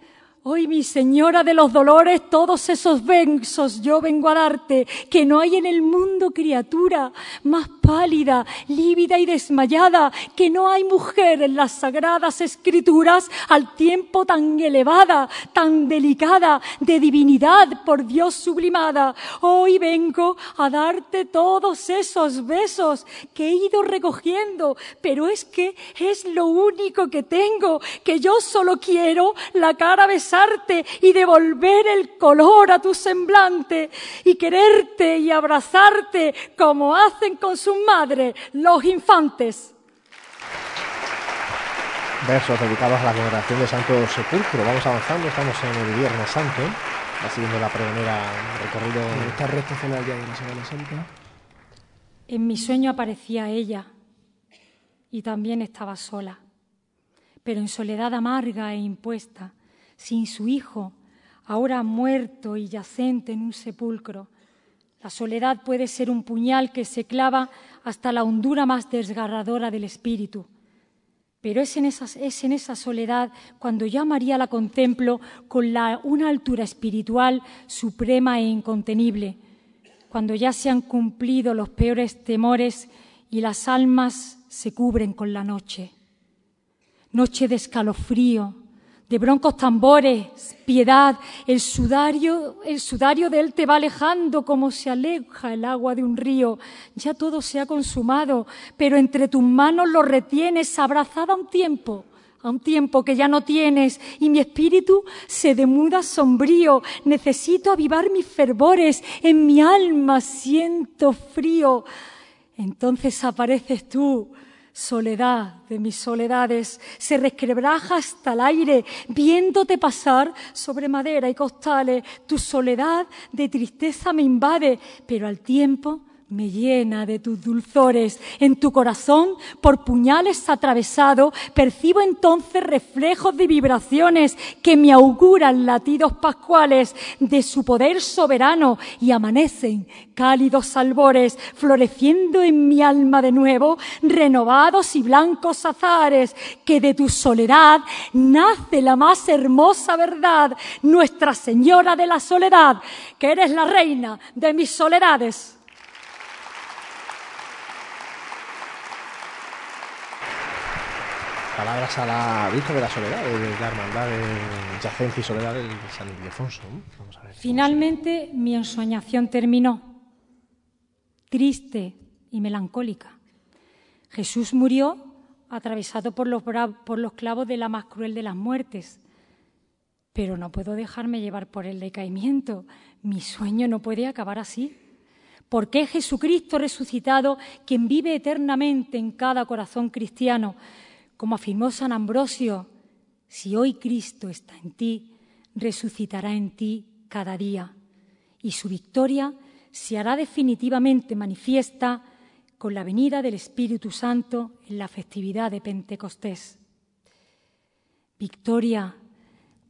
Hoy, mi Señora de los Dolores, todos esos besos yo vengo a darte, que no hay en el mundo criatura más pálida, lívida y desmayada, que no hay mujer en las sagradas escrituras al tiempo tan elevada, tan delicada, de divinidad por Dios sublimada. Hoy vengo a darte todos esos besos que he ido recogiendo, pero es que es lo único que tengo, que yo solo quiero la cara besada y devolver el color a tu semblante y quererte y abrazarte como hacen con sus madres los infantes. Versos dedicados a la congregación de Santo Sepulcro. Vamos avanzando, estamos en el Viernes Santo, va siguiendo la pregonera recorrido. En esta recta final ya de la Semana Santa. En mi sueño aparecía ella y también estaba sola, pero en soledad amarga e impuesta sin su hijo, ahora muerto y yacente en un sepulcro. La soledad puede ser un puñal que se clava hasta la hondura más desgarradora del espíritu. Pero es en, esa, es en esa soledad cuando ya María la contemplo con la, una altura espiritual suprema e incontenible, cuando ya se han cumplido los peores temores y las almas se cubren con la noche. Noche de escalofrío, de broncos tambores, piedad, el sudario, el sudario de él te va alejando como se aleja el agua de un río. Ya todo se ha consumado, pero entre tus manos lo retienes abrazada a un tiempo, a un tiempo que ya no tienes, y mi espíritu se demuda sombrío. Necesito avivar mis fervores, en mi alma siento frío. Entonces apareces tú, Soledad de mis soledades, se resquebraja hasta el aire, viéndote pasar sobre madera y costales. Tu soledad de tristeza me invade, pero al tiempo me llena de tus dulzores. En tu corazón, por puñales atravesado, percibo entonces reflejos de vibraciones que me auguran latidos pascuales de su poder soberano y amanecen cálidos albores, floreciendo en mi alma de nuevo, renovados y blancos azares, que de tu soledad nace la más hermosa verdad, Nuestra Señora de la Soledad, que eres la reina de mis soledades. Palabras a la Virgen de la Soledad, de la Hermandad de Soledad de San Ildefonso. Vamos. Finalmente mi ensoñación terminó, triste y melancólica. Jesús murió atravesado por los, por los clavos de la más cruel de las muertes. Pero no puedo dejarme llevar por el decaimiento. Mi sueño no puede acabar así. Porque Jesucristo resucitado, quien vive eternamente en cada corazón cristiano, Como afirmó San Ambrosio, si hoy Cristo está en ti, resucitará en ti cada día y su victoria se hará definitivamente manifiesta con la venida del Espíritu Santo en la festividad de Pentecostés. Victoria,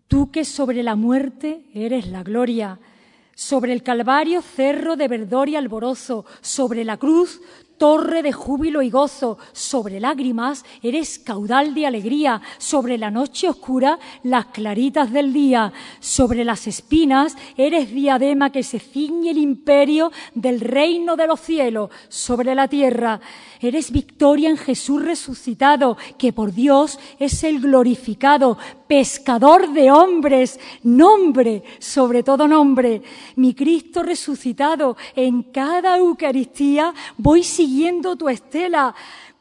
tú que sobre la muerte eres la gloria, sobre el Calvario cerro de verdor y alborozo, sobre la cruz torre de júbilo y gozo, sobre lágrimas eres caudal de alegría, sobre la noche oscura las claritas del día, sobre las espinas eres diadema que se ciñe el imperio del reino de los cielos, sobre la tierra eres victoria en Jesús resucitado, que por Dios es el glorificado, pescador de hombres, nombre, sobre todo nombre. Mi Cristo resucitado, en cada Eucaristía voy siguiendo tu estela.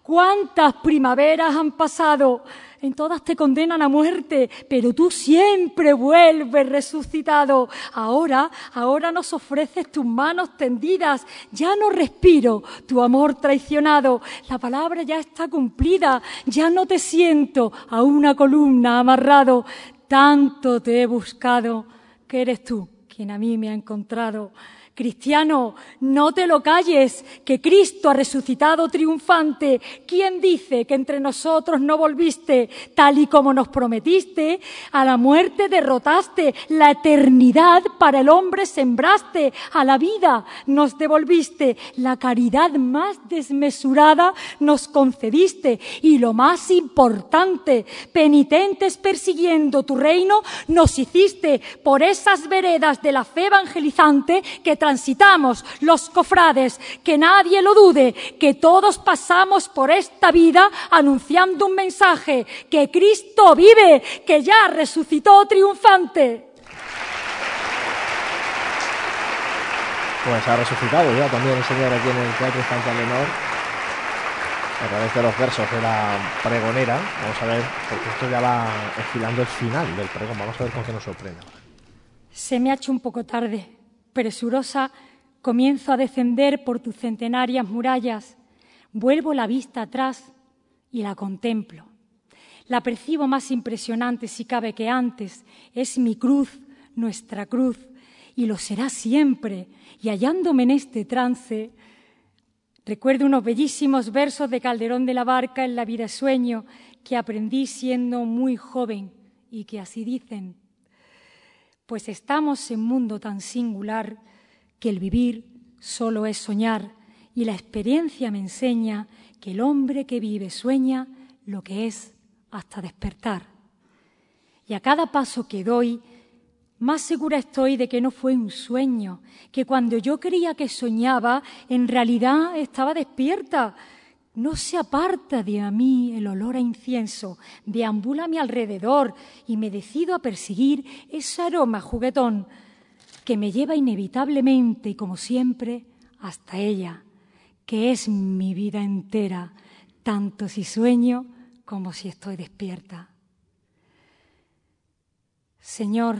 ¿Cuántas primaveras han pasado? en todas te condenan a muerte, pero tú siempre vuelves resucitado. Ahora, ahora nos ofreces tus manos tendidas. Ya no respiro tu amor traicionado. La palabra ya está cumplida. Ya no te siento a una columna amarrado. Tanto te he buscado que eres tú quien a mí me ha encontrado. Cristiano, no te lo calles, que Cristo ha resucitado triunfante. ¿Quién dice que entre nosotros no volviste, tal y como nos prometiste? A la muerte derrotaste, la eternidad para el hombre sembraste, a la vida nos devolviste, la caridad más desmesurada nos concediste y lo más importante, penitentes persiguiendo tu reino, nos hiciste por esas veredas de la fe evangelizante que transitamos los cofrades, que nadie lo dude, que todos pasamos por esta vida anunciando un mensaje, que Cristo vive, que ya resucitó triunfante. Pues ha resucitado ya también el Señor aquí en el Teatro Santa Leonor a través de los versos de la pregonera. Vamos a ver, porque esto ya va esfilando el final del pregón. Vamos a ver con qué nos sorprende. Se me ha hecho un poco tarde presurosa, comienzo a descender por tus centenarias murallas, vuelvo la vista atrás y la contemplo. La percibo más impresionante, si cabe, que antes. Es mi cruz, nuestra cruz, y lo será siempre. Y hallándome en este trance, recuerdo unos bellísimos versos de Calderón de la Barca en La vida sueño que aprendí siendo muy joven y que así dicen pues estamos en un mundo tan singular que el vivir solo es soñar y la experiencia me enseña que el hombre que vive sueña lo que es hasta despertar. Y a cada paso que doy, más segura estoy de que no fue un sueño, que cuando yo creía que soñaba, en realidad estaba despierta, no se aparta de a mí el olor a incienso, deambula a mi alrededor y me decido a perseguir ese aroma juguetón que me lleva inevitablemente y como siempre hasta ella, que es mi vida entera, tanto si sueño como si estoy despierta. Señor,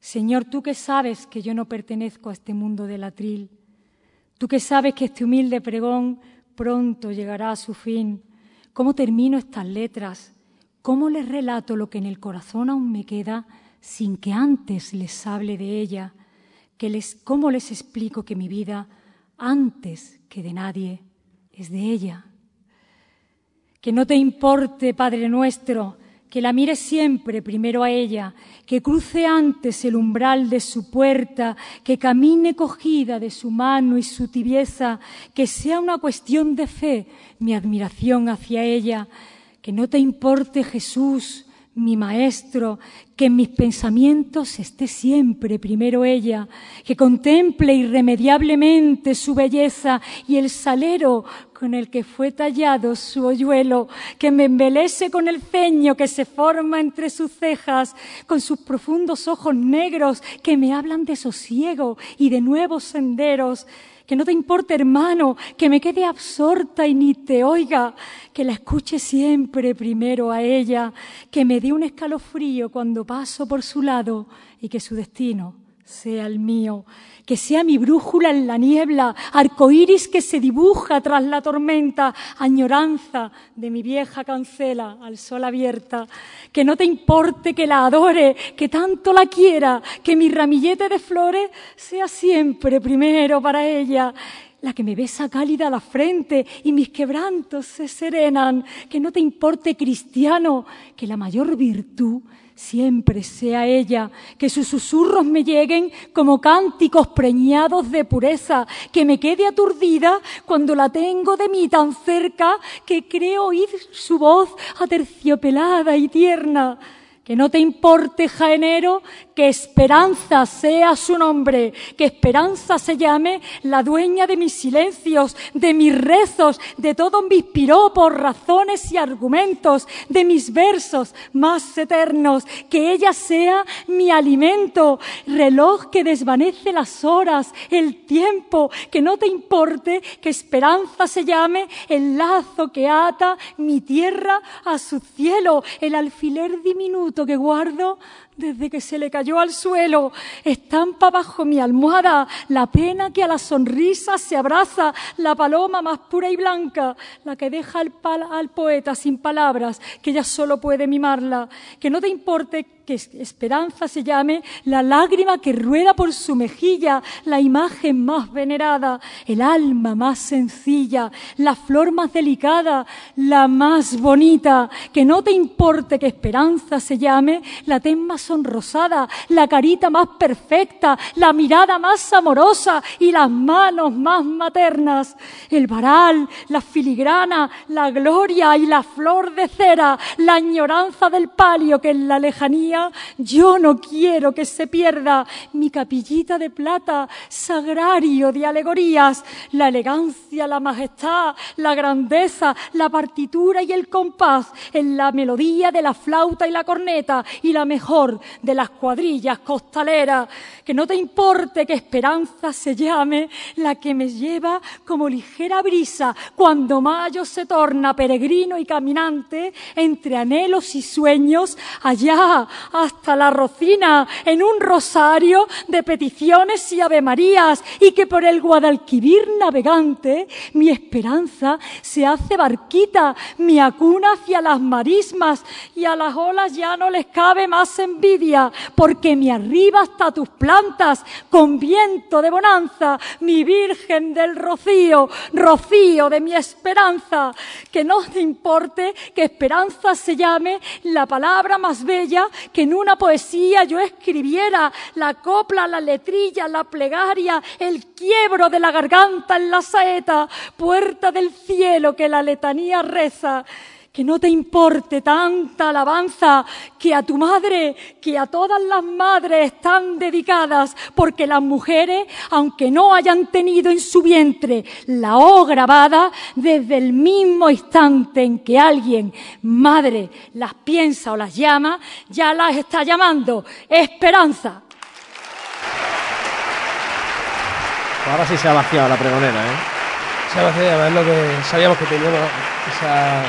Señor, tú que sabes que yo no pertenezco a este mundo del atril, tú que sabes que este humilde pregón pronto llegará a su fin. ¿Cómo termino estas letras? ¿Cómo les relato lo que en el corazón aún me queda sin que antes les hable de ella? les, ¿Cómo les explico que mi vida, antes que de nadie, es de ella? Que no te importe, Padre nuestro, que la mire siempre primero a ella, que cruce antes el umbral de su puerta, que camine cogida de su mano y su tibieza, que sea una cuestión de fe mi admiración hacia ella, que no te importe Jesús, mi maestro, que en mis pensamientos esté siempre primero ella, que contemple irremediablemente su belleza y el salero con el que fue tallado su hoyuelo, que me embelece con el ceño que se forma entre sus cejas, con sus profundos ojos negros que me hablan de sosiego y de nuevos senderos, que no te importe, hermano, que me quede absorta y ni te oiga, que la escuche siempre primero a ella, que me dé un escalofrío cuando paso por su lado y que su destino sea el mío, que sea mi brújula en la niebla, arcoíris que se dibuja tras la tormenta, añoranza de mi vieja cancela al sol abierta, que no te importe que la adore, que tanto la quiera, que mi ramillete de flores sea siempre primero para ella, la que me besa cálida la frente y mis quebrantos se serenan, que no te importe cristiano, que la mayor virtud siempre sea ella, que sus susurros me lleguen como cánticos preñados de pureza, que me quede aturdida cuando la tengo de mí tan cerca que creo oír su voz aterciopelada y tierna. Que no te importe, Jaenero, que Esperanza sea su nombre, que Esperanza se llame la dueña de mis silencios, de mis rezos, de todos mis piropos, razones y argumentos, de mis versos más eternos, que ella sea mi alimento, reloj que desvanece las horas, el tiempo, que no te importe, que Esperanza se llame el lazo que ata mi tierra a su cielo, el alfiler diminuto que guardo desde que se le cayó al suelo, estampa bajo mi almohada la pena que a la sonrisa se abraza, la paloma más pura y blanca, la que deja al, poeta sin palabras, que ella solo puede mimarla. Que no te importe que esperanza se llame la lágrima que rueda por su mejilla, la imagen más venerada, el alma más sencilla, la flor más delicada, la más bonita. Que no te importe que esperanza se llame la ten más sonrosada, la carita más perfecta, la mirada más amorosa y las manos más maternas, el varal, la filigrana, la gloria y la flor de cera, la añoranza del palio que en la lejanía yo no quiero que se pierda. Mi capillita de plata, sagrario de alegorías, la elegancia, la majestad, la grandeza, la partitura y el compás, en la melodía de la flauta y la corneta y la mejor de las cuadrillas costaleras, que no te importe que esperanza se llame la que me lleva como ligera brisa cuando mayo se torna peregrino y caminante entre anhelos y sueños allá hasta la rocina en un rosario de peticiones y avemarías y que por el Guadalquivir navegante mi esperanza se hace barquita, mi acuna hacia las marismas y a las olas ya no les cabe más porque me arriba hasta tus plantas con viento de bonanza, mi Virgen del Rocío, Rocío de mi esperanza. Que no te importe que esperanza se llame la palabra más bella que en una poesía yo escribiera, la copla, la letrilla, la plegaria, el quiebro de la garganta en la saeta, puerta del cielo que la letanía reza que no te importe tanta alabanza que a tu madre, que a todas las madres están dedicadas, porque las mujeres, aunque no hayan tenido en su vientre la O grabada, desde el mismo instante en que alguien, madre, las piensa o las llama, ya las está llamando esperanza. Ahora sí se ha vaciado la pregonera, ¿eh? Se ha vaciado, es lo que sabíamos que teníamos esa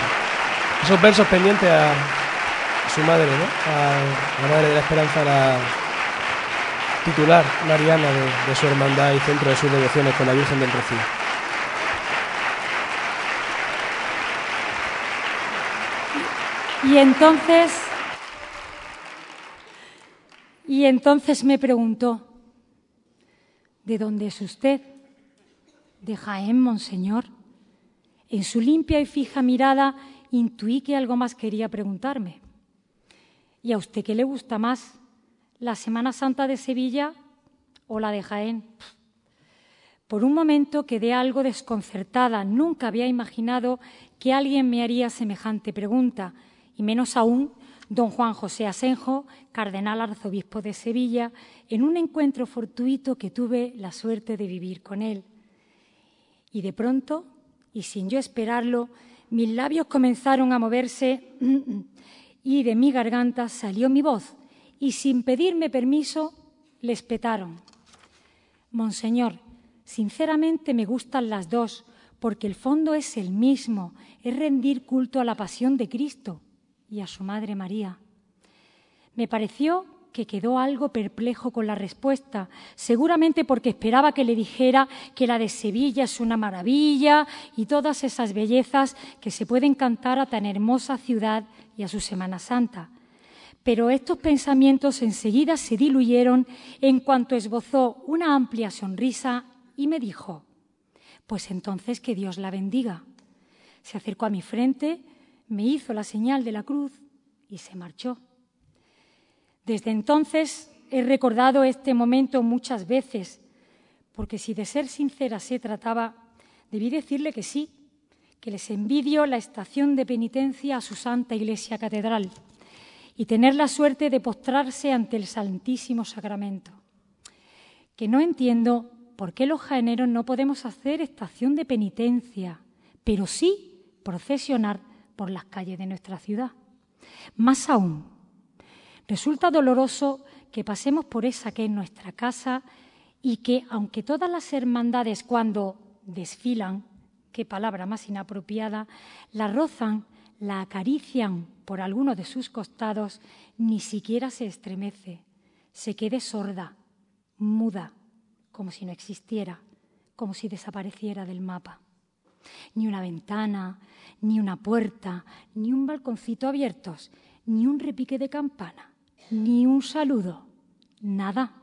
esos versos pendientes a, su madre, ¿no? A la madre de la esperanza, la titular mariana de, su hermandad y centro de sus devociones con la Virgen del Rocío. Y entonces, y entonces me preguntó, ¿de dónde es usted? De Jaén, monseñor. En su limpia y fija mirada intuí que algo más quería preguntarme. ¿Y a usted qué le gusta más? ¿La Semana Santa de Sevilla o la de Jaén? Por un momento quedé algo desconcertada. Nunca había imaginado que alguien me haría semejante pregunta, y menos aún don Juan José Asenjo, cardenal arzobispo de Sevilla, en un encuentro fortuito que tuve la suerte de vivir con él. Y de pronto, y sin yo esperarlo, mis labios comenzaron a moverse [clears throat] y de mi garganta salió mi voz y sin pedirme permiso les petaron. Monseñor, sinceramente me gustan las dos porque el fondo es el mismo, es rendir culto a la pasión de Cristo y a su Madre María. Me pareció que quedó algo perplejo con la respuesta, seguramente porque esperaba que le dijera que la de Sevilla es una maravilla y todas esas bellezas que se pueden cantar a tan hermosa ciudad y a su Semana Santa. Pero estos pensamientos enseguida se diluyeron en cuanto esbozó una amplia sonrisa y me dijo, pues entonces que Dios la bendiga. Se acercó a mi frente, me hizo la señal de la cruz y se marchó. Desde entonces he recordado este momento muchas veces, porque si de ser sincera se trataba, debí decirle que sí, que les envidio la estación de penitencia a su Santa Iglesia Catedral y tener la suerte de postrarse ante el Santísimo Sacramento. Que no entiendo por qué los jaeneros no podemos hacer estación de penitencia, pero sí procesionar por las calles de nuestra ciudad. Más aún, Resulta doloroso que pasemos por esa que es nuestra casa y que, aunque todas las hermandades cuando desfilan, qué palabra más inapropiada, la rozan, la acarician por alguno de sus costados, ni siquiera se estremece, se quede sorda, muda, como si no existiera, como si desapareciera del mapa. Ni una ventana, ni una puerta, ni un balconcito abiertos, ni un repique de campana ni un saludo, nada.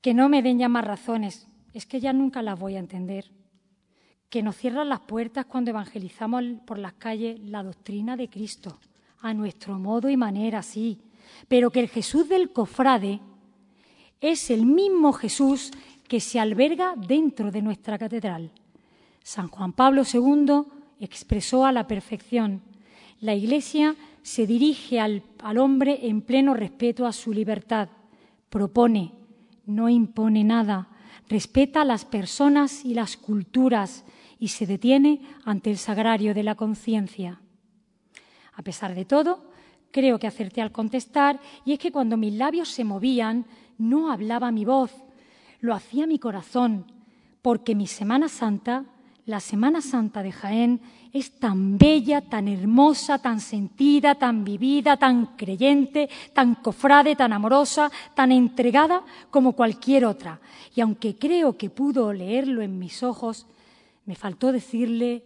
Que no me den ya más razones, es que ya nunca las voy a entender. Que nos cierran las puertas cuando evangelizamos por las calles la doctrina de Cristo, a nuestro modo y manera, sí, pero que el Jesús del cofrade es el mismo Jesús que se alberga dentro de nuestra catedral. San Juan Pablo II expresó a la perfección, la Iglesia se dirige al, hombre en pleno respeto a su libertad, propone, no impone nada, respeta las personas y las culturas y se detiene ante el sagrario de la conciencia. A pesar de todo, creo que acerté al contestar y es que cuando mis labios se movían, no hablaba mi voz, lo hacía mi corazón, porque mi Semana Santa, la Semana Santa de Jaén, es tan bella, tan hermosa, tan sentida, tan vivida, tan creyente, tan cofrade, tan amorosa, tan entregada como cualquier otra. Y aunque creo que pudo leerlo en mis ojos, me faltó decirle,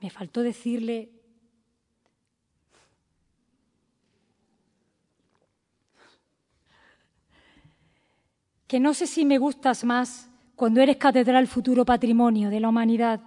me faltó decirle, que no sé si me gustas más cuando eres catedral futuro patrimonio de la humanidad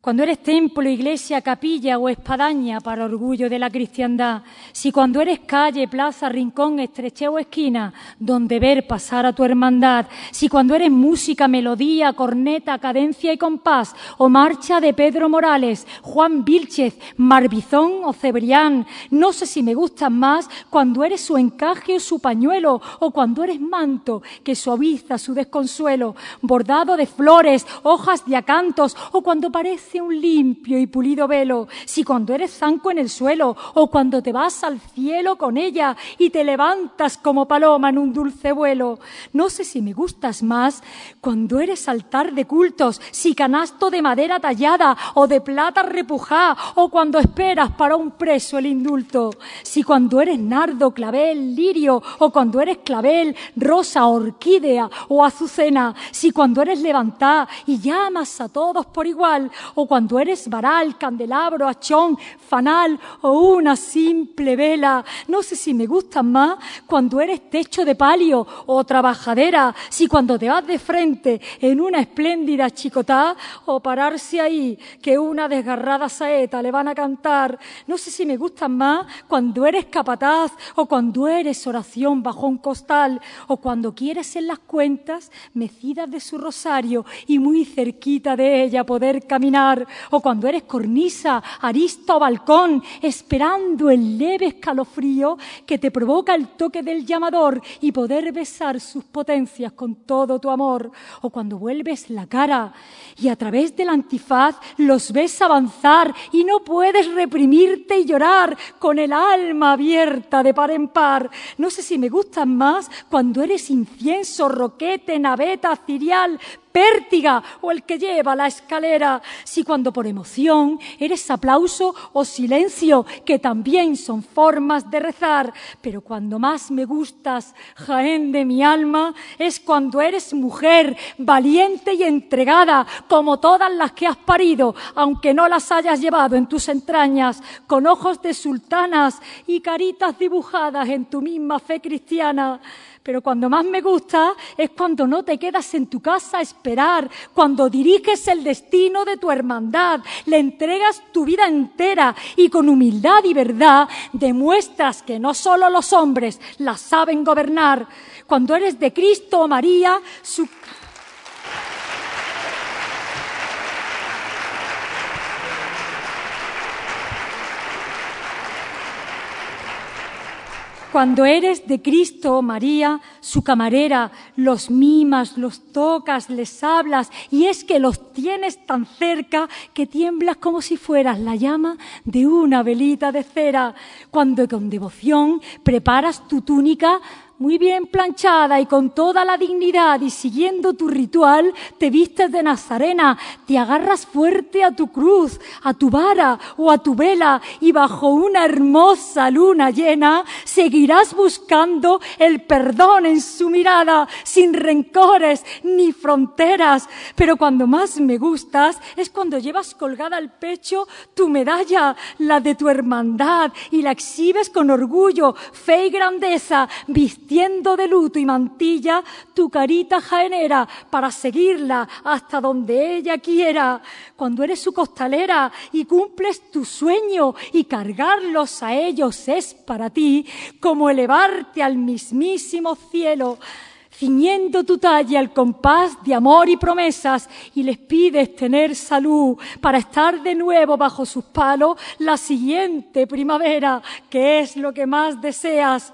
cuando eres templo, iglesia, capilla o espadaña para orgullo de la cristiandad, si cuando eres calle, plaza, rincón, estreche o esquina, donde ver pasar a tu hermandad, si cuando eres música, melodía, corneta, cadencia y compás, o marcha de Pedro Morales, Juan Vilchez, Marbizón o Cebrián, no sé si me gustan más cuando eres su encaje o su pañuelo, o cuando eres manto que suaviza su desconsuelo, bordado de flores, hojas de acantos, o cuando parece un limpio y pulido velo, si cuando eres zanco en el suelo o cuando te vas al cielo con ella y te levantas como paloma en un dulce vuelo. No sé si me gustas más cuando eres altar de cultos, si canasto de madera tallada o de plata repujá o cuando esperas para un preso el indulto, si cuando eres nardo, clavel, lirio o cuando eres clavel, rosa, orquídea o azucena, si cuando eres levantá y llamas a todos por igual o cuando eres varal, candelabro, achón, fanal o una simple vela. No sé si me gustan más cuando eres techo de palio o trabajadera, si cuando te vas de frente en una espléndida chicotá o pararse ahí que una desgarrada saeta le van a cantar. No sé si me gustan más cuando eres capataz o cuando eres oración bajo un costal o cuando quieres en las cuentas mecidas de su rosario y muy cerquita de ella poder caminar o cuando eres cornisa, arista o balcón, esperando el leve escalofrío que te provoca el toque del llamador y poder besar sus potencias con todo tu amor, o cuando vuelves la cara y a través del antifaz los ves avanzar y no puedes reprimirte y llorar con el alma abierta de par en par. No sé si me gustan más cuando eres incienso, roquete, naveta, cirial, pértiga o el que lleva la escalera. Si cuando por emoción eres aplauso o silencio, que también son formas de rezar. Pero cuando más me gustas, Jaén de mi alma, es cuando eres mujer, valiente y entregada, como todas las que has parido, aunque no las hayas llevado en tus entrañas, con ojos de sultanas y caritas dibujadas en tu misma fe cristiana. Pero cuando más me gusta es cuando no te quedas en tu casa a esperar, cuando diriges el destino de tu hermandad, le entregas tu vida entera y con humildad y verdad demuestras que no solo los hombres la saben gobernar. Cuando eres de Cristo o María, su Cuando eres de Cristo María, su camarera, los mimas, los tocas, les hablas, y es que los tienes tan cerca que tiemblas como si fueras la llama de una velita de cera. Cuando con devoción preparas tu túnica, muy bien planchada y con toda la dignidad y siguiendo tu ritual, te vistes de Nazarena, te agarras fuerte a tu cruz, a tu vara o a tu vela y bajo una hermosa luna llena seguirás buscando el perdón en su mirada, sin rencores ni fronteras. Pero cuando más me gustas es cuando llevas colgada al pecho tu medalla, la de tu hermandad, y la exhibes con orgullo, fe y grandeza, vistiendo de luto y mantilla tu carita jaenera para seguirla hasta donde ella quiera. Cuando eres su costalera y cumples tu sueño y cargarlos a ellos es para ti como elevarte al mismísimo cielo ciñendo tu talla al compás de amor y promesas, y les pides tener salud para estar de nuevo bajo sus palos la siguiente primavera, que es lo que más deseas.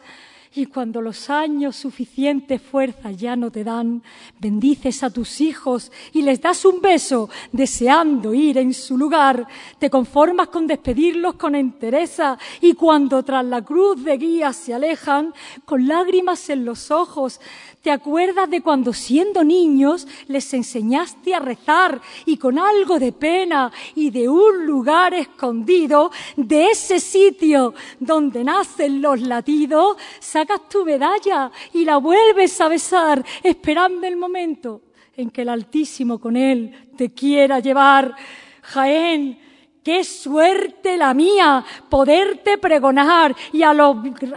Y cuando los años suficiente fuerza ya no te dan, bendices a tus hijos y les das un beso deseando ir en su lugar. Te conformas con despedirlos con entereza y cuando tras la cruz de guía se alejan, con lágrimas en los ojos, ¿Te acuerdas de cuando siendo niños les enseñaste a rezar y con algo de pena y de un lugar escondido, de ese sitio donde nacen los latidos, sacas tu medalla y la vuelves a besar esperando el momento en que el Altísimo con él te quiera llevar? Jaén, Qué suerte la mía poderte pregonar y a,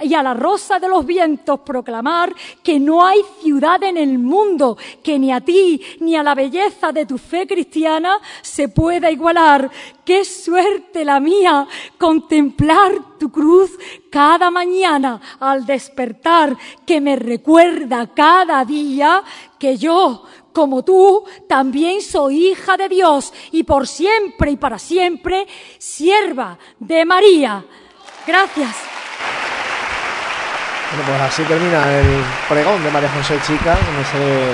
y a, la rosa de los vientos proclamar que no hay ciudad en el mundo que ni a ti ni a la belleza de tu fe cristiana se pueda igualar. Qué suerte la mía contemplar tu cruz cada mañana al despertar que me recuerda cada día que yo como tú, también soy hija de Dios y por siempre y para siempre, sierva de María. Gracias. Bueno, pues así termina el pregón de María José Chica, en ese,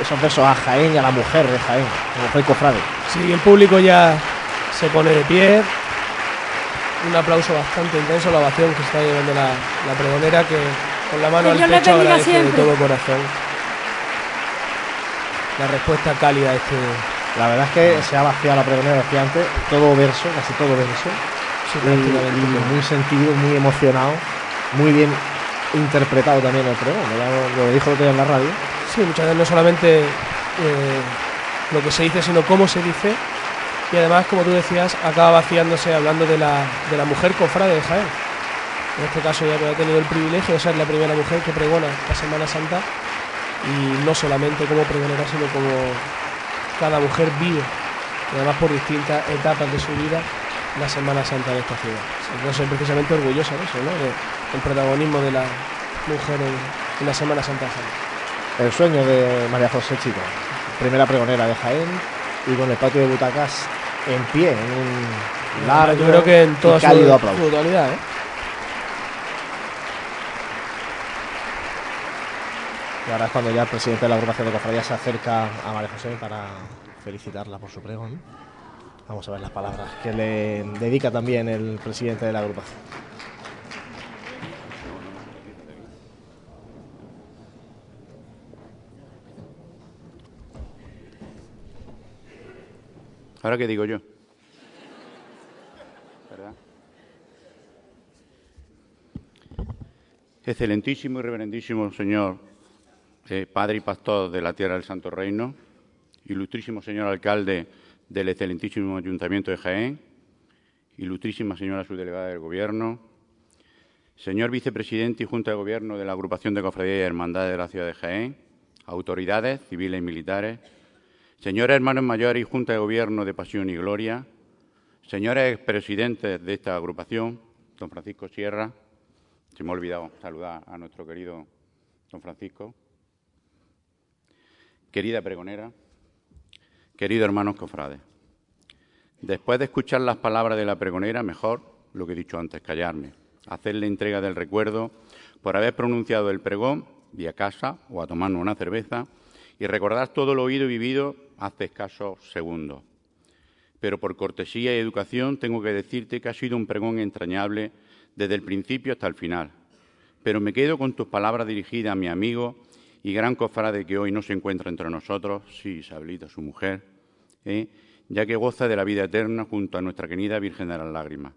esos besos a Jaén y a la mujer de Jaén, como fue cofrade. Sí, el público ya se pone de pie. Un aplauso bastante intenso, la ovación que está llevando la, la pregonera, que con la mano al pecho agradece de todo corazón la respuesta cálida a este. La verdad es que se ha vaciado la pregonera, decía antes, todo verso, casi todo verso. muy sentido, muy emocionado, muy bien interpretado también el pregón, lo, dijo lo que en la radio. Sí, muchas veces no solamente eh, lo que se dice, sino cómo se dice. Y además, como tú decías, acaba vaciándose hablando de la, de la mujer cofrade de Jaén. En este caso ya que ha tenido el privilegio de ser la primera mujer que pregona la Semana Santa y no solamente como pregonera, sino como cada mujer vive, y además por distintas etapas de su vida, la Semana Santa de esta ciudad. Yo soy precisamente orgullosa de eso, ¿no? del protagonismo de la mujer en, la Semana Santa El sueño de María José Chico, primera pregonera de Jaén y con el patio de butacas en pie, en un largo Yo creo que en toda su, su totalidad, ¿eh? Y ahora es cuando ya el presidente de la agrupación de cofradías se acerca a María José para felicitarla por su pregón. Vamos a ver las palabras que le dedica también el presidente de la agrupación. Ahora qué digo yo. Excelentísimo y reverendísimo señor eh, Padre y Pastor de la Tierra del Santo Reino, ilustrísimo señor Alcalde del excelentísimo Ayuntamiento de Jaén, ilustrísima señora subdelegada del Gobierno, señor Vicepresidente y Junta de Gobierno de la Agrupación de Cofradías y Hermandades de la Ciudad de Jaén, autoridades civiles y militares, señores hermanos mayores y Junta de Gobierno de Pasión y Gloria, señores presidentes de esta agrupación, don Francisco Sierra, se me ha olvidado saludar a nuestro querido don Francisco. Querida pregonera, queridos hermanos cofrades, después de escuchar las palabras de la pregonera, mejor, lo que he dicho antes, callarme, hacerle entrega del recuerdo por haber pronunciado el pregón, vía casa o a tomarnos una cerveza, y recordar todo lo oído y vivido hace escasos segundos. Pero por cortesía y educación tengo que decirte que ha sido un pregón entrañable desde el principio hasta el final. Pero me quedo con tus palabras dirigidas a mi amigo y gran cofrade que hoy no se encuentra entre nosotros, sí, Isabelita, su mujer, ¿eh? ya que goza de la vida eterna junto a nuestra querida Virgen de las Lágrimas.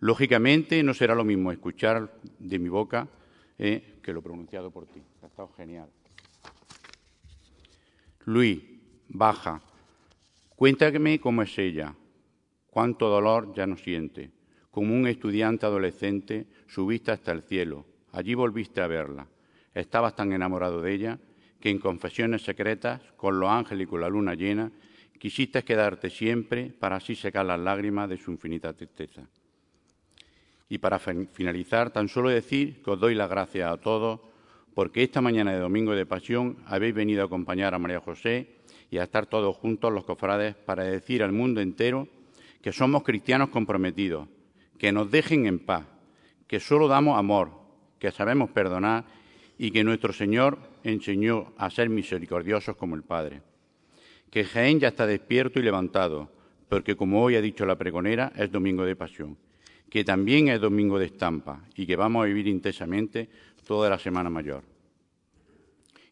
Lógicamente, no será lo mismo escuchar de mi boca ¿eh? que lo pronunciado por ti. Ha estado genial. Luis, baja. Cuéntame cómo es ella. Cuánto dolor ya no siente como un estudiante adolescente, subiste hasta el cielo. Allí volviste a verla. Estabas tan enamorado de ella que en confesiones secretas, con los ángeles y con la luna llena, quisiste quedarte siempre para así secar las lágrimas de su infinita tristeza. Y para finalizar, tan solo decir que os doy las gracias a todos porque esta mañana de Domingo de Pasión habéis venido a acompañar a María José y a estar todos juntos los cofrades para decir al mundo entero que somos cristianos comprometidos, que nos dejen en paz, que solo damos amor, que sabemos perdonar y que nuestro Señor enseñó a ser misericordiosos como el Padre. Que Jaén ya está despierto y levantado, porque como hoy ha dicho la pregonera, es domingo de pasión, que también es domingo de estampa y que vamos a vivir intensamente toda la Semana Mayor.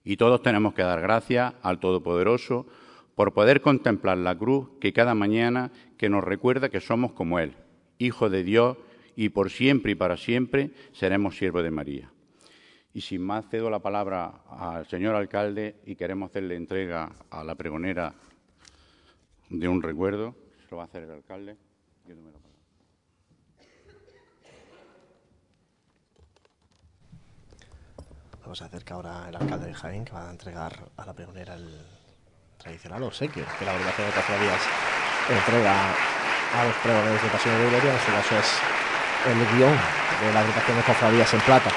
Y todos tenemos que dar gracias al Todopoderoso por poder contemplar la cruz que cada mañana que nos recuerda que somos como Él, Hijo de Dios, y por siempre y para siempre seremos siervos de María. Y sin más, cedo la palabra al señor alcalde y queremos hacerle entrega a la pregonera de un recuerdo. Se lo va a hacer el alcalde. Vamos a acercar ahora el alcalde de Jaén, que va a entregar a la pregonera el tradicional obsequio que la obligación de Cofradías entrega a los pregoneros de Pasión de Gloria. En este caso es el guion de la agrupación de cofradías en plata.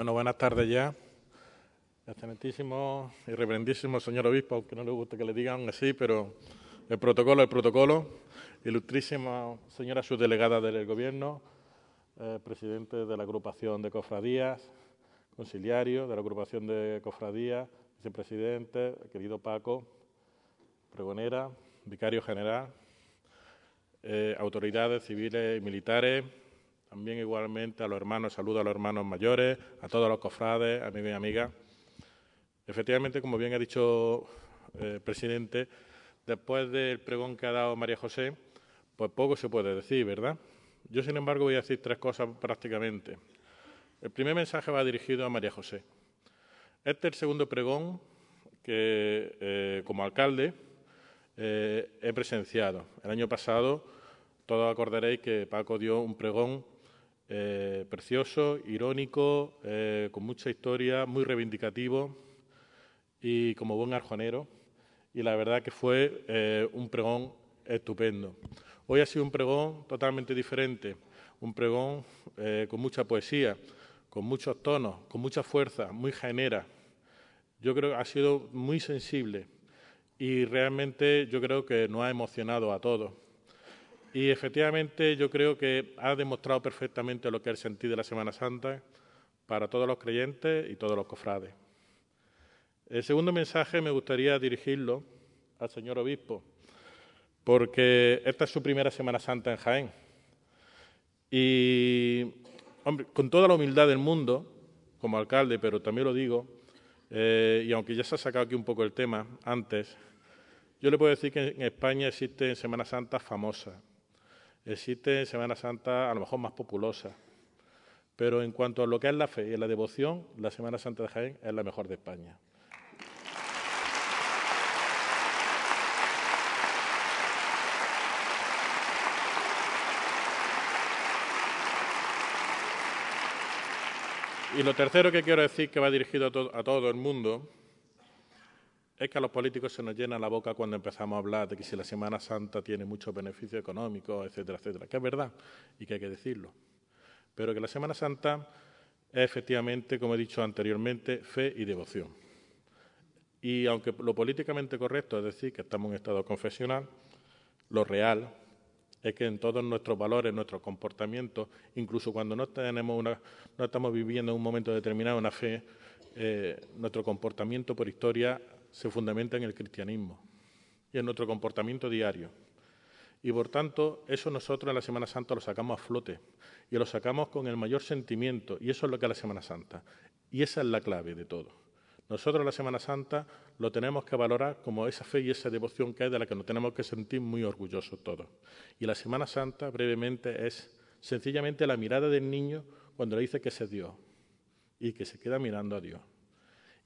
Bueno, buenas tardes ya. Excelentísimo y reverendísimo señor obispo, aunque no le guste que le digan así, pero el protocolo, el protocolo. Ilustrísima señora subdelegada del Gobierno, eh, presidente de la agrupación de cofradías, conciliario de la agrupación de cofradías, vicepresidente, querido Paco, pregonera, vicario general, eh, autoridades civiles y militares, también igualmente a los hermanos, saludo a los hermanos mayores, a todos los cofrades, amigos y amigas. Efectivamente, como bien ha dicho el eh, presidente, después del pregón que ha dado María José, pues poco se puede decir, ¿verdad? Yo, sin embargo, voy a decir tres cosas prácticamente. El primer mensaje va dirigido a María José. Este es el segundo pregón que, eh, como alcalde, eh, he presenciado. El año pasado, todos acordaréis que Paco dio un pregón precioso, irónico, con mucha historia, muy reivindicativo, y como buen arjonero y la verdad que fue eh, un pregón estupendo. Hoy ha sido un pregón totalmente diferente, un pregón eh, con mucha poesía, con muchos tonos, con mucha fuerza, muy genera. Yo creo que ha sido muy sensible y realmente yo creo que nos ha emocionado a todos. Y efectivamente yo creo que ha demostrado perfectamente lo que es el sentido de la Semana Santa, para todos los creyentes y todos los cofrades. El segundo mensaje me gustaría dirigirlo al señor obispo, porque esta es su primera Semana Santa en Jaén. Y, hombre, con toda la humildad del mundo, como alcalde, pero también lo digo, eh, y aunque ya se ha sacado aquí un poco el tema antes, yo le puedo decir que en España existe Semana Santa famosa, existe Semana Santa a lo mejor más populosa, pero en cuanto a lo que es la fe y la devoción, la Semana Santa de Jaén es la mejor de España. Y lo tercero que quiero decir, que va dirigido a, a, todo el mundo, es que a los políticos se nos llena la boca cuando empezamos a hablar de que si la Semana Santa tiene muchos beneficios económicos, etcétera, etcétera, que es verdad y que hay que decirlo pero que la Semana Santa es efectivamente, como he dicho anteriormente, fe y devoción. Y aunque lo políticamente correcto es decir que estamos en estado confesional, lo real es que en todos nuestros valores, nuestros comportamientos, incluso cuando no, tenemos una, no estamos viviendo en un momento determinado una fe, eh, nuestro comportamiento por historia se fundamenta en el cristianismo y en nuestro comportamiento diario. Y por tanto, eso nosotros en la Semana Santa lo sacamos a flote y lo sacamos con el mayor sentimiento, y eso es lo que es la Semana Santa. Y esa es la clave de todo. Nosotros la Semana Santa lo tenemos que valorar como esa fe y esa devoción que hay de la que nos tenemos que sentir muy orgullosos todos. Y la Semana Santa, brevemente, es sencillamente la mirada del niño cuando le dice que es Dios y que se queda mirando a Dios.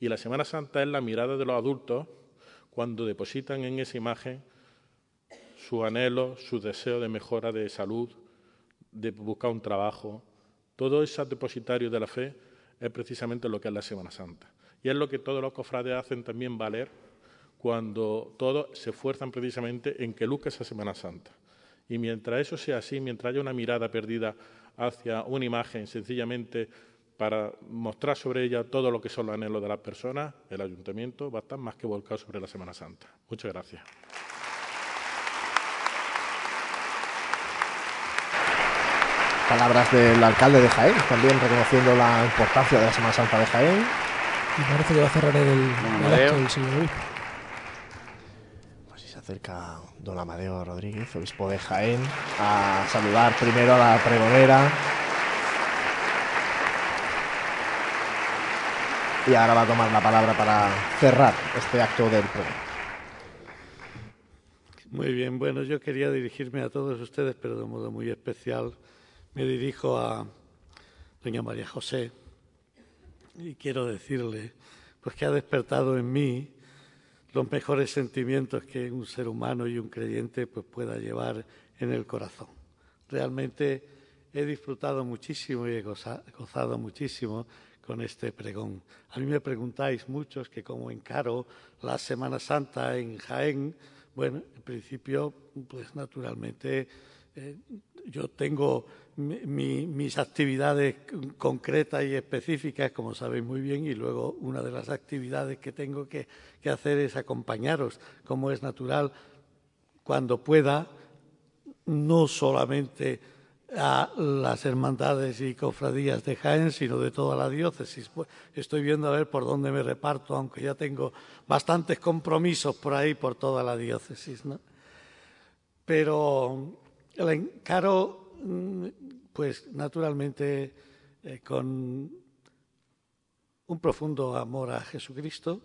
Y la Semana Santa es la mirada de los adultos cuando depositan en esa imagen su anhelo, su deseo de mejora de salud, de buscar un trabajo. Todo ese depositario de la fe es precisamente lo que es la Semana Santa. Y es lo que todos los cofrades hacen también valer cuando todos se esfuerzan precisamente en que luzca esa Semana Santa. Y mientras eso sea así, mientras haya una mirada perdida hacia una imagen sencillamente para mostrar sobre ella todo lo que son los anhelos de las personas, el ayuntamiento va a estar más que volcado sobre la Semana Santa. Muchas gracias. Palabras del alcalde de Jaén, también reconociendo la importancia de la Semana Santa de Jaén. Y parece que va a cerrar el, el acto el señor. Pues si se acerca don Amadeo Rodríguez, obispo de Jaén, a saludar primero a la pregonera. Y ahora va a tomar la palabra para cerrar este acto del pregón. Muy bien, bueno, yo quería dirigirme a todos ustedes, pero de modo muy especial me dirijo a doña María José y quiero decirle pues que ha despertado en mí los mejores sentimientos que un ser humano y un creyente pues pueda llevar en el corazón. Realmente he disfrutado muchísimo y he gozado muchísimo con este pregón. A mí me preguntáis muchos que cómo encaro la Semana Santa en Jaén. Bueno, en principio, pues naturalmente eh, yo tengo mi, mis actividades concretas y específicas, como sabéis muy bien, y luego una de las actividades que tengo que, que hacer es acompañaros, como es natural, cuando pueda, no solamente a las hermandades y cofradías de Jaén, sino de toda la diócesis. Pues estoy viendo a ver por dónde me reparto, aunque ya tengo bastantes compromisos por ahí, por toda la diócesis. Pero el encaro Mm, pues naturalmente eh, con un profundo amor a Jesucristo,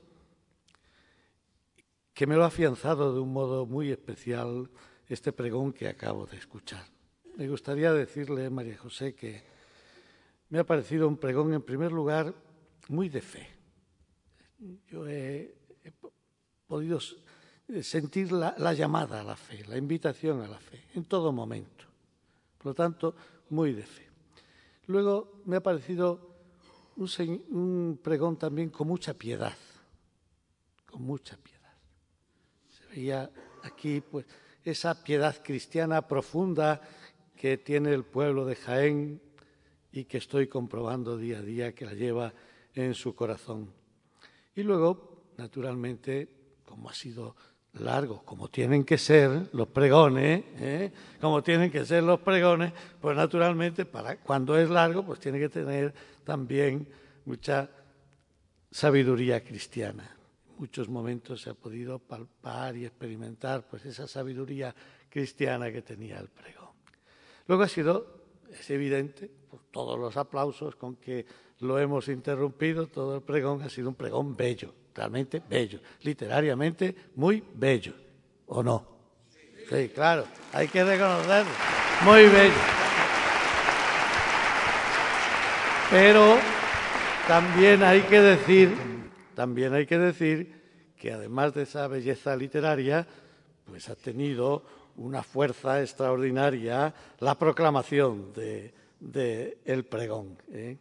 que me lo ha afianzado de un modo muy especial este pregón que acabo de escuchar. Me gustaría decirle, María José, que me ha parecido un pregón, en primer lugar, muy de fe. Yo he, podido sentir la, la llamada a la fe, la invitación a la fe, en todo momento. Por lo tanto, muy de fe. Luego me ha parecido un, un, pregón también con mucha piedad, con mucha piedad. Se veía aquí pues esa piedad cristiana profunda que tiene el pueblo de Jaén y que estoy comprobando día a día que la lleva en su corazón. Y luego, naturalmente, como ha sido largos, como tienen que ser los pregones, ¿eh? como tienen que ser los pregones, pues naturalmente cuando es largo, pues tiene que tener también mucha sabiduría cristiana. En muchos momentos se ha podido palpar y experimentar pues esa sabiduría cristiana que tenía el pregón. Luego ha sido, es evidente, por todos los aplausos con que lo hemos interrumpido, todo el pregón ha sido un pregón bello, realmente bello, literariamente muy bello, ¿o no? Sí, claro, hay que reconocerlo, muy bello. Pero también hay que decir, también hay que decir que además de esa belleza literaria, pues ha tenido una fuerza extraordinaria la proclamación de, el pregón. ¿eh?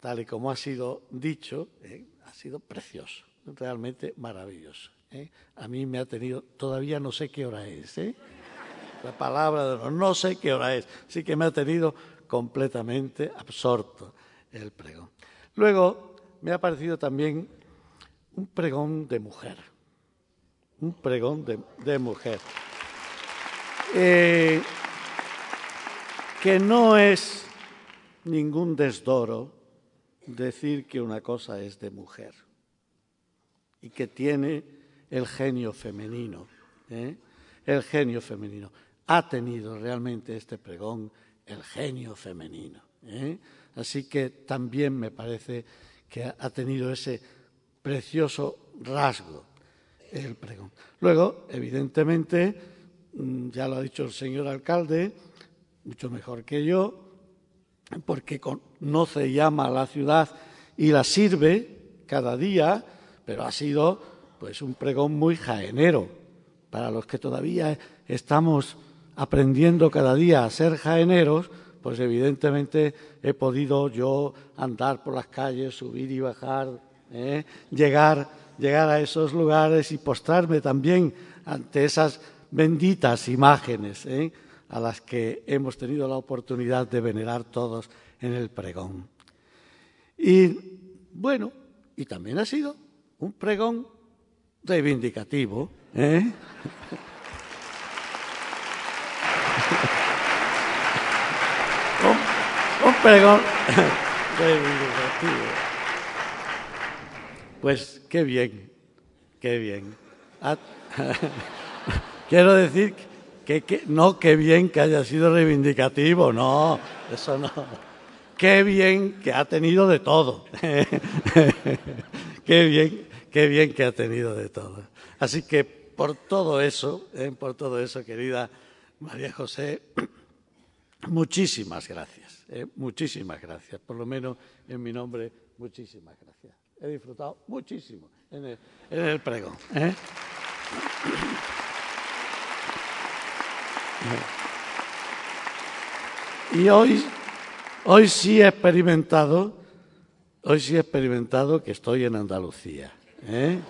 Tal y como ha sido dicho, ¿eh? ha sido precioso, realmente maravilloso. ¿eh? A mí me ha tenido, todavía no sé qué hora es, la palabra de no sé qué hora es, sí que me ha tenido completamente absorto el pregón. Luego me ha parecido también un pregón de mujer, un pregón de mujer. Eh, que no es ningún desdoro decir que una cosa es de mujer y que tiene el genio femenino. ¿eh? El genio femenino. Ha tenido realmente este pregón el genio femenino. ¿eh? Así que también me parece que ha tenido ese precioso rasgo el pregón. Luego, evidentemente, ya lo ha dicho el señor alcalde, mucho mejor que yo, porque conoce y ama la ciudad y la sirve cada día, pero ha sido pues un pregón muy jaenero. Para los que todavía estamos aprendiendo cada día a ser jaeneros, pues evidentemente he podido yo andar por las calles, subir y bajar, ¿eh? llegar, llegar a esos lugares y postrarme también ante esas benditas imágenes ¿eh? a las que hemos tenido la oportunidad de venerar todos en el pregón. Y bueno, y también ha sido un pregón reivindicativo. ¿eh? [laughs] un, pregón [laughs] reivindicativo. Pues qué bien, qué bien. [laughs] Quiero decir que, no, qué bien que haya sido reivindicativo, no, eso no. Qué bien que ha tenido de todo. [laughs] qué bien, qué bien que ha tenido de todo. Así que por todo eso, eh, por todo eso, querida María José, [clears throat] muchísimas gracias, eh, muchísimas gracias. Por lo menos en mi nombre, muchísimas gracias. He disfrutado muchísimo en el, en el pregón. ¿eh? Y hoy, hoy sí he experimentado, hoy sí he experimentado que estoy en Andalucía. ¿eh?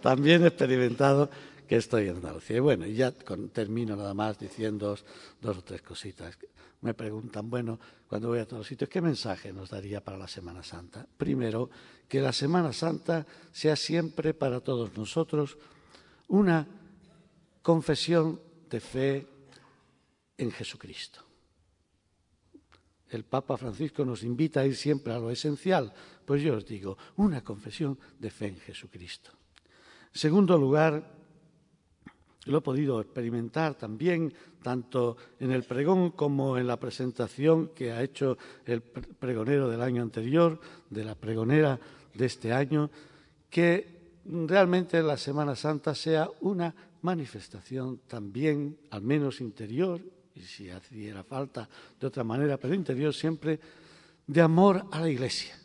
También he experimentado que estoy en Andalucía. Y bueno, ya termino nada más diciendo dos, o tres cositas. Me preguntan, bueno, cuando voy a todos los sitios, ¿qué mensaje nos daría para la Semana Santa? Primero, que la Semana Santa sea siempre para todos nosotros una confesión de fe en Jesucristo. El Papa Francisco nos invita a ir siempre a lo esencial, pues yo os digo, una confesión de fe en Jesucristo. En segundo lugar, lo he podido experimentar también tanto en el pregón como en la presentación que ha hecho el pregonero del año anterior, de la pregonera de este año, que realmente la Semana Santa sea una manifestación también, al menos interior, y si hiciera falta de otra manera, pero interior siempre, de amor a la iglesia.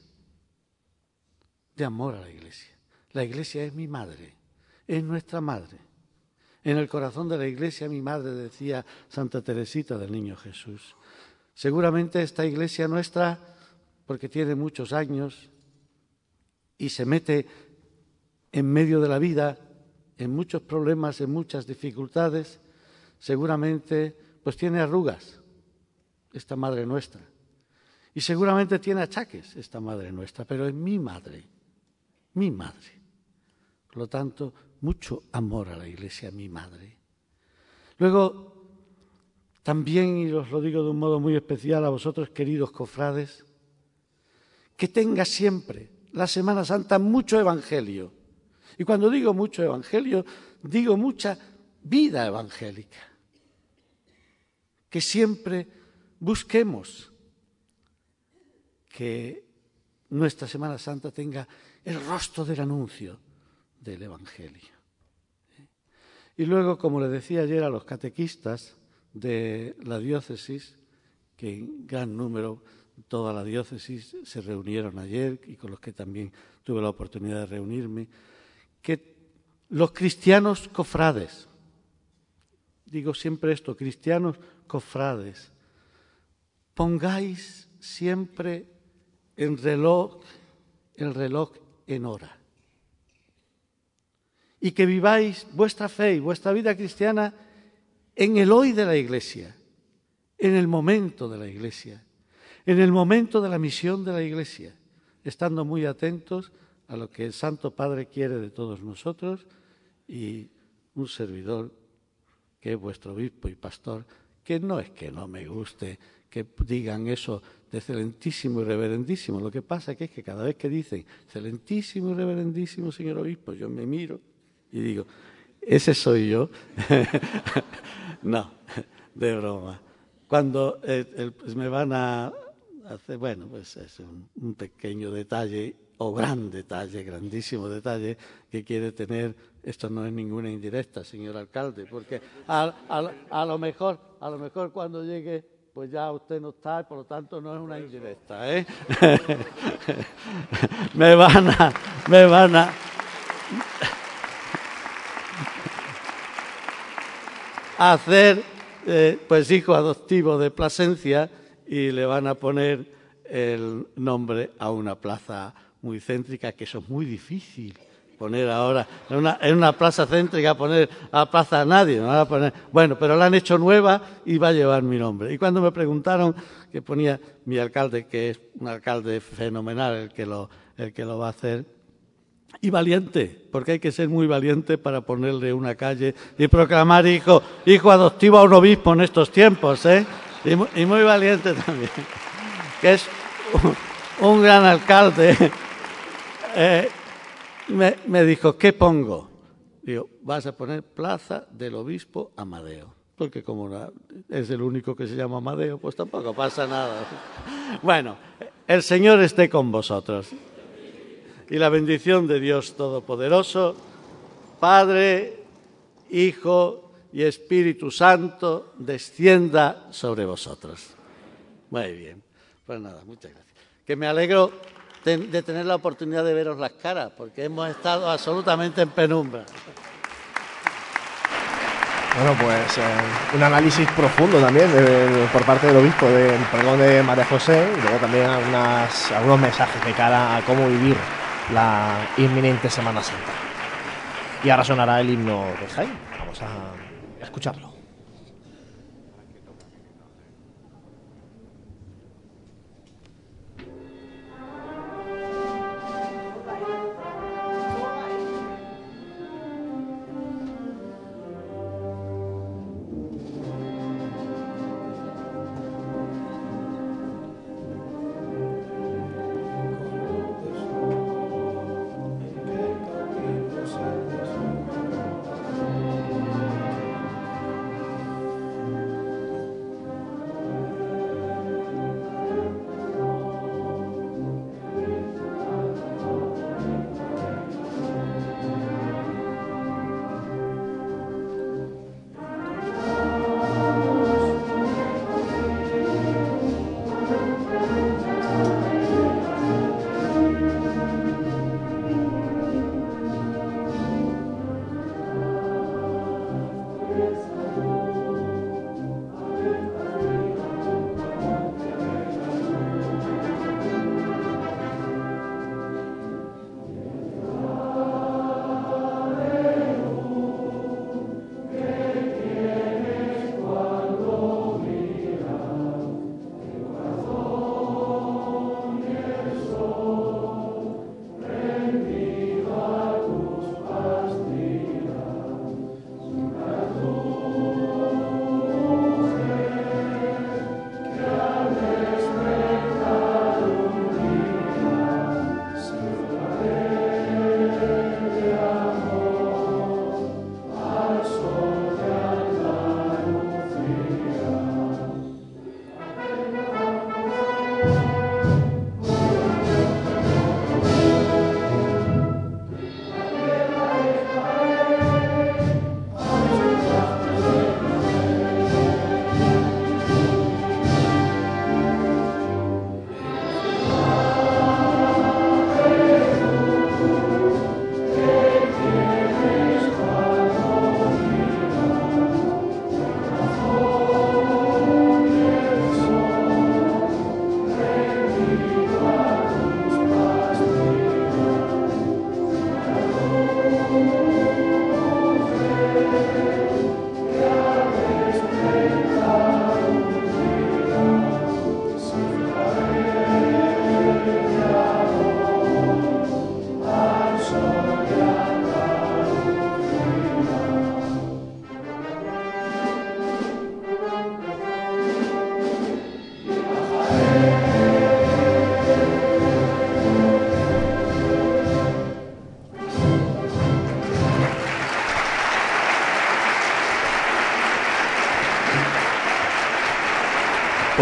De amor a la iglesia. La iglesia es mi madre, es nuestra madre. En el corazón de la iglesia mi madre decía Santa Teresita del Niño Jesús. Seguramente esta iglesia nuestra, porque tiene muchos años y se mete en medio de la vida, en muchos problemas, en muchas dificultades, seguramente pues tiene arrugas, esta madre nuestra. Y seguramente tiene achaques, esta madre nuestra, pero es mi madre, mi madre. Por lo tanto, mucho amor a la Iglesia, mi madre. Luego, también, y os lo digo de un modo muy especial a vosotros, queridos cofrades, que tenga siempre la Semana Santa mucho evangelio. Y cuando digo mucho evangelio, digo mucha vida evangélica. Que siempre busquemos que nuestra Semana Santa tenga el rostro del anuncio del Evangelio. Y luego, como le decía ayer a los catequistas de la diócesis, que en gran número, toda la diócesis se reunieron ayer y con los que también tuve la oportunidad de reunirme, que los cristianos cofrades, digo siempre esto, cristianos cofrades, pongáis siempre el reloj, el reloj en hora. Y que viváis vuestra fe y vuestra vida cristiana en el hoy de la Iglesia, en el momento de la Iglesia, en el momento de la misión de la Iglesia, estando muy atentos a lo que el Santo Padre quiere de todos nosotros y un servidor que es vuestro obispo y pastor, que no es que no me guste que digan eso de excelentísimo y reverendísimo, lo que pasa es que cada vez que dicen excelentísimo y reverendísimo señor obispo, yo me miro y digo, ese soy yo. [laughs] no, de broma. Cuando eh, pues me van a hacer, bueno, pues es un, pequeño detalle o gran detalle, grandísimo detalle que quiere tener, esto no es ninguna indirecta, señor alcalde, porque a, lo mejor, a lo mejor cuando llegue, pues ya usted no está, por lo tanto no es una indirecta, ¿eh? [laughs] me van a, me van a, hacer eh, pues hijo adoptivo de Plasencia y le van a poner el nombre a una plaza muy céntrica, que eso es muy difícil poner ahora en una, plaza céntrica poner a plaza a nadie, bueno, pero la han hecho nueva y va a llevar mi nombre. Y cuando me preguntaron que ponía mi alcalde, que es un alcalde fenomenal el que lo, el que lo va a hacer, y valiente, porque hay que ser muy valiente para ponerle una calle y proclamar hijo, hijo adoptivo a un obispo en estos tiempos, ¿eh? Y, muy valiente también, que es un, gran alcalde. Eh, me, dijo, ¿qué pongo? Digo, vas a poner Plaza del Obispo Amadeo, porque como es el único que se llama Amadeo, pues tampoco pasa nada. Bueno, el Señor esté con vosotros y la bendición de Dios Todopoderoso, Padre, Hijo y Espíritu Santo, descienda sobre vosotros. Muy bien. Pues nada, muchas gracias. Que me alegro de tener la oportunidad de veros las caras, porque hemos estado absolutamente en penumbra. Bueno, pues eh, un análisis profundo también por parte del obispo del perdón de María José y luego también algunos mensajes de cara a cómo vivir la inminente Semana Santa. Y ahora sonará el himno de Jaime. Vamos a escucharlo.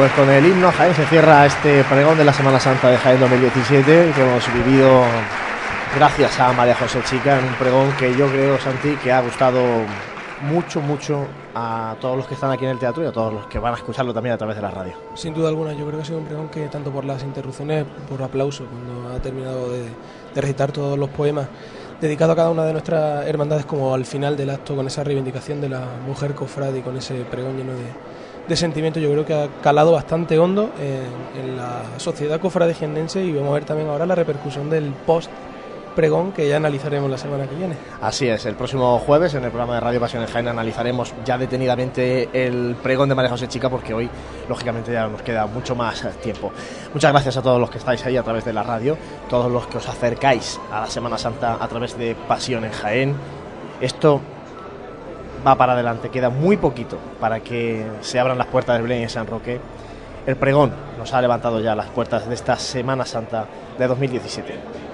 Pues con el himno Jaén se cierra este pregón de la Semana Santa de Jaén 2017 que hemos vivido gracias a María José Chica en un pregón que yo creo, Santi, que ha gustado mucho, mucho a todos los que están aquí en el teatro y a todos los que van a escucharlo también a través de la radio. Sin duda alguna, yo creo que ha sido un pregón que tanto por las interrupciones, por aplauso, cuando ha terminado de, de recitar todos los poemas, dedicado a cada una de nuestras hermandades, como al final del acto, con esa reivindicación de la mujer cofrade y con ese pregón lleno de, de sentimiento, yo creo que ha calado bastante hondo en, en la sociedad cofrade jiennense y vamos a ver también ahora la repercusión del post pregón que ya analizaremos la semana que viene. Así es, el próximo jueves en el programa de Radio Pasión en Jaén analizaremos ya detenidamente el pregón de María José Chica porque hoy lógicamente ya nos queda mucho más tiempo. Muchas gracias a todos los que estáis ahí a través de la radio, todos los que os acercáis a la Semana Santa a través de Pasión en Jaén. Esto va para adelante, queda muy poquito para que se abran las puertas de Belén y San Roque. El pregón nos ha levantado ya las puertas de esta Semana Santa de 2017.